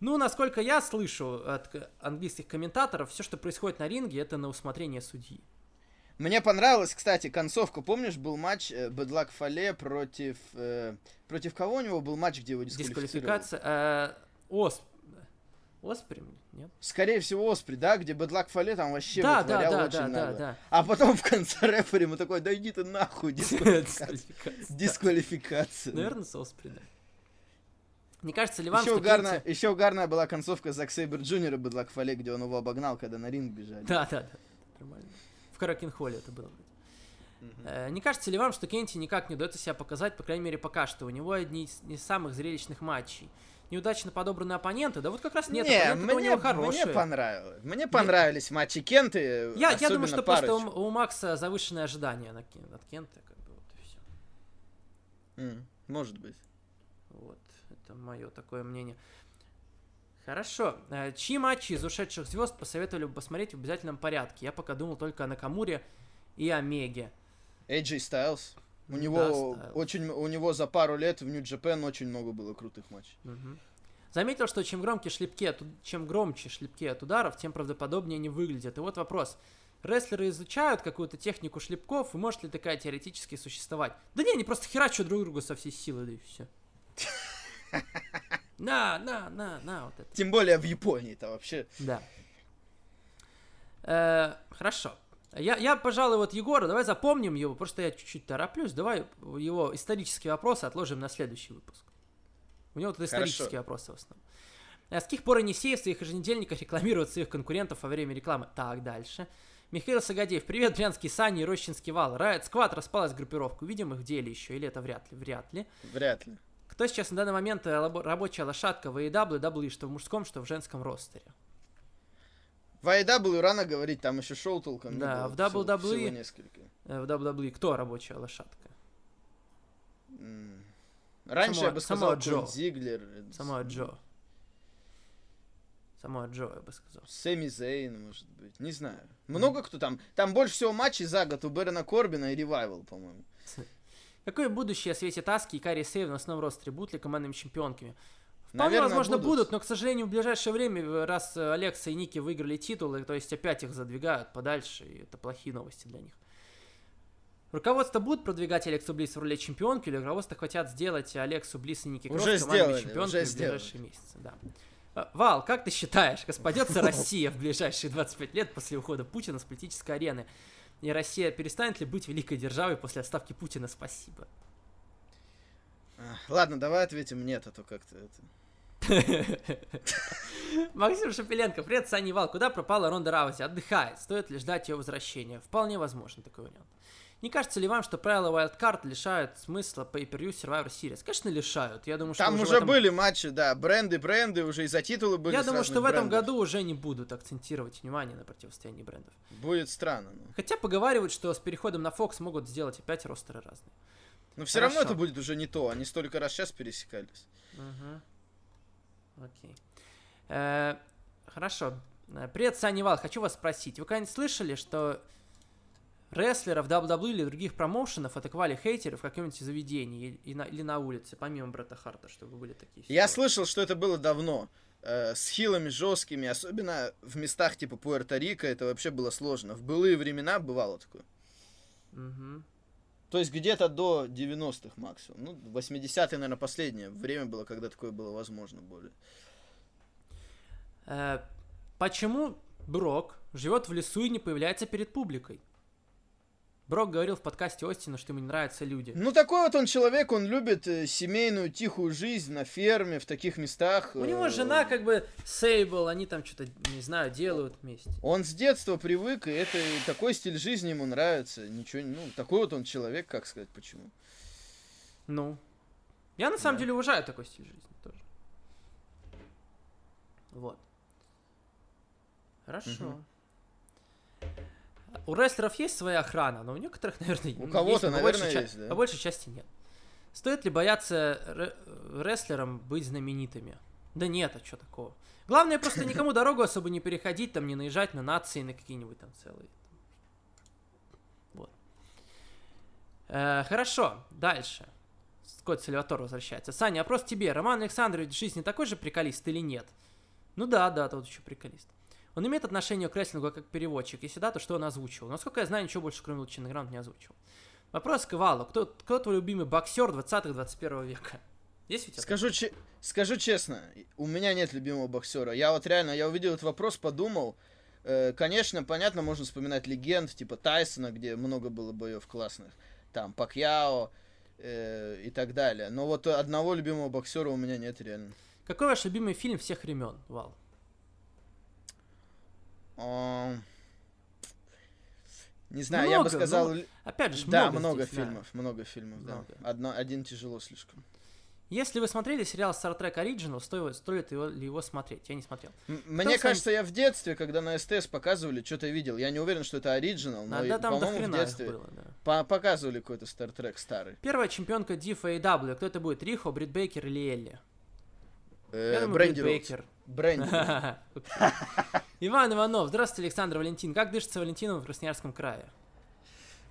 Ну, насколько я слышу от английских комментаторов, все, что происходит на ринге, это на усмотрение судьи. Мне понравилась, кстати, концовка. Помнишь, был матч э, Bad Luck Фале против... э, против кого у него был матч, где его дисквалифицировали? Дисквалификация. Э, Осп... Осприм? Нет? Скорее всего, Оспри, да? Где Luck Фале там вообще Да, да, вытворял да, очень да, да, много. да. А потом в конце рефери ему такой, да иди ты нахуй, [LAUGHS] дисквалификация. Дисквалификация. Наверное, с Оспри, да. Не кажется ли вам, Еще что Кенти- еще угарная была концовка Зак Сейбер Джуниора Luck Фале, где он его обогнал, когда на ринг бежали. Да, да, да. Нормально. В Каракинхолле это было. Э, Не кажется ли вам, что Кенти никак не удается себя показать, по крайней мере, пока что? У него одни из не самых зрелищных матчей. Неудачно подобранные оппоненты, да вот как раз нет, не, оппоненты у мне, него хорошие. мне понравилось. Мне понравились матчи Кенты. я, я думаю, что просто парочку. у, у Макса завышенные ожидания на от Кента, как бы вот и все. М, Может быть. Вот, это мое такое мнение. Хорошо. Э, Чьи матчи из ушедших звезд посоветовали бы посмотреть в обязательном порядке? Я пока думал только о Накамуре и Омеге. AJ Styles. У Да, него Styles. очень, у него за пару лет в Japan очень много было крутых матчей. Мгм. Заметил, что чем громче шлепки от, чем громче шлепки от ударов, тем правдоподобнее они выглядят. И вот вопрос. Рестлеры изучают какую-то технику шлепков, и может ли такая теоретически существовать? Да не, они просто херачат друг друга со всей силы, да и все. [LAUGHS] На, на, на, на, вот это. Тем более в Японии-то вообще. Да. Э, хорошо. Я, я, пожалуй, вот Егора, давай запомним его, просто я чуть-чуть тороплюсь. Давай его исторические вопросы отложим на следующий выпуск. У него тут исторические Хорошо. вопросы в основном. А с каких пор Енисеев в своих еженедельниках рекламирует своих конкурентов во время рекламы? Так, дальше. Михаил Сагадеев. Привет, Брянский Сани и Рощинский Вал. Райт Сквад распалась группировка. Увидим их в деле еще, или это вряд ли? Вряд ли. Вряд ли. Кто сейчас на данный момент э, рабочая лошадка в AEW, что в мужском, что в женском ростере? В AEW рано говорить, там еще шоу толком не Да, было, в всего- WWE всего несколько. Э, в WWE кто рабочая лошадка? Раньше Само- я бы сказал само Джо. Зиглер. э, Самое с- Джо. Самое Джо, я бы сказал. Сэмми Зейн, может быть. Не знаю. Много кто там. Там больше всего матчей за год у Бэрона Корбина и Ревайвал, по-моему. Какое будущее светит Аски и Карри Сейв на основном ростере? Будут ли командными чемпионками? Вполне Наверное, возможно будут. будут. но, к сожалению, в ближайшее время, э, раз э, Алекса и Ники выиграли титулы, то есть опять их задвигают подальше, и это плохие новости для них. Руководство будет продвигать Алексу Близ в роли чемпионки, или руководство хотят сделать Алексу Близ и Ники Кросс Уже сделали, чемпионками уже в ближайшие месяцы? Да. Э, Вал, как ты считаешь, распадется [LAUGHS] Россия в ближайшие 25 лет после ухода Путина с политической арены? И Россия перестанет ли быть великой державой после отставки Путина? Спасибо. Ладно, давай ответим нет, а то как-то это... [LAUGHS] Максим Шапеленко, привет, Саня Вал. Куда пропала Ронда Раузи? Отдыхает. Стоит ли ждать ее возвращения? Вполне возможно такой вариант. Не кажется ли вам, что правила Wildcard лишают смысла Pay-Per-View Survivor Series? Конечно, лишают. Я думаю, что Там уже, этом... были матчи, да, бренды, бренды, уже и за титулы были Я думаю, что в этом брендов. году уже не будут акцентировать внимание на противостоянии брендов. Будет странно. ну. Хотя поговаривают, что с переходом на Fox могут сделать опять ростеры разные. Но все равно Хорошо. это будет уже не то. Они столько раз сейчас пересекались. Мгм. Окей. Э, Хорошо. Э, Привет, Саня Вал. Хочу вас спросить. Вы когда-нибудь слышали, что рестлеров WWE или других промоушенов атаковали хейтеры в каком-нибудь заведении и- на- или на улице, помимо Бретта Харта, чтобы были такие Я слышал, что это было давно. э, с хилами жесткими, особенно в местах типа Пуэрто-Рико, это вообще было сложно. В былые времена бывало такое. Мгм. То есть где-то до 90-х максимум. Ну, 80-е, наверное, последнее время было, когда такое было возможно более. Э, Почему Брок живет в лесу и не появляется перед публикой? Брок говорил в подкасте Остина, что ему не нравятся люди. Ну, такой вот он человек, он любит э, семейную тихую жизнь на ферме, в таких местах. У него э, жена как бы Сейбл, они там что-то, не знаю, делают вместе. Он с детства привык, и это и такой стиль жизни ему нравится. Ничего, ну, такой вот он человек, как сказать, почему. Ну. Я на самом Да. деле уважаю такой стиль жизни тоже. Вот. Хорошо. Мгм. У рестлеров есть своя охрана, но у некоторых, [LAUGHS] наверное, У кого-то, большей наверное, есть, да. По большей части нет. Стоит ли бояться ре- рестлерам быть знаменитыми? Да нет, а что такого? Главное просто никому [COUGHS] дорогу особо не переходить, там не наезжать на нации, на какие-нибудь там целые. Вот. Э, хорошо, дальше. Скотт Сальватор возвращается. Саня, вопрос тебе. Роман Александрович в жизни такой же приколист или нет? Ну да, да, тот еще приколист. Он имеет отношение к рестлингу как переводчик. Если да, то что он озвучивал? Насколько я знаю, ничего больше, кроме Лучины Грант, не озвучивал. Вопрос к Валу. Кто, кто твой любимый боксер 20-21 века? Есть у тебя? Скажу, че- скажу честно, у меня нет любимого боксера. Я вот реально, я увидел этот вопрос, подумал. Э, конечно, понятно, можно вспоминать легенд, типа Тайсона, где много было боев классных. Там Пакьяо э, и так далее. Но вот одного любимого боксера у меня нет реально. Какой ваш любимый фильм всех времен, Вал? А, Не знаю, я бы Много, сказал... л- Опять же, да, много, много здесь, да. фильмов, много фильмов, да. Много. Одно, один тяжело слишком. Если вы смотрели сериал Star Trek Original, стоит, стоит его, ли его смотреть? Я не смотрел. М- Мне вами- кажется, я в детстве, когда на СТС показывали, что-то видел. Я не уверен, что это оригинал, но, А, да, там по-моему, в детстве было, да. по- показывали какой-то Стартрек старый. Первая чемпионка Дифа AW. Кто это будет? Рихо, Брит Бейкер или Элли? Э, Бренди. Бейкер. Бренди. [LAUGHS] Иван Иванов. Здравствуйте, Александр Валентин. Как дышится Валентину в Красноярском крае?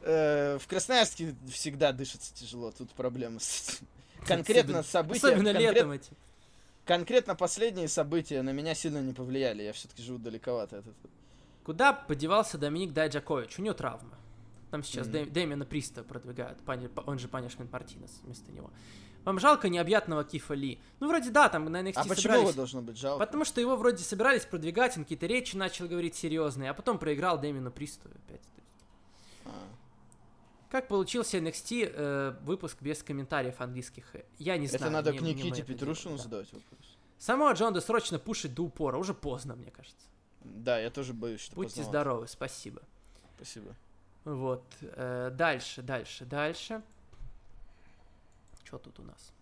Э, В Красноярске всегда дышится тяжело, тут проблемы с. [LAUGHS] Конкретно события, Особенно летом эти. конкретно последние события на меня сильно не повлияли. Я все-таки живу далековато от этого. Куда подевался Доминик Дайджакович? У него травма. Там сейчас. Дэ- Дэмиана Приста продвигают, он же Панишмент Мартинес вместо него. Вам жалко необъятного Кифа Ли? Ну, вроде да, там на NXT А почему собирались... его должно быть жалко? Потому что его вроде собирались продвигать, он какие-то речи начал говорить серьезные, а потом проиграл Дэмину Присту опять. А. Как получился NXT э, выпуск без комментариев английских? Я не знаю. Это надо не- к Никите Петрушину да. задавать вопрос. Самого Джонда срочно пушить до упора, уже поздно, мне кажется. Да, я тоже боюсь, что Будьте поздновато. здоровы, спасибо. Спасибо. Вот. э, дальше, дальше, дальше. Что тут у нас?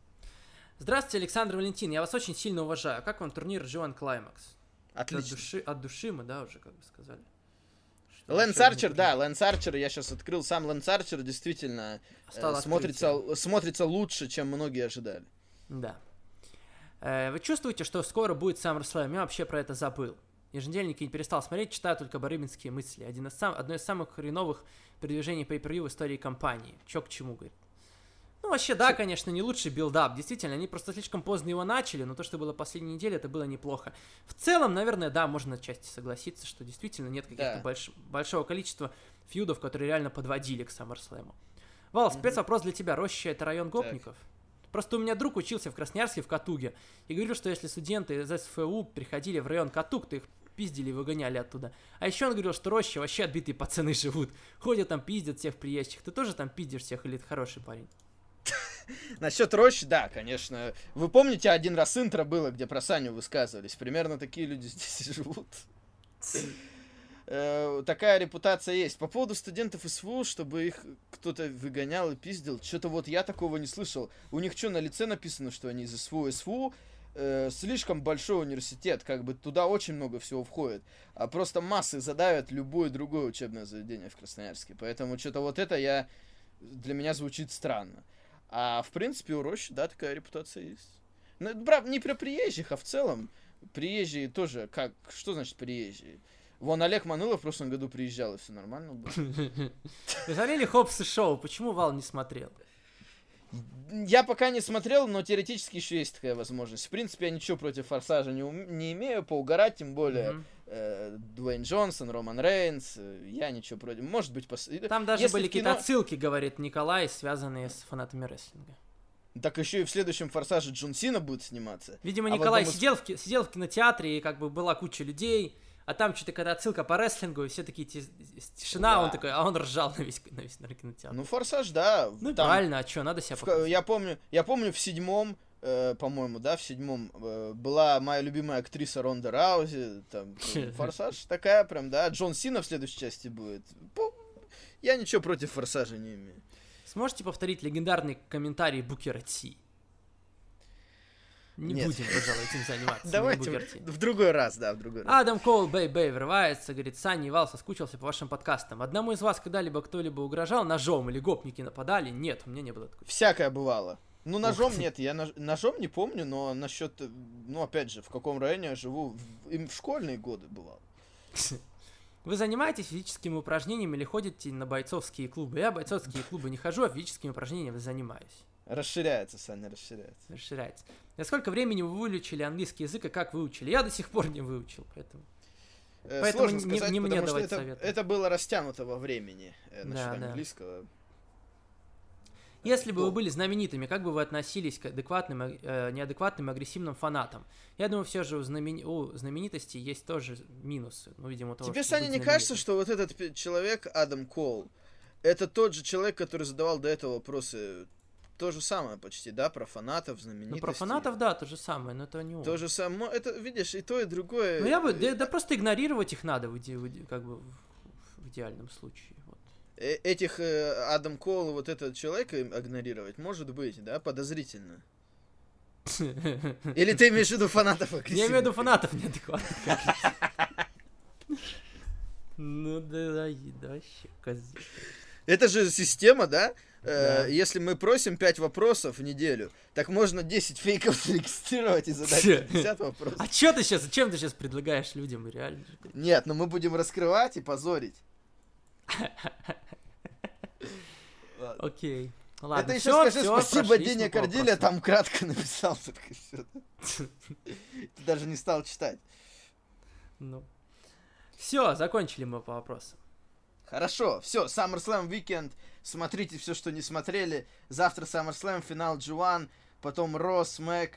Здравствуйте, Александр Валентин. Я вас очень сильно уважаю. Как вам турнир G1 Climax? От Отлично. души, от души мы, да, уже как бы сказали. Что Лэнс Арчер, да, Лэнс Арчер, я сейчас открыл сам Лэнс Арчер, действительно э, смотрится, смотрится лучше, чем многие ожидали. Да. Э, Вы чувствуете, что скоро будет SummerSlam? Я вообще про это забыл. Еженедельники не перестал смотреть, читаю только барыбинские мысли. Один из сам, одно из самых хреновых передвижений pay per в истории компании. Чё к чему, говорит. Ну, вообще, да, конечно, не лучший build-up. Действительно, они просто слишком поздно его начали, но то, что было последней неделе, это было неплохо. В целом, наверное, да, можно отчасти согласиться, что действительно нет каких-то Да. больш- большого количества фьюдов, которые реально подводили к SummerSlam. Вал, спецвопрос для тебя. Роща — это район гопников? Просто у меня друг учился в Красноярске в Катуге и говорил, что если студенты из СФУ приходили в район Катуг, то их пиздили и выгоняли оттуда. А еще он говорил, что Роща вообще отбитые пацаны живут. Ходят там, пиздят всех приезжих. Ты тоже там пиздишь всех или ты хороший парень? [LAUGHS] Насчет рощи, да, конечно. Вы помните, один раз интро было, где про Саню высказывались? Примерно такие люди [LAUGHS] здесь живут. э, такая репутация есть. По поводу студентов СВУ, чтобы их кто-то выгонял и пиздил, что-то вот я такого не слышал. У них что, на лице написано, что они из СВУ? СВУ э, слишком большой университет, как бы туда очень много всего входит. А просто массы задавят любое другое учебное заведение в Красноярске. Поэтому что-то вот это я для меня звучит странно. А в принципе у Рощи, да, такая репутация есть. Ну, правда, не про приезжих, а в целом. Приезжие тоже, как, что значит приезжие? Вон Олег Манылов в прошлом году приезжал, и все нормально было. [LAUGHS] Вы смотрели Хопс и Шоу? Почему Вал не смотрел? Я пока не смотрел, но теоретически еще есть такая возможность. В принципе, я ничего против Форсажа не, ум- не имею, поугарать, тем более Мгм. э, Дуэйн Джонсон, Роман Рейнс, э, я ничего против. Может быть, пос... Там даже Если были в какие-то кино- отсылки, говорит Николай, связанные с фанатами рестлинга. Так еще и в следующем Форсаже Джон Сина будет сниматься. Видимо, А в Николай одном сидел, в, сидел в кинотеатре, и как бы была куча людей, а там что-то какая-то отсылка по рестлингу, и все такие ти- тишина, а он Да. такой, а он ржал на весь, на весь наверное, кинотеатр. Ну, Форсаж, да. Ну, там правильно, а что, надо себя в ка- показать. я помню, я помню в седьмом, э, по-моему, да, в седьмом э, была моя любимая актриса Ронда Раузи. Там [LAUGHS] э, Форсаж такая прям, да. Джон Сина в следующей части будет. Я ничего против Форсажа не имею. Сможете повторить легендарный комментарий Букера Ти? Не Нет. будем, пожалуй, этим заниматься. Давайте в другой раз, да, в другой раз. Адам Коул Бэй Бэй врывается, говорит, Саня и Вал соскучился по вашим подкастам. Одному из вас когда-либо кто-либо угрожал ножом или гопники нападали? Нет, у меня не было такого. Всякое бывало. Ну, ножом нет, я нож- ножом не помню, но насчет, ну, опять же, в каком районе я живу, в, им в школьные годы бывало. [LAUGHS] Вы занимаетесь физическими упражнениями или ходите на бойцовские клубы? Я бойцовские клубы не хожу, а физическими упражнениями занимаюсь. Расширяется, Саня, расширяется. Расширяется. За сколько времени вы выучили английский язык и как выучили? Я до сих пор не выучил, поэтому... Э, Поэтому Сложно не- сказать, не мне давать это, советы. это было растянуто во времени э, насчет Да, да. английского. Если бы вы были знаменитыми, как бы вы относились к адекватным, э, неадекватным, агрессивным фанатам? Я думаю, все же у, знамени- у знаменитостей есть тоже минусы. Ну, видимо, того, Тебе, Саня, не кажется, что вот этот человек, Адам Кол, это тот же человек, который задавал до этого вопросы, то же самое почти, да, про фанатов, Ну, знаменитостей? про фанатов, да, то же самое, но это не он. То же самое, это, видишь, и то, и другое. Ну, я бы, э, да, да просто игнорировать их надо, в, иде- как бы, в, идеальном случае. Вот. э, Этих э, Адам Кол, вот этого человека игнорировать, может быть, да, подозрительно. Или ты имеешь в виду фанатов [LAUGHS] Я имею в виду фанатов неадекватных. [LAUGHS] Ну да, да, да, вообще. Это же система, да? Э, Да. Если мы просим 5 вопросов в неделю, так можно 10 фейков [LAUGHS] зарегистрировать и задать 50 вопросов. А чё ты сейчас, зачем ты сейчас предлагаешь людям, реально? Нет, но мы будем раскрывать и позорить. Окей. Ладно, Это еще скажи спасибо Корделя, вопросам. там кратко [LAUGHS] написал только всё. [LAUGHS] Ты даже не стал читать. Ну. Все, закончили мы по вопросам. Хорошо, все, SummerSlam Weekend, смотрите все, что не смотрели. Завтра SummerSlam, финал G1, потом Raw, Smack,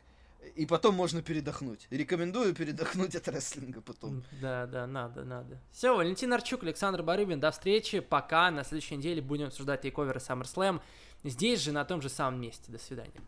и потом можно передохнуть. Рекомендую передохнуть от рестлинга потом. Да, да, надо, надо. Все, Валентин Арчук, Александр Барыбин, до встречи. Пока. На следующей неделе будем обсуждать тейковеры SummerSlam. Здесь же, на том же самом месте. До свидания.